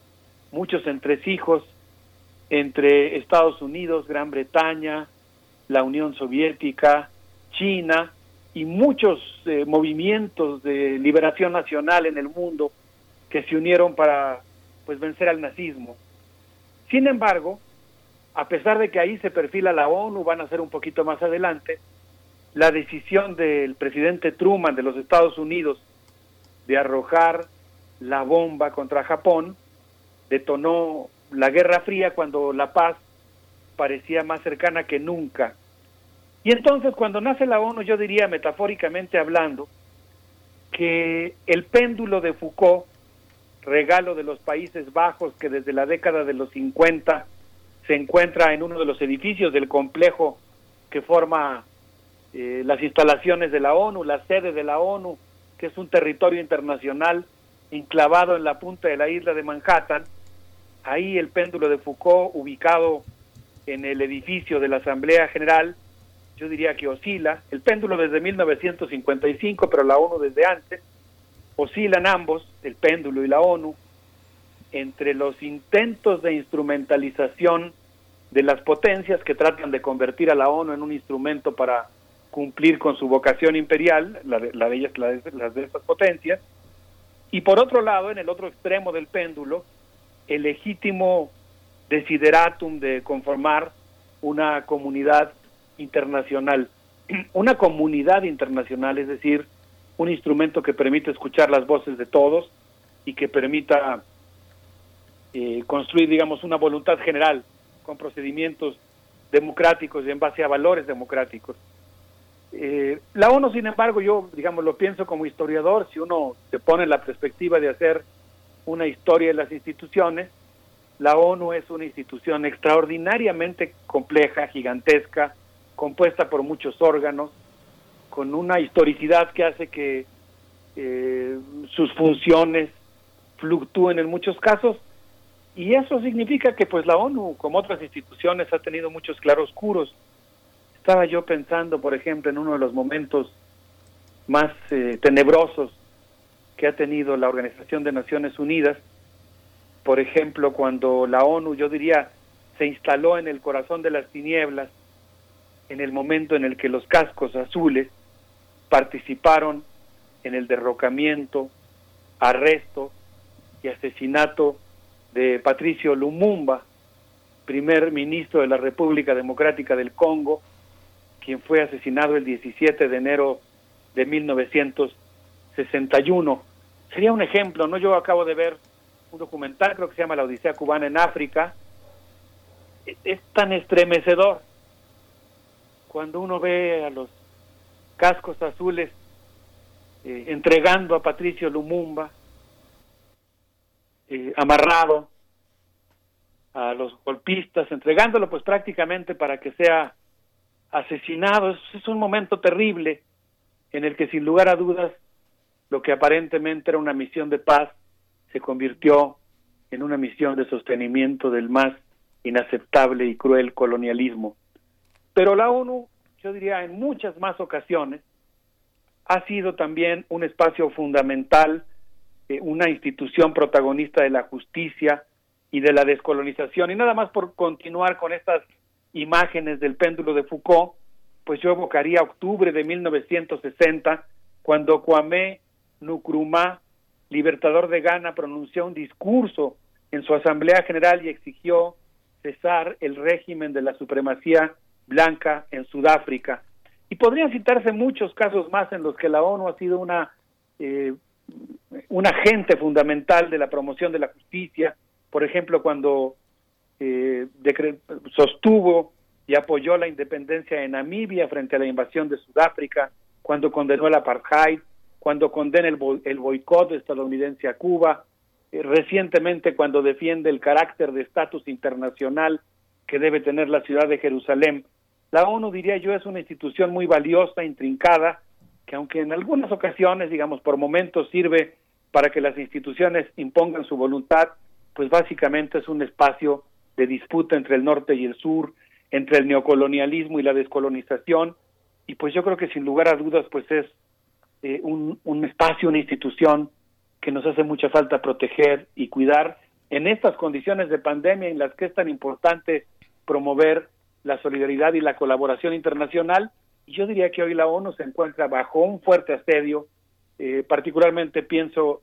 Speaker 24: muchos entresijos entre Estados Unidos, Gran Bretaña, la Unión Soviética, China y muchos eh, movimientos de liberación nacional en el mundo que se unieron para pues vencer al nazismo. Sin embargo, a pesar de que ahí se perfila la ONU, van a ser un poquito más adelante, la decisión del presidente Truman de los Estados Unidos de arrojar la bomba contra Japón detonó la Guerra Fría cuando la paz parecía más cercana que nunca. Y entonces cuando nace la ONU, yo diría metafóricamente hablando, que el péndulo de Foucault regalo de los Países Bajos que desde la década de los 50 se encuentra en uno de los edificios del complejo que forma eh, las instalaciones de la ONU, la sede de la ONU, que es un territorio internacional enclavado en la punta de la isla de Manhattan. Ahí el péndulo de Foucault, ubicado en el edificio de la Asamblea General, yo diría que oscila. El péndulo desde 1955, pero la ONU desde antes. Oscilan ambos, el péndulo y la ONU, entre los intentos de instrumentalización de las potencias que tratan de convertir a la ONU en un instrumento para cumplir con su vocación imperial, la de, la de las de estas potencias, y por otro lado, en el otro extremo del péndulo, el legítimo desideratum de conformar una comunidad internacional. <clears throat> Una comunidad internacional, es decir, un instrumento que permite escuchar las voces de todos y que permita eh, construir, digamos, una voluntad general con procedimientos democráticos y en base a valores democráticos. Eh, la ONU, sin embargo, yo, digamos, lo pienso como historiador, si uno se pone en la perspectiva de hacer una historia de las instituciones, la ONU es una institución extraordinariamente compleja, gigantesca, compuesta por muchos órganos, con una historicidad que hace que eh, sus funciones fluctúen en muchos casos, y eso significa que pues la ONU, como otras instituciones, ha tenido muchos claroscuros. Estaba yo pensando, por ejemplo, en uno de los momentos más eh, tenebrosos que ha tenido la Organización de Naciones Unidas, por ejemplo, cuando la ONU, yo diría, se instaló en el corazón de las tinieblas, en el momento en el que los cascos azules participaron en el derrocamiento, arresto y asesinato de Patricio Lumumba, primer ministro de la República Democrática del Congo, quien fue asesinado el 17 de enero de 1961. Sería un ejemplo, ¿no? Yo acabo de ver un documental, creo que se llama La Odisea Cubana en África. Es, es tan estremecedor cuando uno ve a los cascos azules eh, entregando a Patricio Lumumba, eh, amarrado a los golpistas, entregándolo pues prácticamente para que sea asesinado. Es, es un momento terrible en el que sin lugar a dudas lo que aparentemente era una misión de paz se convirtió en una misión de sostenimiento del más inaceptable y cruel colonialismo. Pero la ONU, yo diría en muchas más ocasiones, ha sido también un espacio fundamental, eh, una institución protagonista de la justicia y de la descolonización. Y nada más por continuar con estas imágenes del péndulo de Foucault, pues yo evocaría octubre de 1960, cuando Kwame Nkrumah, libertador de Ghana, pronunció un discurso en su Asamblea General y exigió cesar el régimen de la supremacía blanca en Sudáfrica. Y podrían citarse muchos casos más en los que la ONU ha sido una, eh, un agente fundamental de la promoción de la justicia, por ejemplo, cuando eh, sostuvo y apoyó la independencia de Namibia frente a la invasión de Sudáfrica, cuando condenó el apartheid, cuando condena el, el boicot estadounidense a Cuba, eh, recientemente cuando defiende el carácter de estatus internacional que debe tener la ciudad de Jerusalén la ONU, diría yo, es una institución muy valiosa, intrincada, que aunque en algunas ocasiones, digamos, por momentos sirve para que las instituciones impongan su voluntad, pues básicamente es un espacio de disputa entre el norte y el sur, entre el neocolonialismo y la descolonización, y pues yo creo que sin lugar a dudas, pues es eh, un, un espacio, una institución que nos hace mucha falta proteger y cuidar en estas condiciones de pandemia en las que es tan importante promover la solidaridad y la colaboración internacional. Y yo diría que hoy la ONU se encuentra bajo un fuerte asedio, eh, particularmente pienso,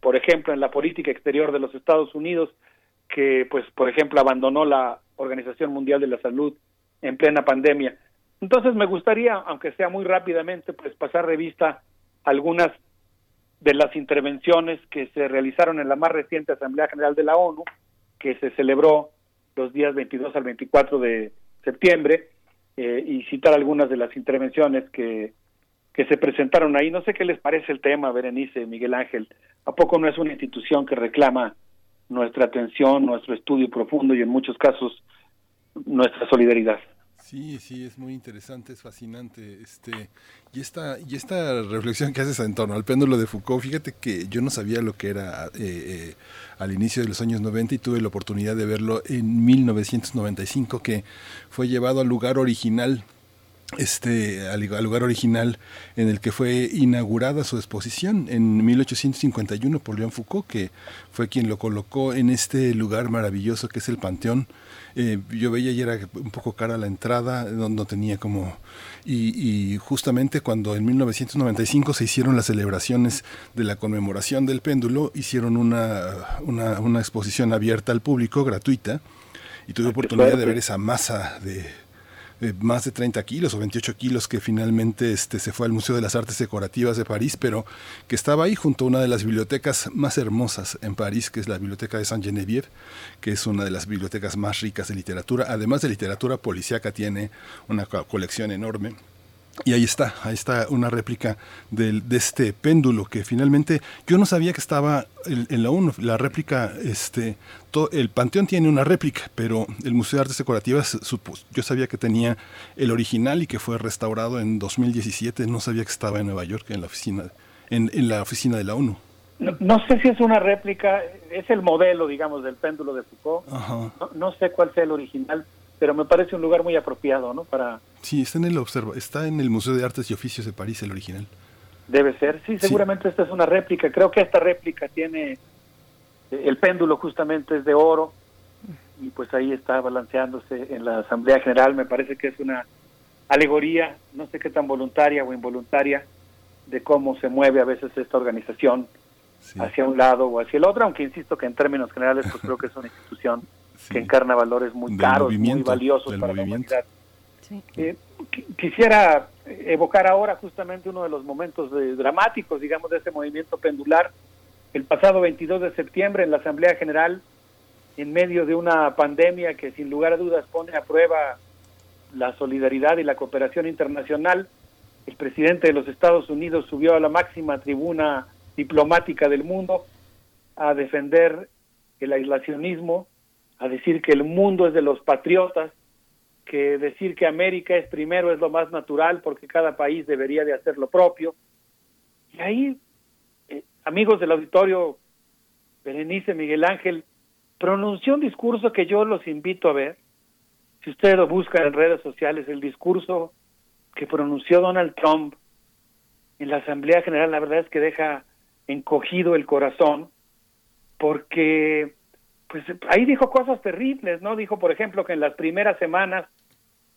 Speaker 24: por ejemplo, en la política exterior de los Estados Unidos, que, pues, por ejemplo, abandonó la Organización Mundial de la Salud en plena pandemia. Entonces, me gustaría, aunque sea muy rápidamente, pues, pasar revista algunas de las intervenciones que se realizaron en la más reciente Asamblea General de la ONU, que se celebró los días 22 al 24 de septiembre eh, y citar algunas de las intervenciones que, que se presentaron ahí. No sé qué les parece el tema, Berenice, Miguel Ángel. ¿A poco no es una institución que reclama nuestra atención, nuestro estudio profundo y en muchos casos nuestra solidaridad?
Speaker 1: Sí, sí, es muy interesante, es fascinante. Este, y esta, y esta reflexión que haces en torno al péndulo de Foucault, fíjate que yo no sabía lo que era eh, eh, al inicio de los años 90 y tuve la oportunidad de verlo en 1995, que fue llevado al lugar original este, al, lugar original en el que fue inaugurada su exposición en 1851 por León Foucault, que fue quien lo colocó en este lugar maravilloso que es el Panteón. Eh, yo veía y era un poco cara la entrada, no, tenía como... Y, justamente cuando en 1995 se hicieron las celebraciones de la conmemoración del péndulo, hicieron una, una, una exposición abierta al público, gratuita, y tuve oportunidad de ver esa masa de más de 30 kilos o 28 kilos que finalmente este, se fue al Museo de las Artes Decorativas de París, pero que estaba ahí junto a una de las bibliotecas más hermosas en París, que es la Biblioteca de Saint-Geneviève, que es una de las bibliotecas más ricas de literatura. Además de literatura policíaca, tiene una colección enorme Y ahí está, ahí está una réplica del, de este péndulo que finalmente yo no sabía que estaba en, en la ONU. La réplica, este, todo, el Panteón tiene una réplica, pero el Museo de Artes Decorativas, yo sabía que tenía el original y que fue restaurado en 2017. No sabía que estaba en Nueva York, en la oficina, en, en la oficina de la ONU.
Speaker 24: No, no sé si es una réplica, es el modelo, digamos, del péndulo de Foucault.
Speaker 1: Ajá.
Speaker 24: No, no sé cuál sea el original, pero me parece un lugar muy apropiado, ¿no? Para
Speaker 1: Sí, está en el observa, está en el Museo de Artes y Oficios de París, el original.
Speaker 24: debe ser. Sí, seguramente esta es una réplica. Creo que esta réplica tiene eh, el péndulo justamente es de oro y pues ahí está balanceándose en la Asamblea General. Me parece que es una alegoría, no sé qué tan voluntaria o involuntaria, de cómo se mueve a veces esta organización hacia un lado o hacia el otro, aunque insisto que en términos generales pues creo que es una institución que encarna valores muy
Speaker 1: Del
Speaker 24: caros, muy valiosos para
Speaker 1: movimiento.
Speaker 24: la humanidad. Eh, qui- quisiera evocar ahora justamente uno de los momentos dramáticos, digamos, de ese movimiento pendular. El pasado 22 de septiembre en la Asamblea General, en medio de una pandemia que sin lugar a dudas pone a prueba la solidaridad y la cooperación internacional, el presidente de los Estados Unidos subió a la máxima tribuna diplomática del mundo a defender el aislacionismo, a decir que el mundo es de los patriotas, que decir que América es primero es lo más natural porque cada país debería de hacer lo propio. Y ahí, eh, amigos del auditorio, Berenice Miguel Ángel, pronunció un discurso que yo los invito a ver. Si ustedes lo buscan en redes sociales, el discurso que pronunció Donald Trump en la Asamblea General, la verdad es que deja encogido el corazón, porque pues ahí dijo cosas terribles, ¿no? Dijo, por ejemplo, que en las primeras semanas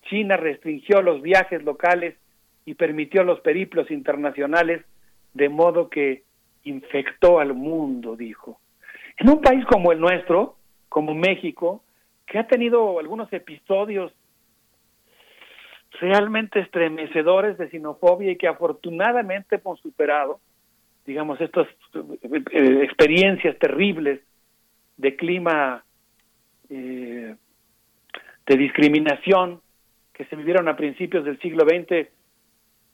Speaker 24: China restringió los viajes locales y permitió los periplos internacionales, de modo que infectó al mundo, dijo. En un país como el nuestro, como México, que ha tenido algunos episodios realmente estremecedores de xenofobia y que afortunadamente hemos superado, digamos, estas eh, eh, experiencias terribles de clima eh, de discriminación que se vivieron a principios del siglo XX,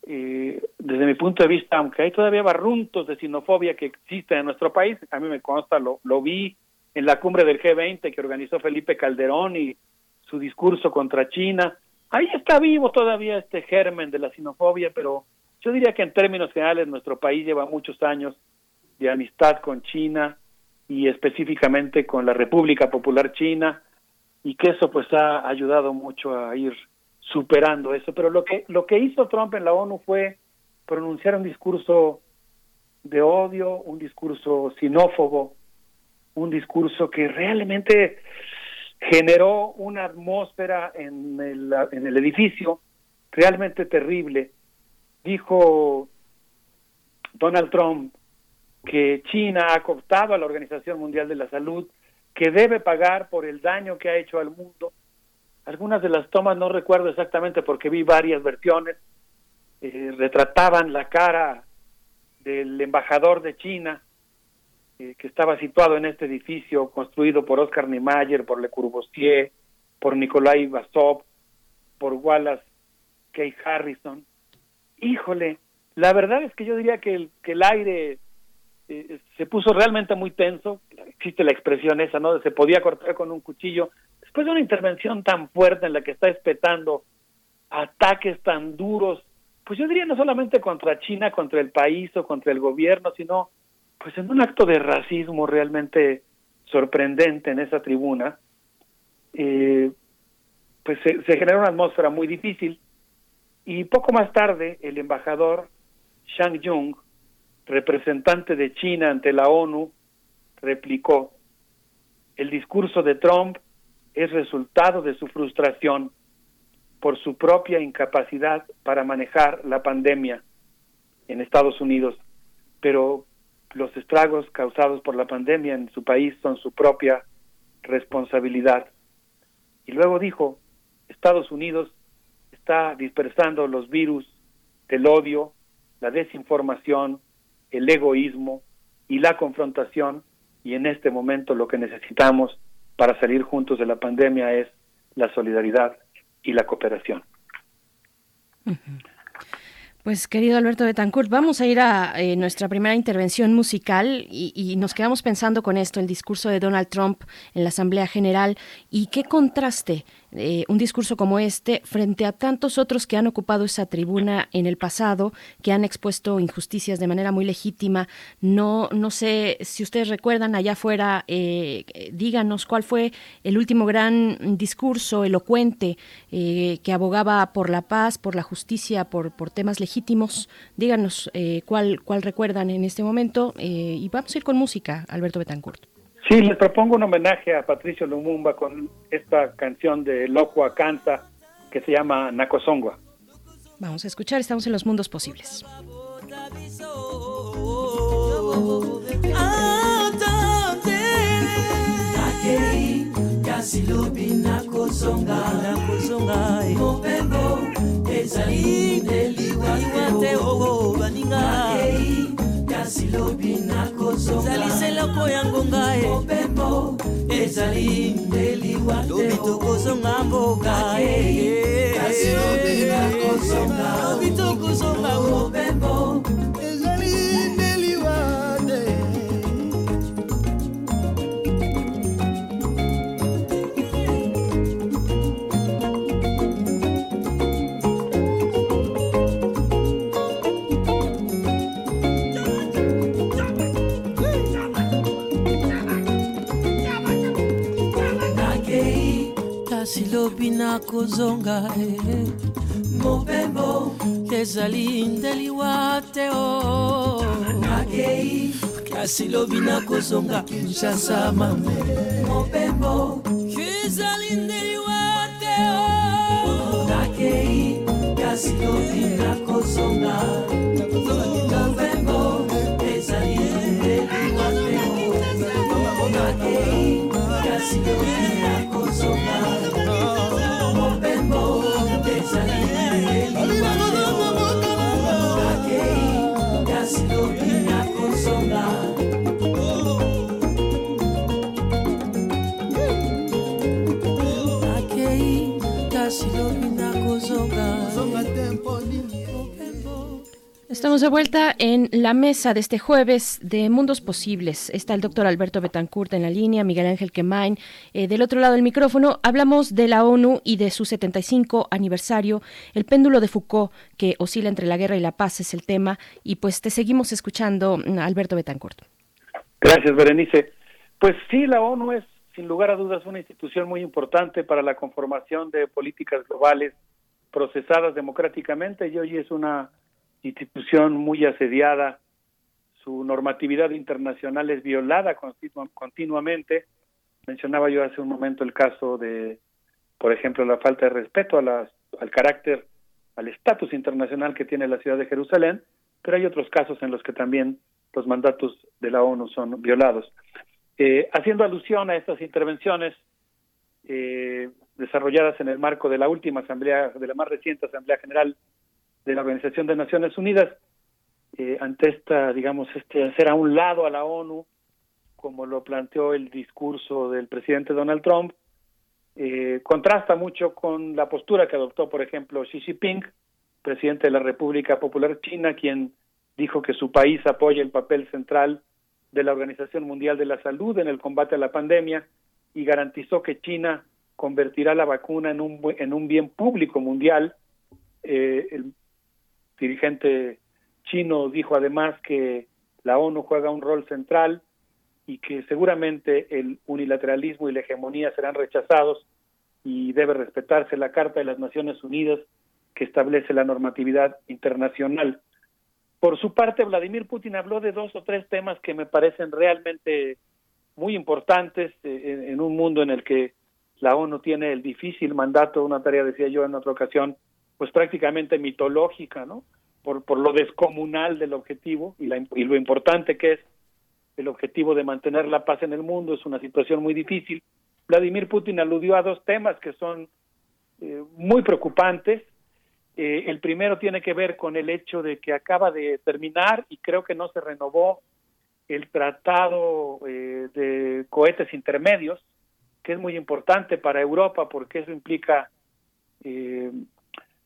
Speaker 24: eh, desde mi punto de vista, aunque hay todavía barruntos de xenofobia que existen en nuestro país, a mí me consta, lo, lo vi en la cumbre del G20 que organizó Felipe Calderón y su discurso contra China. Ahí está vivo todavía este germen de la xenofobia, pero yo diría que en términos generales nuestro país lleva muchos años de amistad con China y específicamente con la República Popular China y que eso pues ha ayudado mucho a ir superando eso. Pero lo que lo que hizo Trump en la ONU fue pronunciar un discurso de odio, un discurso xenófobo, un discurso que realmente generó una atmósfera en el, en el edificio realmente terrible. Dijo Donald Trump que China ha cooptado a la Organización Mundial de la Salud, que debe pagar por el daño que ha hecho al mundo. Algunas de las tomas no recuerdo exactamente porque vi varias versiones, eh, retrataban la cara del embajador de China, eh, que estaba situado en este edificio construido por Oscar Niemeyer, por Le Corbusier, por Nikolai Basov, por Wallace K. Harrison. Híjole, la verdad es que yo diría que el, que el aire eh, se puso realmente muy tenso. Existe la expresión esa, ¿no? Se podía cortar con un cuchillo. Después de una intervención tan fuerte en la que está espetando ataques tan duros, pues yo diría no solamente contra China, contra el país o contra el gobierno, sino pues en un acto de racismo realmente sorprendente en esa tribuna, eh, pues se, se generó una atmósfera muy difícil y poco más tarde el embajador Shang Jung, representante de China ante la ONU, replicó, el discurso de Trump es resultado de su frustración por su propia incapacidad para manejar la pandemia en Estados Unidos, pero los estragos causados por la pandemia en su país son su propia responsabilidad. Y luego dijo, Estados Unidos está dispersando los virus del odio, la desinformación, el egoísmo y la confrontación, y en este momento lo que necesitamos para salir juntos de la pandemia es la solidaridad y la cooperación.
Speaker 2: Pues querido Alberto Betancourt, vamos a ir a eh, nuestra primera intervención musical y, y, nos quedamos pensando con esto, el discurso de Donald Trump en la Asamblea General y qué contraste eh, un discurso como este frente a tantos otros que han ocupado esa tribuna en el pasado, que han expuesto injusticias de manera muy legítima. No, no sé si ustedes recuerdan allá afuera, eh, díganos cuál fue el último gran discurso elocuente eh, que abogaba por la paz, por la justicia, por, por temas legítimos. Díganos cuál, cuál recuerdan en este momento y vamos a ir con música, Alberto Betancourt.
Speaker 24: Sí, les propongo un homenaje a Patricio Lumumba con esta canción de Loco Canta que se llama Nakosongwa.
Speaker 2: Vamos a escuchar, estamos en los mundos posibles.
Speaker 25: Kasi lobi nakozongaezali seloko yango ngai mobembo ezali ndeliwa lobi tokozonga mboka kasi lobi nakozonga lobi tokozonga mobembo lobi nakozonga eh. mobembo ezali ndeliwa te o nakei kasi lobi nakozonga kinshasa mame. Mobembo ezali ndeliwa te o nakei kasi lobi nakozonga mobembo ezali ndeliwa te o nakei kasi lobi
Speaker 2: Estamos de vuelta en la mesa de este jueves de Mundos Posibles. Está el doctor Alberto Betancourt en la línea, Miguel Ángel Quemain. Eh, del otro lado del micrófono hablamos de la ONU y de su 75 aniversario. El péndulo de Foucault, que oscila entre la guerra y la paz, es el tema. Y pues te seguimos escuchando, Alberto Betancourt.
Speaker 24: Gracias, Berenice. Pues sí, la ONU es, sin lugar a dudas, una institución muy importante para la conformación de políticas globales procesadas democráticamente y hoy es una institución muy asediada, su normatividad internacional es violada continuamente. Mencionaba yo hace un momento el caso de, por ejemplo, la falta de respeto a las, al carácter, al estatus internacional que tiene la ciudad de Jerusalén, pero hay otros casos en los que también los mandatos de la ONU son violados. Eh, haciendo alusión a estas intervenciones eh, desarrolladas en el marco de la última asamblea, de la más reciente Asamblea General de la Organización de Naciones Unidas eh, ante esta, digamos, este hacer a un lado a la ONU, como lo planteó el discurso del presidente Donald Trump, eh, contrasta mucho con la postura que adoptó, por ejemplo, Xi Jinping, presidente de la República Popular China, quien dijo que su país apoya el papel central de la Organización Mundial de la Salud en el combate a la pandemia y garantizó que China convertirá la vacuna en un, en un bien público mundial. Eh, dirigente chino dijo además que la ONU juega un rol central y que seguramente el unilateralismo y la hegemonía serán rechazados y debe respetarse la Carta de las Naciones Unidas que establece la normatividad internacional. Por su parte, Vladimir Putin habló de dos o tres temas que me parecen realmente muy importantes eh, en, un mundo en el que la ONU tiene el difícil mandato, una tarea decía yo en otra ocasión, pues prácticamente mitológica, ¿no? Por, por lo descomunal del objetivo y, la, y lo importante que es el objetivo de mantener la paz en el mundo, es una situación muy difícil. Vladimir Putin aludió a dos temas que son eh, muy preocupantes. Eh, el primero tiene que ver con el hecho de que acaba de terminar y creo que no se renovó el tratado eh, de cohetes intermedios, que es muy importante para Europa porque eso implica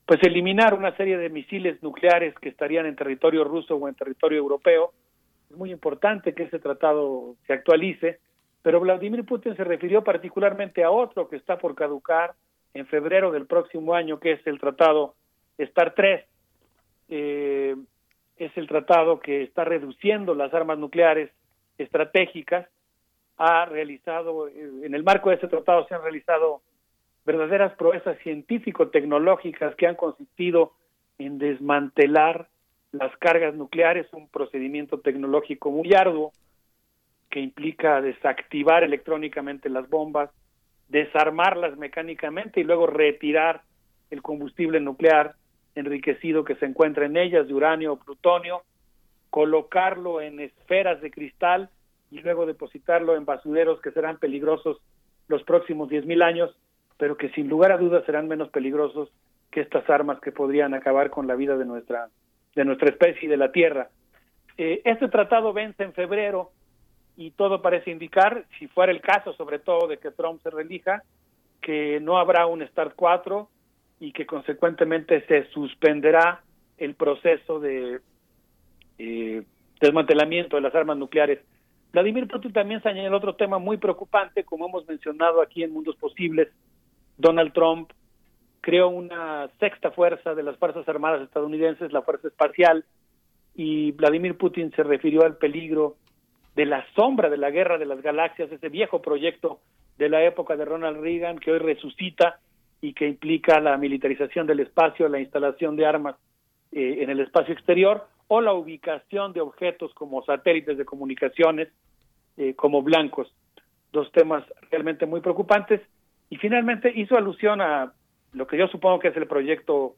Speaker 24: pues eliminar una serie de misiles nucleares que estarían en territorio ruso o en territorio europeo. Es muy importante que ese tratado se actualice, pero Vladimir Putin se refirió particularmente a otro que está por caducar en febrero del próximo año, que es el tratado STAR 3. Eh, es el tratado que está reduciendo las armas nucleares estratégicas. Ha realizado, eh, en el marco de ese tratado se han realizado verdaderas proezas científico-tecnológicas que han consistido en desmantelar las cargas nucleares, un procedimiento tecnológico muy arduo que implica desactivar electrónicamente las bombas, desarmarlas mecánicamente y luego retirar el combustible nuclear enriquecido que se encuentra en ellas de uranio o plutonio, colocarlo en esferas de cristal y luego depositarlo en basureros que serán peligrosos los próximos 10.000 años pero que sin lugar a dudas serán menos peligrosos que estas armas que podrían acabar con la vida de nuestra de nuestra especie y de la Tierra. Eh, este tratado vence en febrero y todo parece indicar, si fuera el caso sobre todo de que Trump se relija, que no habrá un START 4 y que consecuentemente se suspenderá el proceso de eh, desmantelamiento de las armas nucleares. Vladimir Putin también señaló otro tema muy preocupante, como hemos mencionado aquí en Mundos Posibles, Donald Trump creó una sexta fuerza de las Fuerzas Armadas estadounidenses, la Fuerza Espacial, y Vladimir Putin se refirió al peligro de la sombra de la Guerra de las Galaxias, ese viejo proyecto de la época de Ronald Reagan que hoy resucita y que implica la militarización del espacio, la instalación de armas eh, en el espacio exterior o la ubicación de objetos como satélites de comunicaciones eh, como blancos. Dos temas realmente muy preocupantes y finalmente hizo alusión a lo que yo supongo que es el proyecto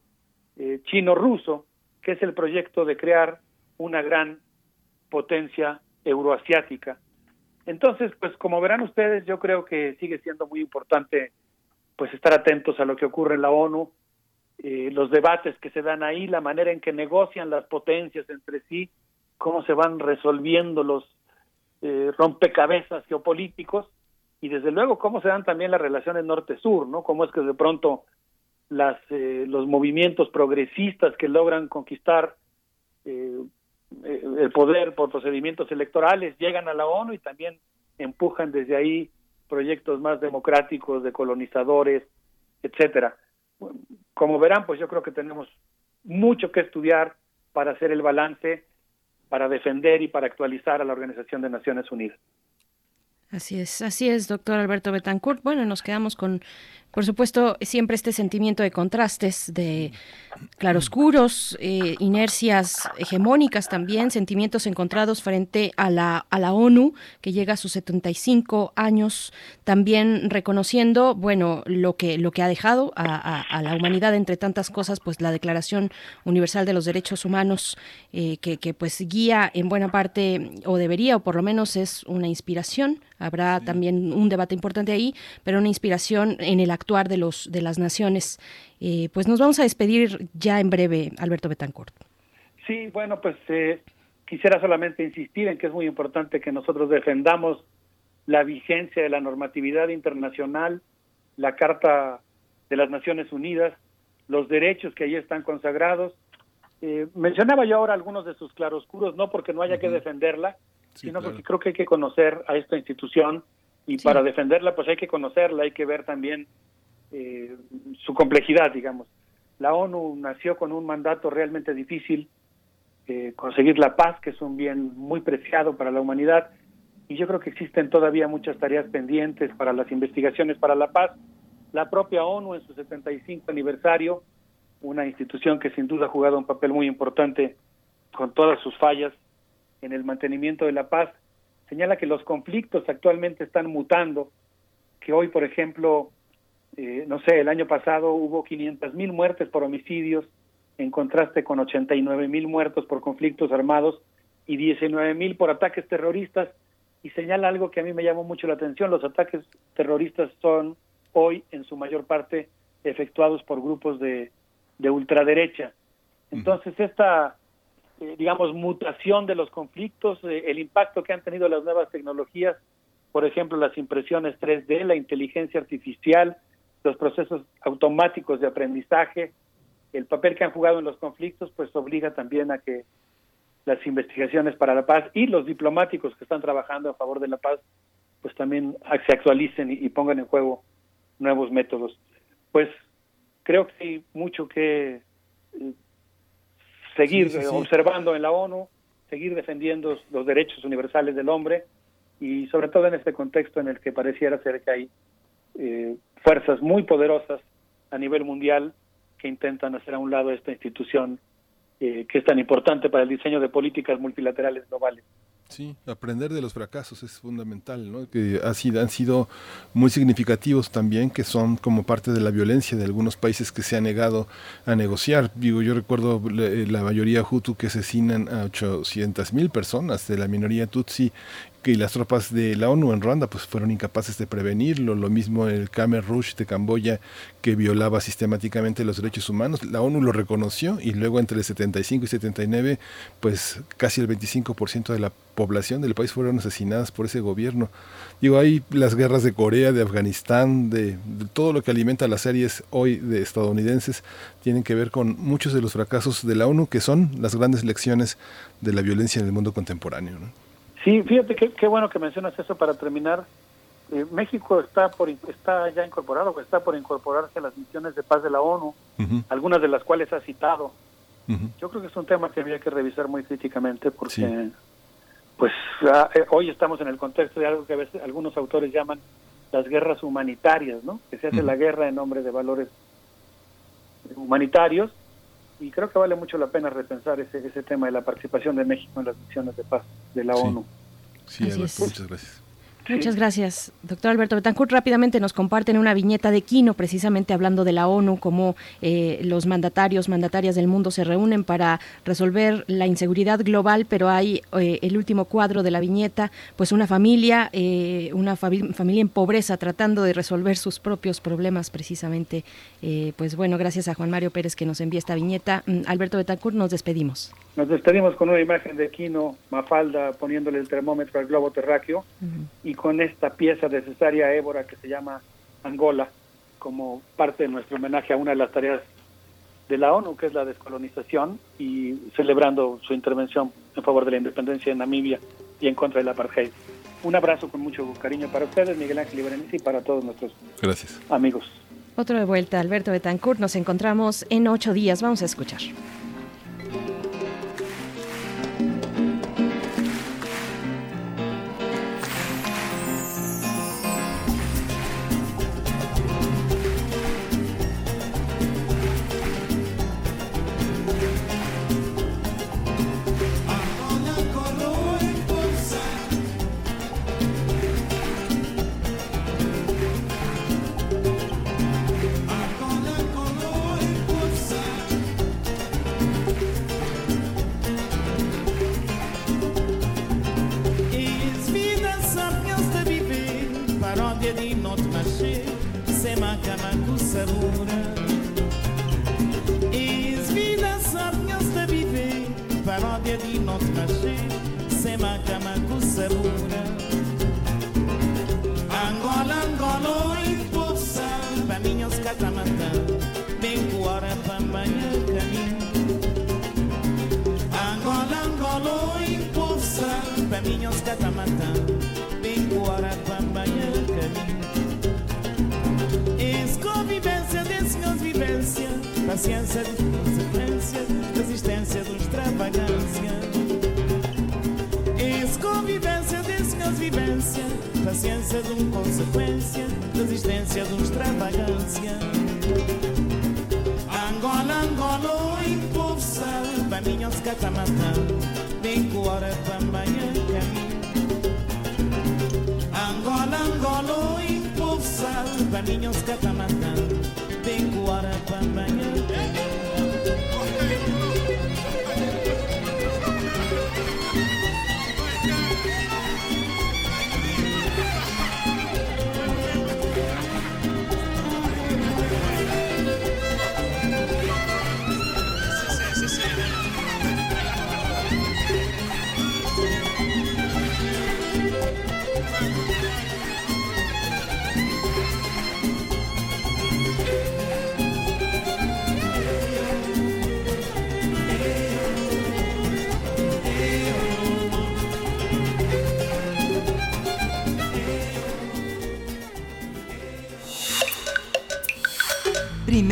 Speaker 24: eh, chino-ruso, que es el proyecto de crear una gran potencia euroasiática. Entonces, pues como verán ustedes, yo creo que sigue siendo muy importante pues estar atentos a lo que ocurre en la ONU, eh, los debates que se dan ahí, la manera en que negocian las potencias entre sí, cómo se van resolviendo los eh, rompecabezas geopolíticos y desde luego cómo se dan también las relaciones norte-sur, ¿no? Cómo es que de pronto las, eh, los movimientos progresistas que logran conquistar eh, eh, el poder por procedimientos electorales llegan a la ONU y también empujan desde ahí proyectos más democráticos de colonizadores, etcétera. Como verán, pues yo creo que tenemos mucho que estudiar para hacer el balance, para defender y para actualizar a la Organización de Naciones Unidas.
Speaker 2: Así es, así es, doctor Alberto Betancourt. Bueno, nos quedamos con por supuesto, siempre este sentimiento de contrastes, de claroscuros, eh, inercias hegemónicas también, sentimientos encontrados frente a la, a la ONU, que llega a sus 75 años, también reconociendo, bueno, lo que, lo que ha dejado a, a, la humanidad, entre tantas cosas, pues la Declaración Universal de los Derechos Humanos, eh, que, que pues guía en buena parte, o debería, o por lo menos es una inspiración, habrá también un debate importante ahí, pero una inspiración en el actuar de, los, de las naciones. Eh, pues nos vamos a despedir ya en breve, Alberto Betancourt.
Speaker 24: Sí, bueno, pues eh, quisiera solamente insistir en que es muy importante que nosotros defendamos la vigencia de la normatividad internacional, la Carta de las Naciones Unidas, los derechos que ahí están consagrados. Eh, mencionaba yo ahora algunos de sus claroscuros, no porque no haya que defenderla, sino porque creo que hay que conocer a esta institución y para defenderla pues hay que conocerla, hay que ver también eh, su complejidad, digamos. La ONU nació con un mandato realmente difícil, eh, conseguir la paz, que es un bien muy preciado para la humanidad, y yo creo que existen todavía muchas tareas pendientes para las investigaciones para la paz. La propia ONU en su 75 aniversario, una institución que sin duda ha jugado un papel muy importante con todas sus fallas en el mantenimiento de la paz, señala que los conflictos actualmente están mutando, que hoy, por ejemplo, eh, no sé, el año pasado hubo 500 mil muertes por homicidios, en contraste con 89 mil muertos por conflictos armados y 19 mil por ataques terroristas, y señala algo que a mí me llamó mucho la atención, los ataques terroristas son hoy en su mayor parte efectuados por grupos de, de ultraderecha. Entonces, esta, eh, digamos, mutación de los conflictos, eh, el impacto que han tenido las nuevas tecnologías, por ejemplo, las impresiones 3D, la inteligencia artificial, los procesos automáticos de aprendizaje, el papel que han jugado en los conflictos pues obliga también a que las investigaciones para la paz y los diplomáticos que están trabajando a favor de la paz pues también se actualicen y, pongan en juego nuevos métodos. Pues creo que hay mucho que seguir observando en la ONU, seguir defendiendo los derechos universales del hombre y sobre todo en este contexto en el que pareciera ser que hay eh, fuerzas muy poderosas a nivel mundial que intentan hacer a un lado esta institución eh, que es tan importante para el diseño de políticas multilaterales globales.
Speaker 1: Sí, aprender de los fracasos es fundamental, ¿no? que ha sido, han sido muy significativos también, que son como parte de la violencia de algunos países que se han negado a negociar. Digo, yo recuerdo la, la mayoría Hutu que asesinan a 800 mil personas de la minoría Tutsi que las tropas de la ONU en Ruanda pues fueron incapaces de prevenirlo, lo mismo el Khmer Rouge de Camboya que violaba sistemáticamente los derechos humanos, la ONU lo reconoció y luego entre el 75 y 79 pues casi el 25% de la población del país fueron asesinadas por ese gobierno. Digo, hay las guerras de Corea, de Afganistán, de, todo lo que alimenta las series hoy de estadounidenses, tienen que ver con muchos de los fracasos de la ONU, que son las grandes lecciones de la violencia en el mundo contemporáneo.
Speaker 24: Sí, fíjate qué bueno que mencionas eso para terminar. Eh, México está por está ya incorporado, está por incorporarse a las misiones de paz de la ONU, algunas de las cuales ha citado. Yo creo que es un tema que había que revisar muy críticamente porque, pues, ah, eh, hoy estamos en el contexto de algo que a veces algunos autores llaman las guerras humanitarias, ¿no? Que se hace la guerra en nombre de valores humanitarios y creo que vale mucho la pena repensar ese, ese tema de la participación de México en las misiones de paz de la ONU.
Speaker 1: Sí, muchas gracias.
Speaker 26: Muchas gracias, doctor Alberto Betancourt. Rápidamente nos comparten una viñeta de Quino, precisamente hablando de la ONU, cómo eh, los mandatarios, mandatarias del mundo se reúnen para resolver la inseguridad global, pero hay eh, el último cuadro de la viñeta, pues una familia, eh, una familia en pobreza tratando de resolver sus propios problemas, precisamente. pues bueno, gracias a Juan Mario Pérez que nos envía esta viñeta. Mm, Alberto Betancourt, nos despedimos.
Speaker 24: Nos despedimos con una imagen de Quino, Mafalda, poniéndole el termómetro al globo terráqueo y con esta pieza de cesárea Évora que se llama Angola, como parte de nuestro homenaje a una de las tareas de la ONU, que es la descolonización, y celebrando su intervención en favor de la independencia en Namibia y en contra del apartheid. Un abrazo con mucho cariño para ustedes, Miguel Ángel Iberenice, y para todos nuestros
Speaker 1: Gracias.
Speaker 24: amigos.
Speaker 26: Otro de vuelta, Alberto Betancourt. Nos encontramos en ocho días. Vamos a escuchar. paciência, de consequência, resistência de extravagância. Isso convivência, desse vivência, paciência de consequência, resistência de extravagância. Angola, Angola, oi, povo sabe, baninhos catamatã, vem com hora para amanhã caminho. Angola, Angola, oi, povo sabe, se catamatã.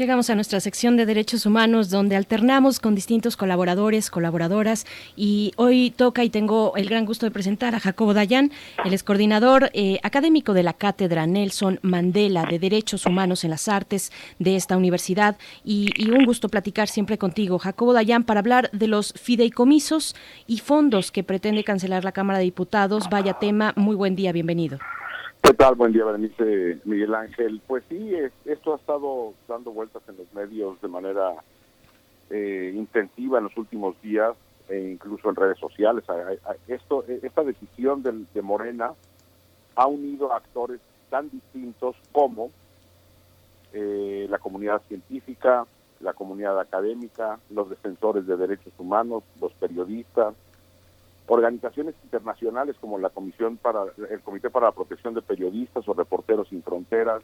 Speaker 2: Llegamos a nuestra sección de derechos humanos donde alternamos con distintos colaboradores, colaboradoras y hoy toca y tengo el gran gusto de presentar a Jacobo Dayan, el es coordinador eh, académico de la Cátedra Nelson Mandela de Derechos Humanos en las Artes de esta universidad y, y un gusto platicar siempre contigo, Jacobo Dayan, para hablar de los fideicomisos y fondos que pretende cancelar la Cámara de Diputados. Vaya tema, muy buen día, bienvenido.
Speaker 27: ¿Qué tal? Buen día, Berenice Miguel Ángel. Pues sí, es- esto ha estado dando vueltas en los medios de manera eh, intensiva en los últimos días, e incluso en redes sociales. Esto, esta decisión del- de Morena ha unido a actores tan distintos como eh, la comunidad científica, la comunidad académica, los defensores de derechos humanos, los periodistas, organizaciones internacionales como la Comisión para el Comité para la Protección de Periodistas o Reporteros sin Fronteras,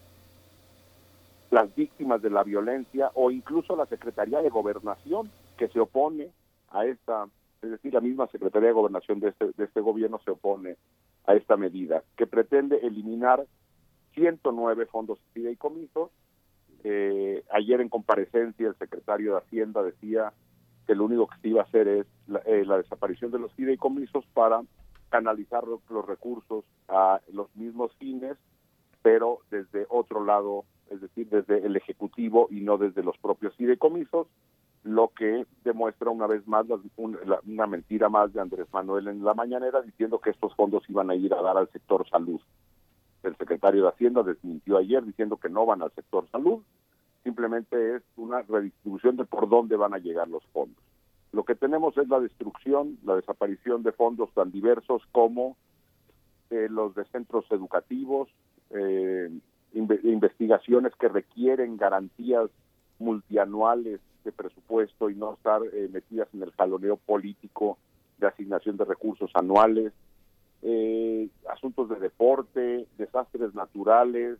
Speaker 27: las víctimas de la violencia o incluso la Secretaría de Gobernación que se opone a esta, es decir, la misma Secretaría de Gobernación de este, este gobierno se opone a esta medida que pretende eliminar 109 fondos fideicomisos. Eh, ayer en comparecencia el secretario de Hacienda decía que lo único que se iba a hacer es la, eh, la desaparición de los fideicomisos para canalizar los, recursos a los mismos fines, pero desde otro lado, es decir, desde el Ejecutivo y no desde los propios fideicomisos, lo que demuestra una vez más la- un- la- una mentira más de Andrés Manuel en la mañanera diciendo que estos fondos iban a ir a dar al sector salud. El secretario de Hacienda desmintió ayer diciendo que no van al sector salud, simplemente es una redistribución de por dónde van a llegar los fondos. Lo que tenemos es la destrucción, la desaparición de fondos tan diversos como eh, los de centros educativos, eh, inve- investigaciones que requieren garantías multianuales de presupuesto y no estar eh, metidas en el jaloneo político de asignación de recursos anuales, asuntos de deporte, desastres naturales,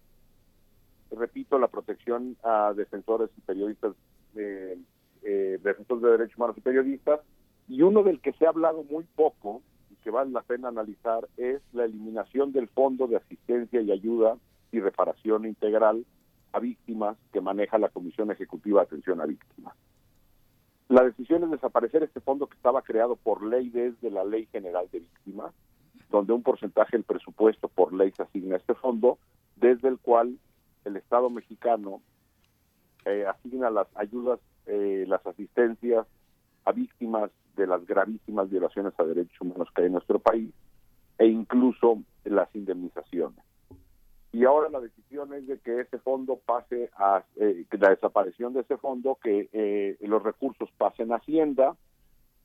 Speaker 27: repito, la protección a defensores y periodistas, eh, eh, defensores de derechos humanos y periodistas, y uno del que se ha hablado muy poco y que vale la pena analizar es la eliminación del Fondo de Asistencia y Ayuda y Reparación Integral a Víctimas que maneja la Comisión Ejecutiva de Atención a Víctimas. La decisión es desaparecer este fondo que estaba creado por ley desde la Ley General de Víctimas, donde un porcentaje del presupuesto por ley se asigna a este fondo, desde el cual el Estado mexicano eh, asigna las ayudas, eh, las asistencias a víctimas de las gravísimas violaciones a derechos humanos que hay en nuestro país e incluso las indemnizaciones. Y ahora la decisión es de que ese fondo pase a, eh, la desaparición de ese fondo, que eh, los recursos pasen a Hacienda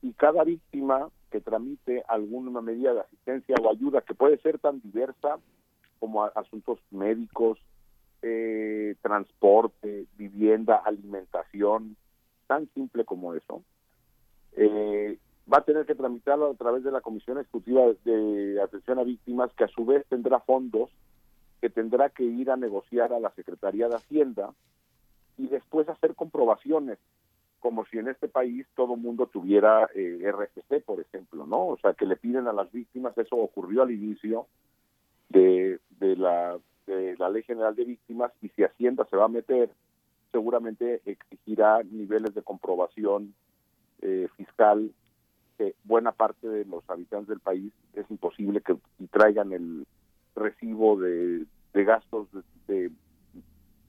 Speaker 27: y cada víctima que tramite alguna medida de asistencia o ayuda que puede ser tan diversa como asuntos médicos, eh, transporte, vivienda, alimentación, tan simple como eso, eh, va a tener que tramitarlo a través de la Comisión Ejecutiva de Atención a Víctimas, que a su vez tendrá fondos que tendrá que ir a negociar a la Secretaría de Hacienda y después hacer comprobaciones, como si en este país todo mundo tuviera eh, RFC, por ejemplo, ¿no? O sea, que le piden a las víctimas, eso ocurrió al inicio de, de la, de la Ley General de Víctimas, y si Hacienda se va a meter, seguramente exigirá niveles de comprobación eh, fiscal que buena parte de los habitantes del país es imposible que traigan el recibo de, de gastos de, de,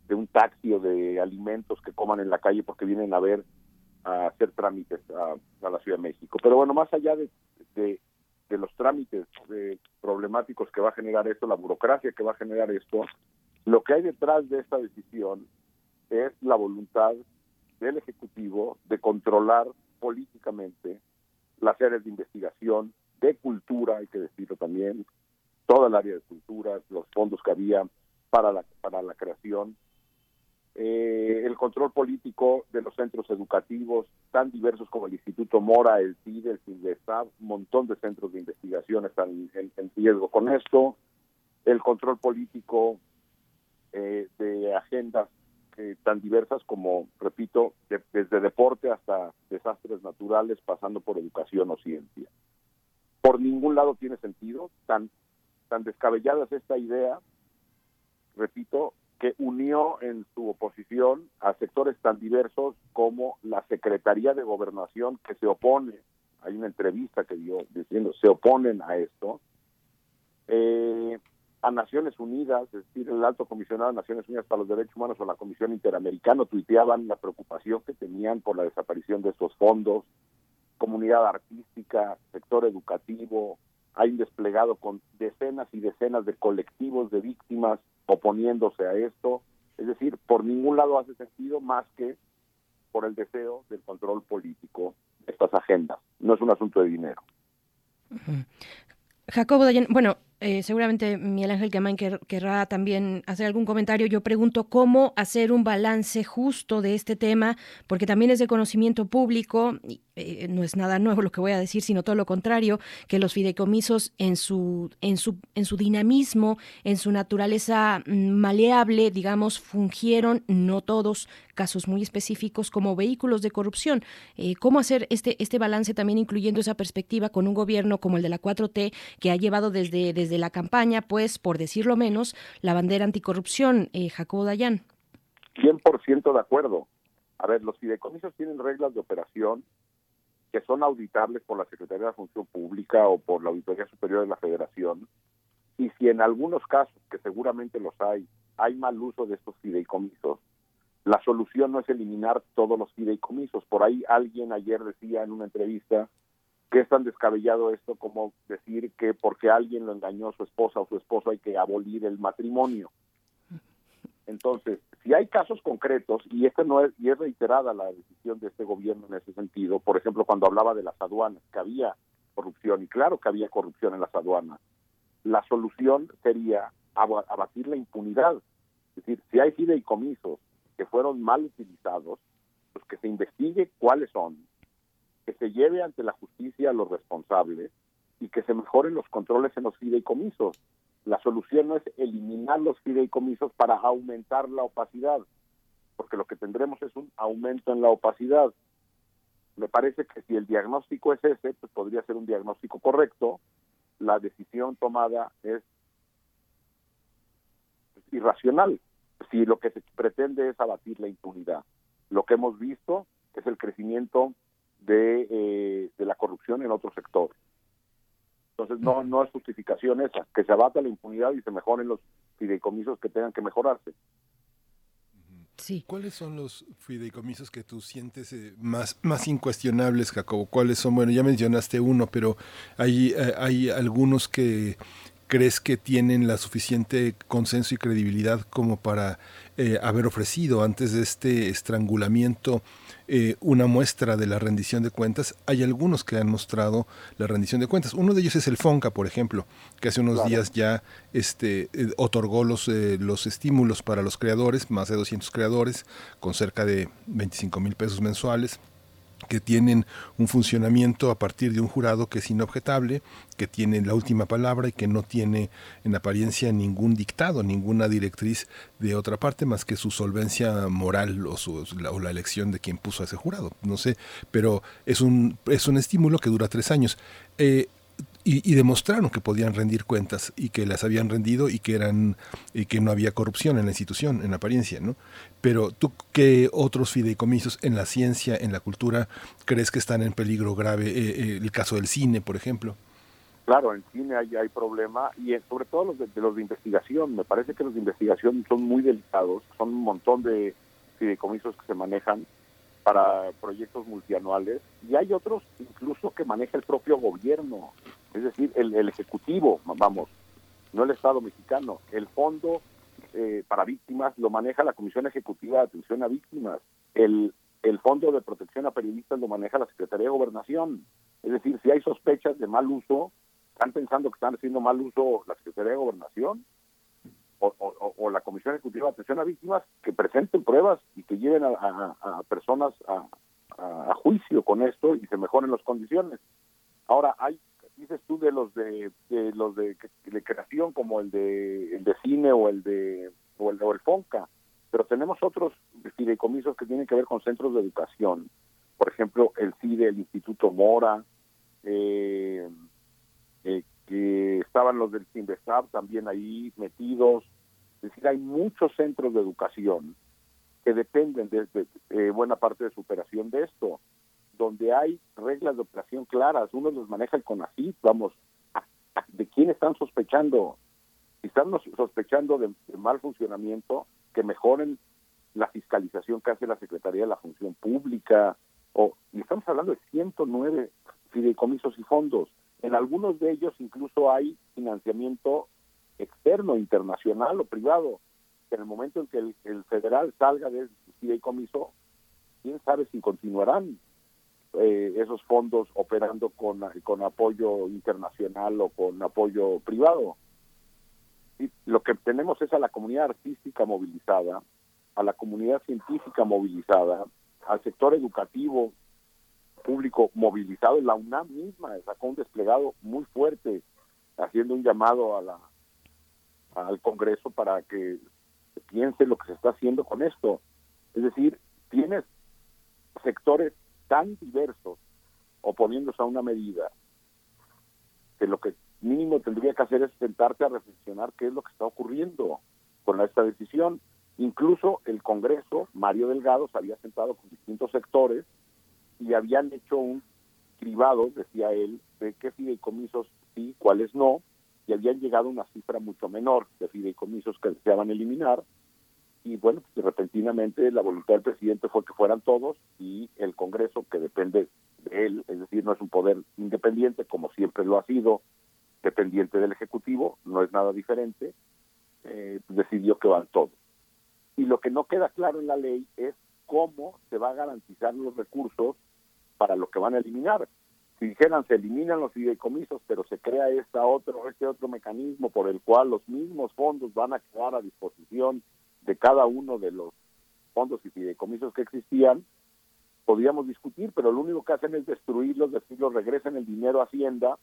Speaker 27: de un taxi o de alimentos que coman en la calle porque vienen a ver a hacer trámites a, a la Ciudad de México. Pero bueno, más allá de, de, los trámites eh, problemáticos que va a generar esto, la burocracia que va a generar esto, lo que hay detrás de esta decisión es la voluntad del Ejecutivo de controlar políticamente las áreas de investigación, de cultura, hay que decirlo también, toda el área de cultura, los fondos que había para la, para la creación, eh, el control político de los centros educativos tan diversos como el Instituto Mora, el CIDE, el CINDESTAB, un montón de centros de investigación están en, en riesgo con esto, el control político eh, de agendas eh, tan diversas como, repito, de- desde deporte hasta desastres naturales, pasando por educación o ciencia. Por ningún lado tiene sentido, tan, tan descabellada es esta idea, repito, que unió en su oposición a sectores tan diversos como la Secretaría de Gobernación que se opone, hay una entrevista que dio diciendo, se oponen a esto, eh, a Naciones Unidas, es decir, el alto comisionado de Naciones Unidas para los Derechos Humanos o la Comisión Interamericana tuiteaban la preocupación que tenían por la desaparición de estos fondos, comunidad artística, sector educativo, hay desplegado con decenas y decenas de colectivos de víctimas oponiéndose a esto, es decir, por ningún lado hace sentido más que por el deseo del control político de estas agendas, no es un asunto de dinero.
Speaker 2: Jacobo Dayan, bueno, eh, seguramente Miguel Ángel Quemain quer- querrá también hacer algún comentario. Yo pregunto cómo hacer un balance justo de este tema, porque también es de conocimiento público, eh, no es nada nuevo lo que voy a decir, sino todo lo contrario, que los fideicomisos en su, en su, en su dinamismo, en su naturaleza mm, maleable, digamos, fungieron, no todos, casos muy específicos, como vehículos de corrupción. Eh, ¿Cómo hacer este, este balance también incluyendo esa perspectiva con un gobierno como el de la 4T, que ha llevado desde, desde la campaña, pues, por decirlo menos, la bandera anticorrupción, eh, Jacobo Dayan?
Speaker 27: 100% de acuerdo. A ver, los fideicomisos tienen reglas de operación que son auditables por la Secretaría de Función Pública o por la Auditoría Superior de la Federación. Y si en algunos casos, que seguramente los hay, hay mal uso de estos fideicomisos, la solución no es eliminar todos los fideicomisos. Por ahí alguien ayer decía en una entrevista que es tan descabellado esto como decir que porque alguien lo engañó su esposa o su esposo hay que abolir el matrimonio. Entonces, si hay casos concretos, y este no es, y es reiterada la decisión de este gobierno en ese sentido, por ejemplo, cuando hablaba de las aduanas, que había corrupción, y claro que había corrupción en las aduanas, la solución sería aba- abatir la impunidad. Es decir, si hay fideicomisos que fueron mal utilizados, pues que se investigue cuáles son, que se lleve ante la justicia a los responsables y que se mejoren los controles en los fideicomisos. La solución no es eliminar los fideicomisos para aumentar la opacidad, porque lo que tendremos es un aumento en la opacidad. Me parece que si el diagnóstico es ese, pues podría ser un diagnóstico correcto. La decisión tomada es irracional. Si lo que se pretende es abatir la impunidad, lo que hemos visto es el crecimiento de, eh, la corrupción en otros sectores. Entonces no no es justificación esa, que se abata la impunidad y se mejoren los fideicomisos que tengan que mejorarse.
Speaker 2: Sí.
Speaker 1: ¿Cuáles son los fideicomisos que tú sientes eh, más, más incuestionables, Jacobo? ¿Cuáles son? Bueno, ya mencionaste uno, pero hay, eh, hay algunos que crees que tienen la suficiente consenso y credibilidad como para eh, haber ofrecido antes de este estrangulamiento eh, una muestra de la rendición de cuentas. Hay algunos que han mostrado la rendición de cuentas. Uno de ellos es el FONCA, por ejemplo, que hace unos
Speaker 27: Claro.
Speaker 1: días ya este, eh, otorgó los, eh, los estímulos para los creadores, más de 200 creadores, con cerca de 25 mil pesos mensuales que tienen un funcionamiento a partir de un jurado que es inobjetable, que tiene la última palabra y que no tiene en apariencia ningún dictado, ninguna directriz de otra parte más que su solvencia moral o, su, la, o la elección de quien puso a ese jurado. No sé, pero es un, es un estímulo que dura tres años. Eh, y, demostraron que podían rendir cuentas y que las habían rendido y que eran y que no había corrupción en la institución en apariencia no pero tú qué otros fideicomisos en la ciencia en la cultura crees que están en peligro grave Eh, eh, el caso del cine por ejemplo
Speaker 27: Claro, en cine hay, hay problema y sobre todo los de los de investigación. Me parece que los de investigación son muy delicados, son un montón de fideicomisos que se manejan para proyectos multianuales y hay otros incluso que maneja el propio gobierno, es decir, el, el ejecutivo, vamos, no el Estado mexicano. El fondo eh, para víctimas lo maneja la Comisión Ejecutiva de Atención a Víctimas. El, el Fondo de Protección a Periodistas lo maneja la Secretaría de Gobernación. Es decir, si hay sospechas de mal uso, están pensando que están haciendo mal uso la Secretaría de Gobernación o, la Comisión Ejecutiva de Atención a Víctimas, que presenten pruebas y que lleven a, personas a, juicio con esto y se mejoren las condiciones. Ahora, hay dices tú de los de, los de, de creación como el de el de cine o el de o el, o el Fonca, pero tenemos otros fideicomisos que tienen que ver con centros de educación, por ejemplo el CIDE, el Instituto Mora, eh, eh, que estaban los del Simvestab también ahí metidos, es decir, hay muchos centros de educación que dependen de, de- de buena parte de su operación de esto, donde hay reglas de operación claras, uno los maneja el CONACYT, vamos, ¿a- a- ¿de quién están sospechando? Si están sospechando de, de mal funcionamiento, que mejoren la fiscalización que hace la Secretaría de la Función Pública, o y estamos hablando de 109 fideicomisos y fondos. En algunos de ellos incluso hay financiamiento externo, internacional o privado. En el momento en que el, federal salga del fideicomiso, quién sabe si continuarán eh, esos fondos operando con, con apoyo internacional o con apoyo privado. Y lo que tenemos es a la comunidad artística movilizada, a la comunidad científica movilizada, al sector educativo público movilizado. La UNAM misma sacó un desplegado muy fuerte haciendo un llamado a la al Congreso para que piense lo que se está haciendo con esto. Es decir, tienes sectores tan diversos oponiéndose a una medida que lo que mínimo tendría que hacer es sentarte a reflexionar qué es lo que está ocurriendo con esta decisión. Incluso el Congreso, Mario Delgado, se había sentado con distintos sectores y habían hecho un cribado, decía él, de qué fideicomisos sí, cuáles no, y habían llegado a una cifra mucho menor de fideicomisos que deseaban eliminar, y bueno, pues, repentinamente la voluntad del presidente fue que fueran todos, y el Congreso, que depende de él, es decir, no es un poder independiente como siempre lo ha sido, dependiente del Ejecutivo, no es nada diferente, eh, decidió que van todos. Y lo que no queda claro en la ley es cómo se va a garantizar los recursos para lo que van a eliminar. Si dijeran se eliminan los fideicomisos, pero se crea esta otro, este otro mecanismo por el cual los mismos fondos van a quedar a disposición de cada uno de los fondos y fideicomisos que existían, podríamos discutir, pero lo único que hacen es destruirlos, decirlos, regresen el dinero a Hacienda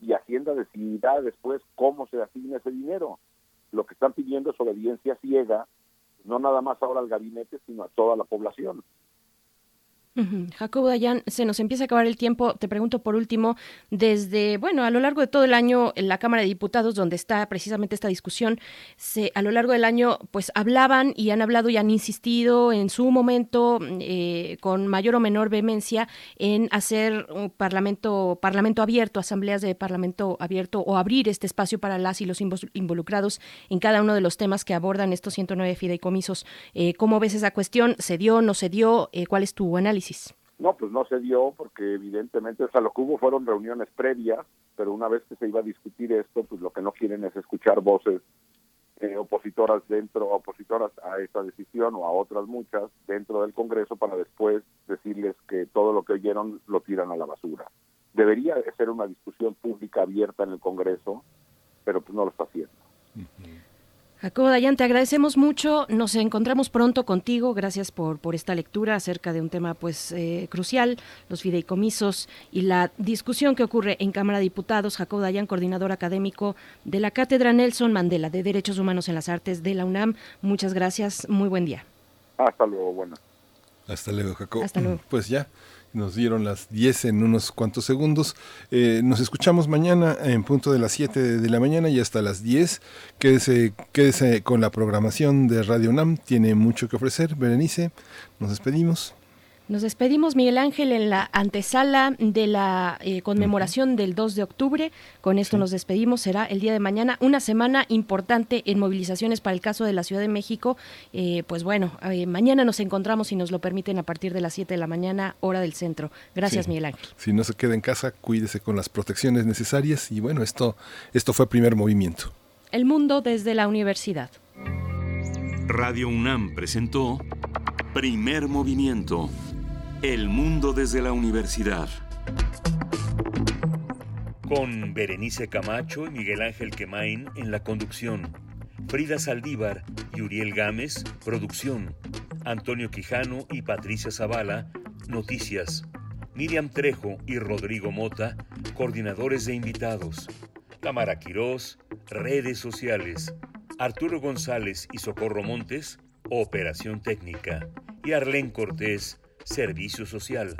Speaker 27: y Hacienda decidirá después cómo se asigna ese dinero. Lo que están pidiendo es obediencia ciega, no nada más ahora al gabinete, sino a toda la población.
Speaker 2: Ujú. Jacobo Dayan, se nos empieza a acabar el tiempo. Te pregunto por último, desde, bueno, a lo largo de todo el año en la Cámara de Diputados, donde está precisamente esta discusión, se, a lo largo del año, pues hablaban y han hablado y han insistido en su momento, eh, con mayor o menor vehemencia, en hacer un parlamento, parlamento abierto, asambleas de parlamento abierto o abrir este espacio para las y los involucrados en cada uno de los temas que abordan estos 109 fideicomisos. Eh, ¿Cómo ves esa cuestión? ¿Se dio, no se dio? Eh, ¿Cuál es tu análisis?
Speaker 27: No, pues no se dio porque evidentemente, o sea, lo que hubo fueron reuniones previas, pero una vez que se iba a discutir esto, pues lo que no quieren es escuchar voces eh, opositoras dentro, opositoras a esta decisión o a otras muchas dentro del Congreso para después decirles que todo lo que oyeron lo tiran a la basura. Debería de ser una discusión pública abierta en el Congreso, pero pues no lo está haciendo.
Speaker 2: Jacobo Dayan, te agradecemos mucho. Nos encontramos pronto contigo. Gracias por, por esta lectura acerca de un tema pues eh, crucial, los fideicomisos y la discusión que ocurre en Cámara de Diputados. Jacobo Dayan, coordinador académico de la Cátedra Nelson Mandela de Derechos Humanos en las Artes de la UNAM. Muchas gracias. Muy buen día.
Speaker 27: Hasta luego, bueno.
Speaker 1: Hasta luego, Jacob.
Speaker 2: Hasta luego.
Speaker 1: Pues ya, nos dieron las 10 en unos cuantos segundos. Eh, nos escuchamos mañana en punto de las 7 de, la mañana y hasta las 10. Quédese, quédese con la programación de Radio UNAM. Tiene mucho que ofrecer. Berenice, nos despedimos.
Speaker 2: Nos despedimos, Miguel Ángel, en la antesala de la eh, conmemoración del 2 de octubre. Con esto nos despedimos. Será el día de mañana una semana importante en movilizaciones para el caso de la Ciudad de México. Eh, pues bueno, eh, mañana nos encontramos, si nos lo permiten, a partir de las 7 de la mañana, hora del centro. Gracias,
Speaker 1: Sí.
Speaker 2: Miguel Ángel.
Speaker 1: Si no se queda en casa, cuídese con las protecciones necesarias. Y bueno, esto, esto fue primer movimiento.
Speaker 2: El mundo desde la universidad.
Speaker 23: Radio UNAM presentó Primer Movimiento. El mundo desde la universidad. Con Berenice Camacho y Miguel Ángel Quemain en la conducción. Frida Saldívar y Uriel Gámez, producción. Antonio Quijano y Patricia Zavala, noticias. Miriam Trejo y Rodrigo Mota, coordinadores de invitados. Tamara Quirós, redes sociales. Arturo González y Socorro Montes, operación técnica. Y Arlén Cortés, Servicio Social.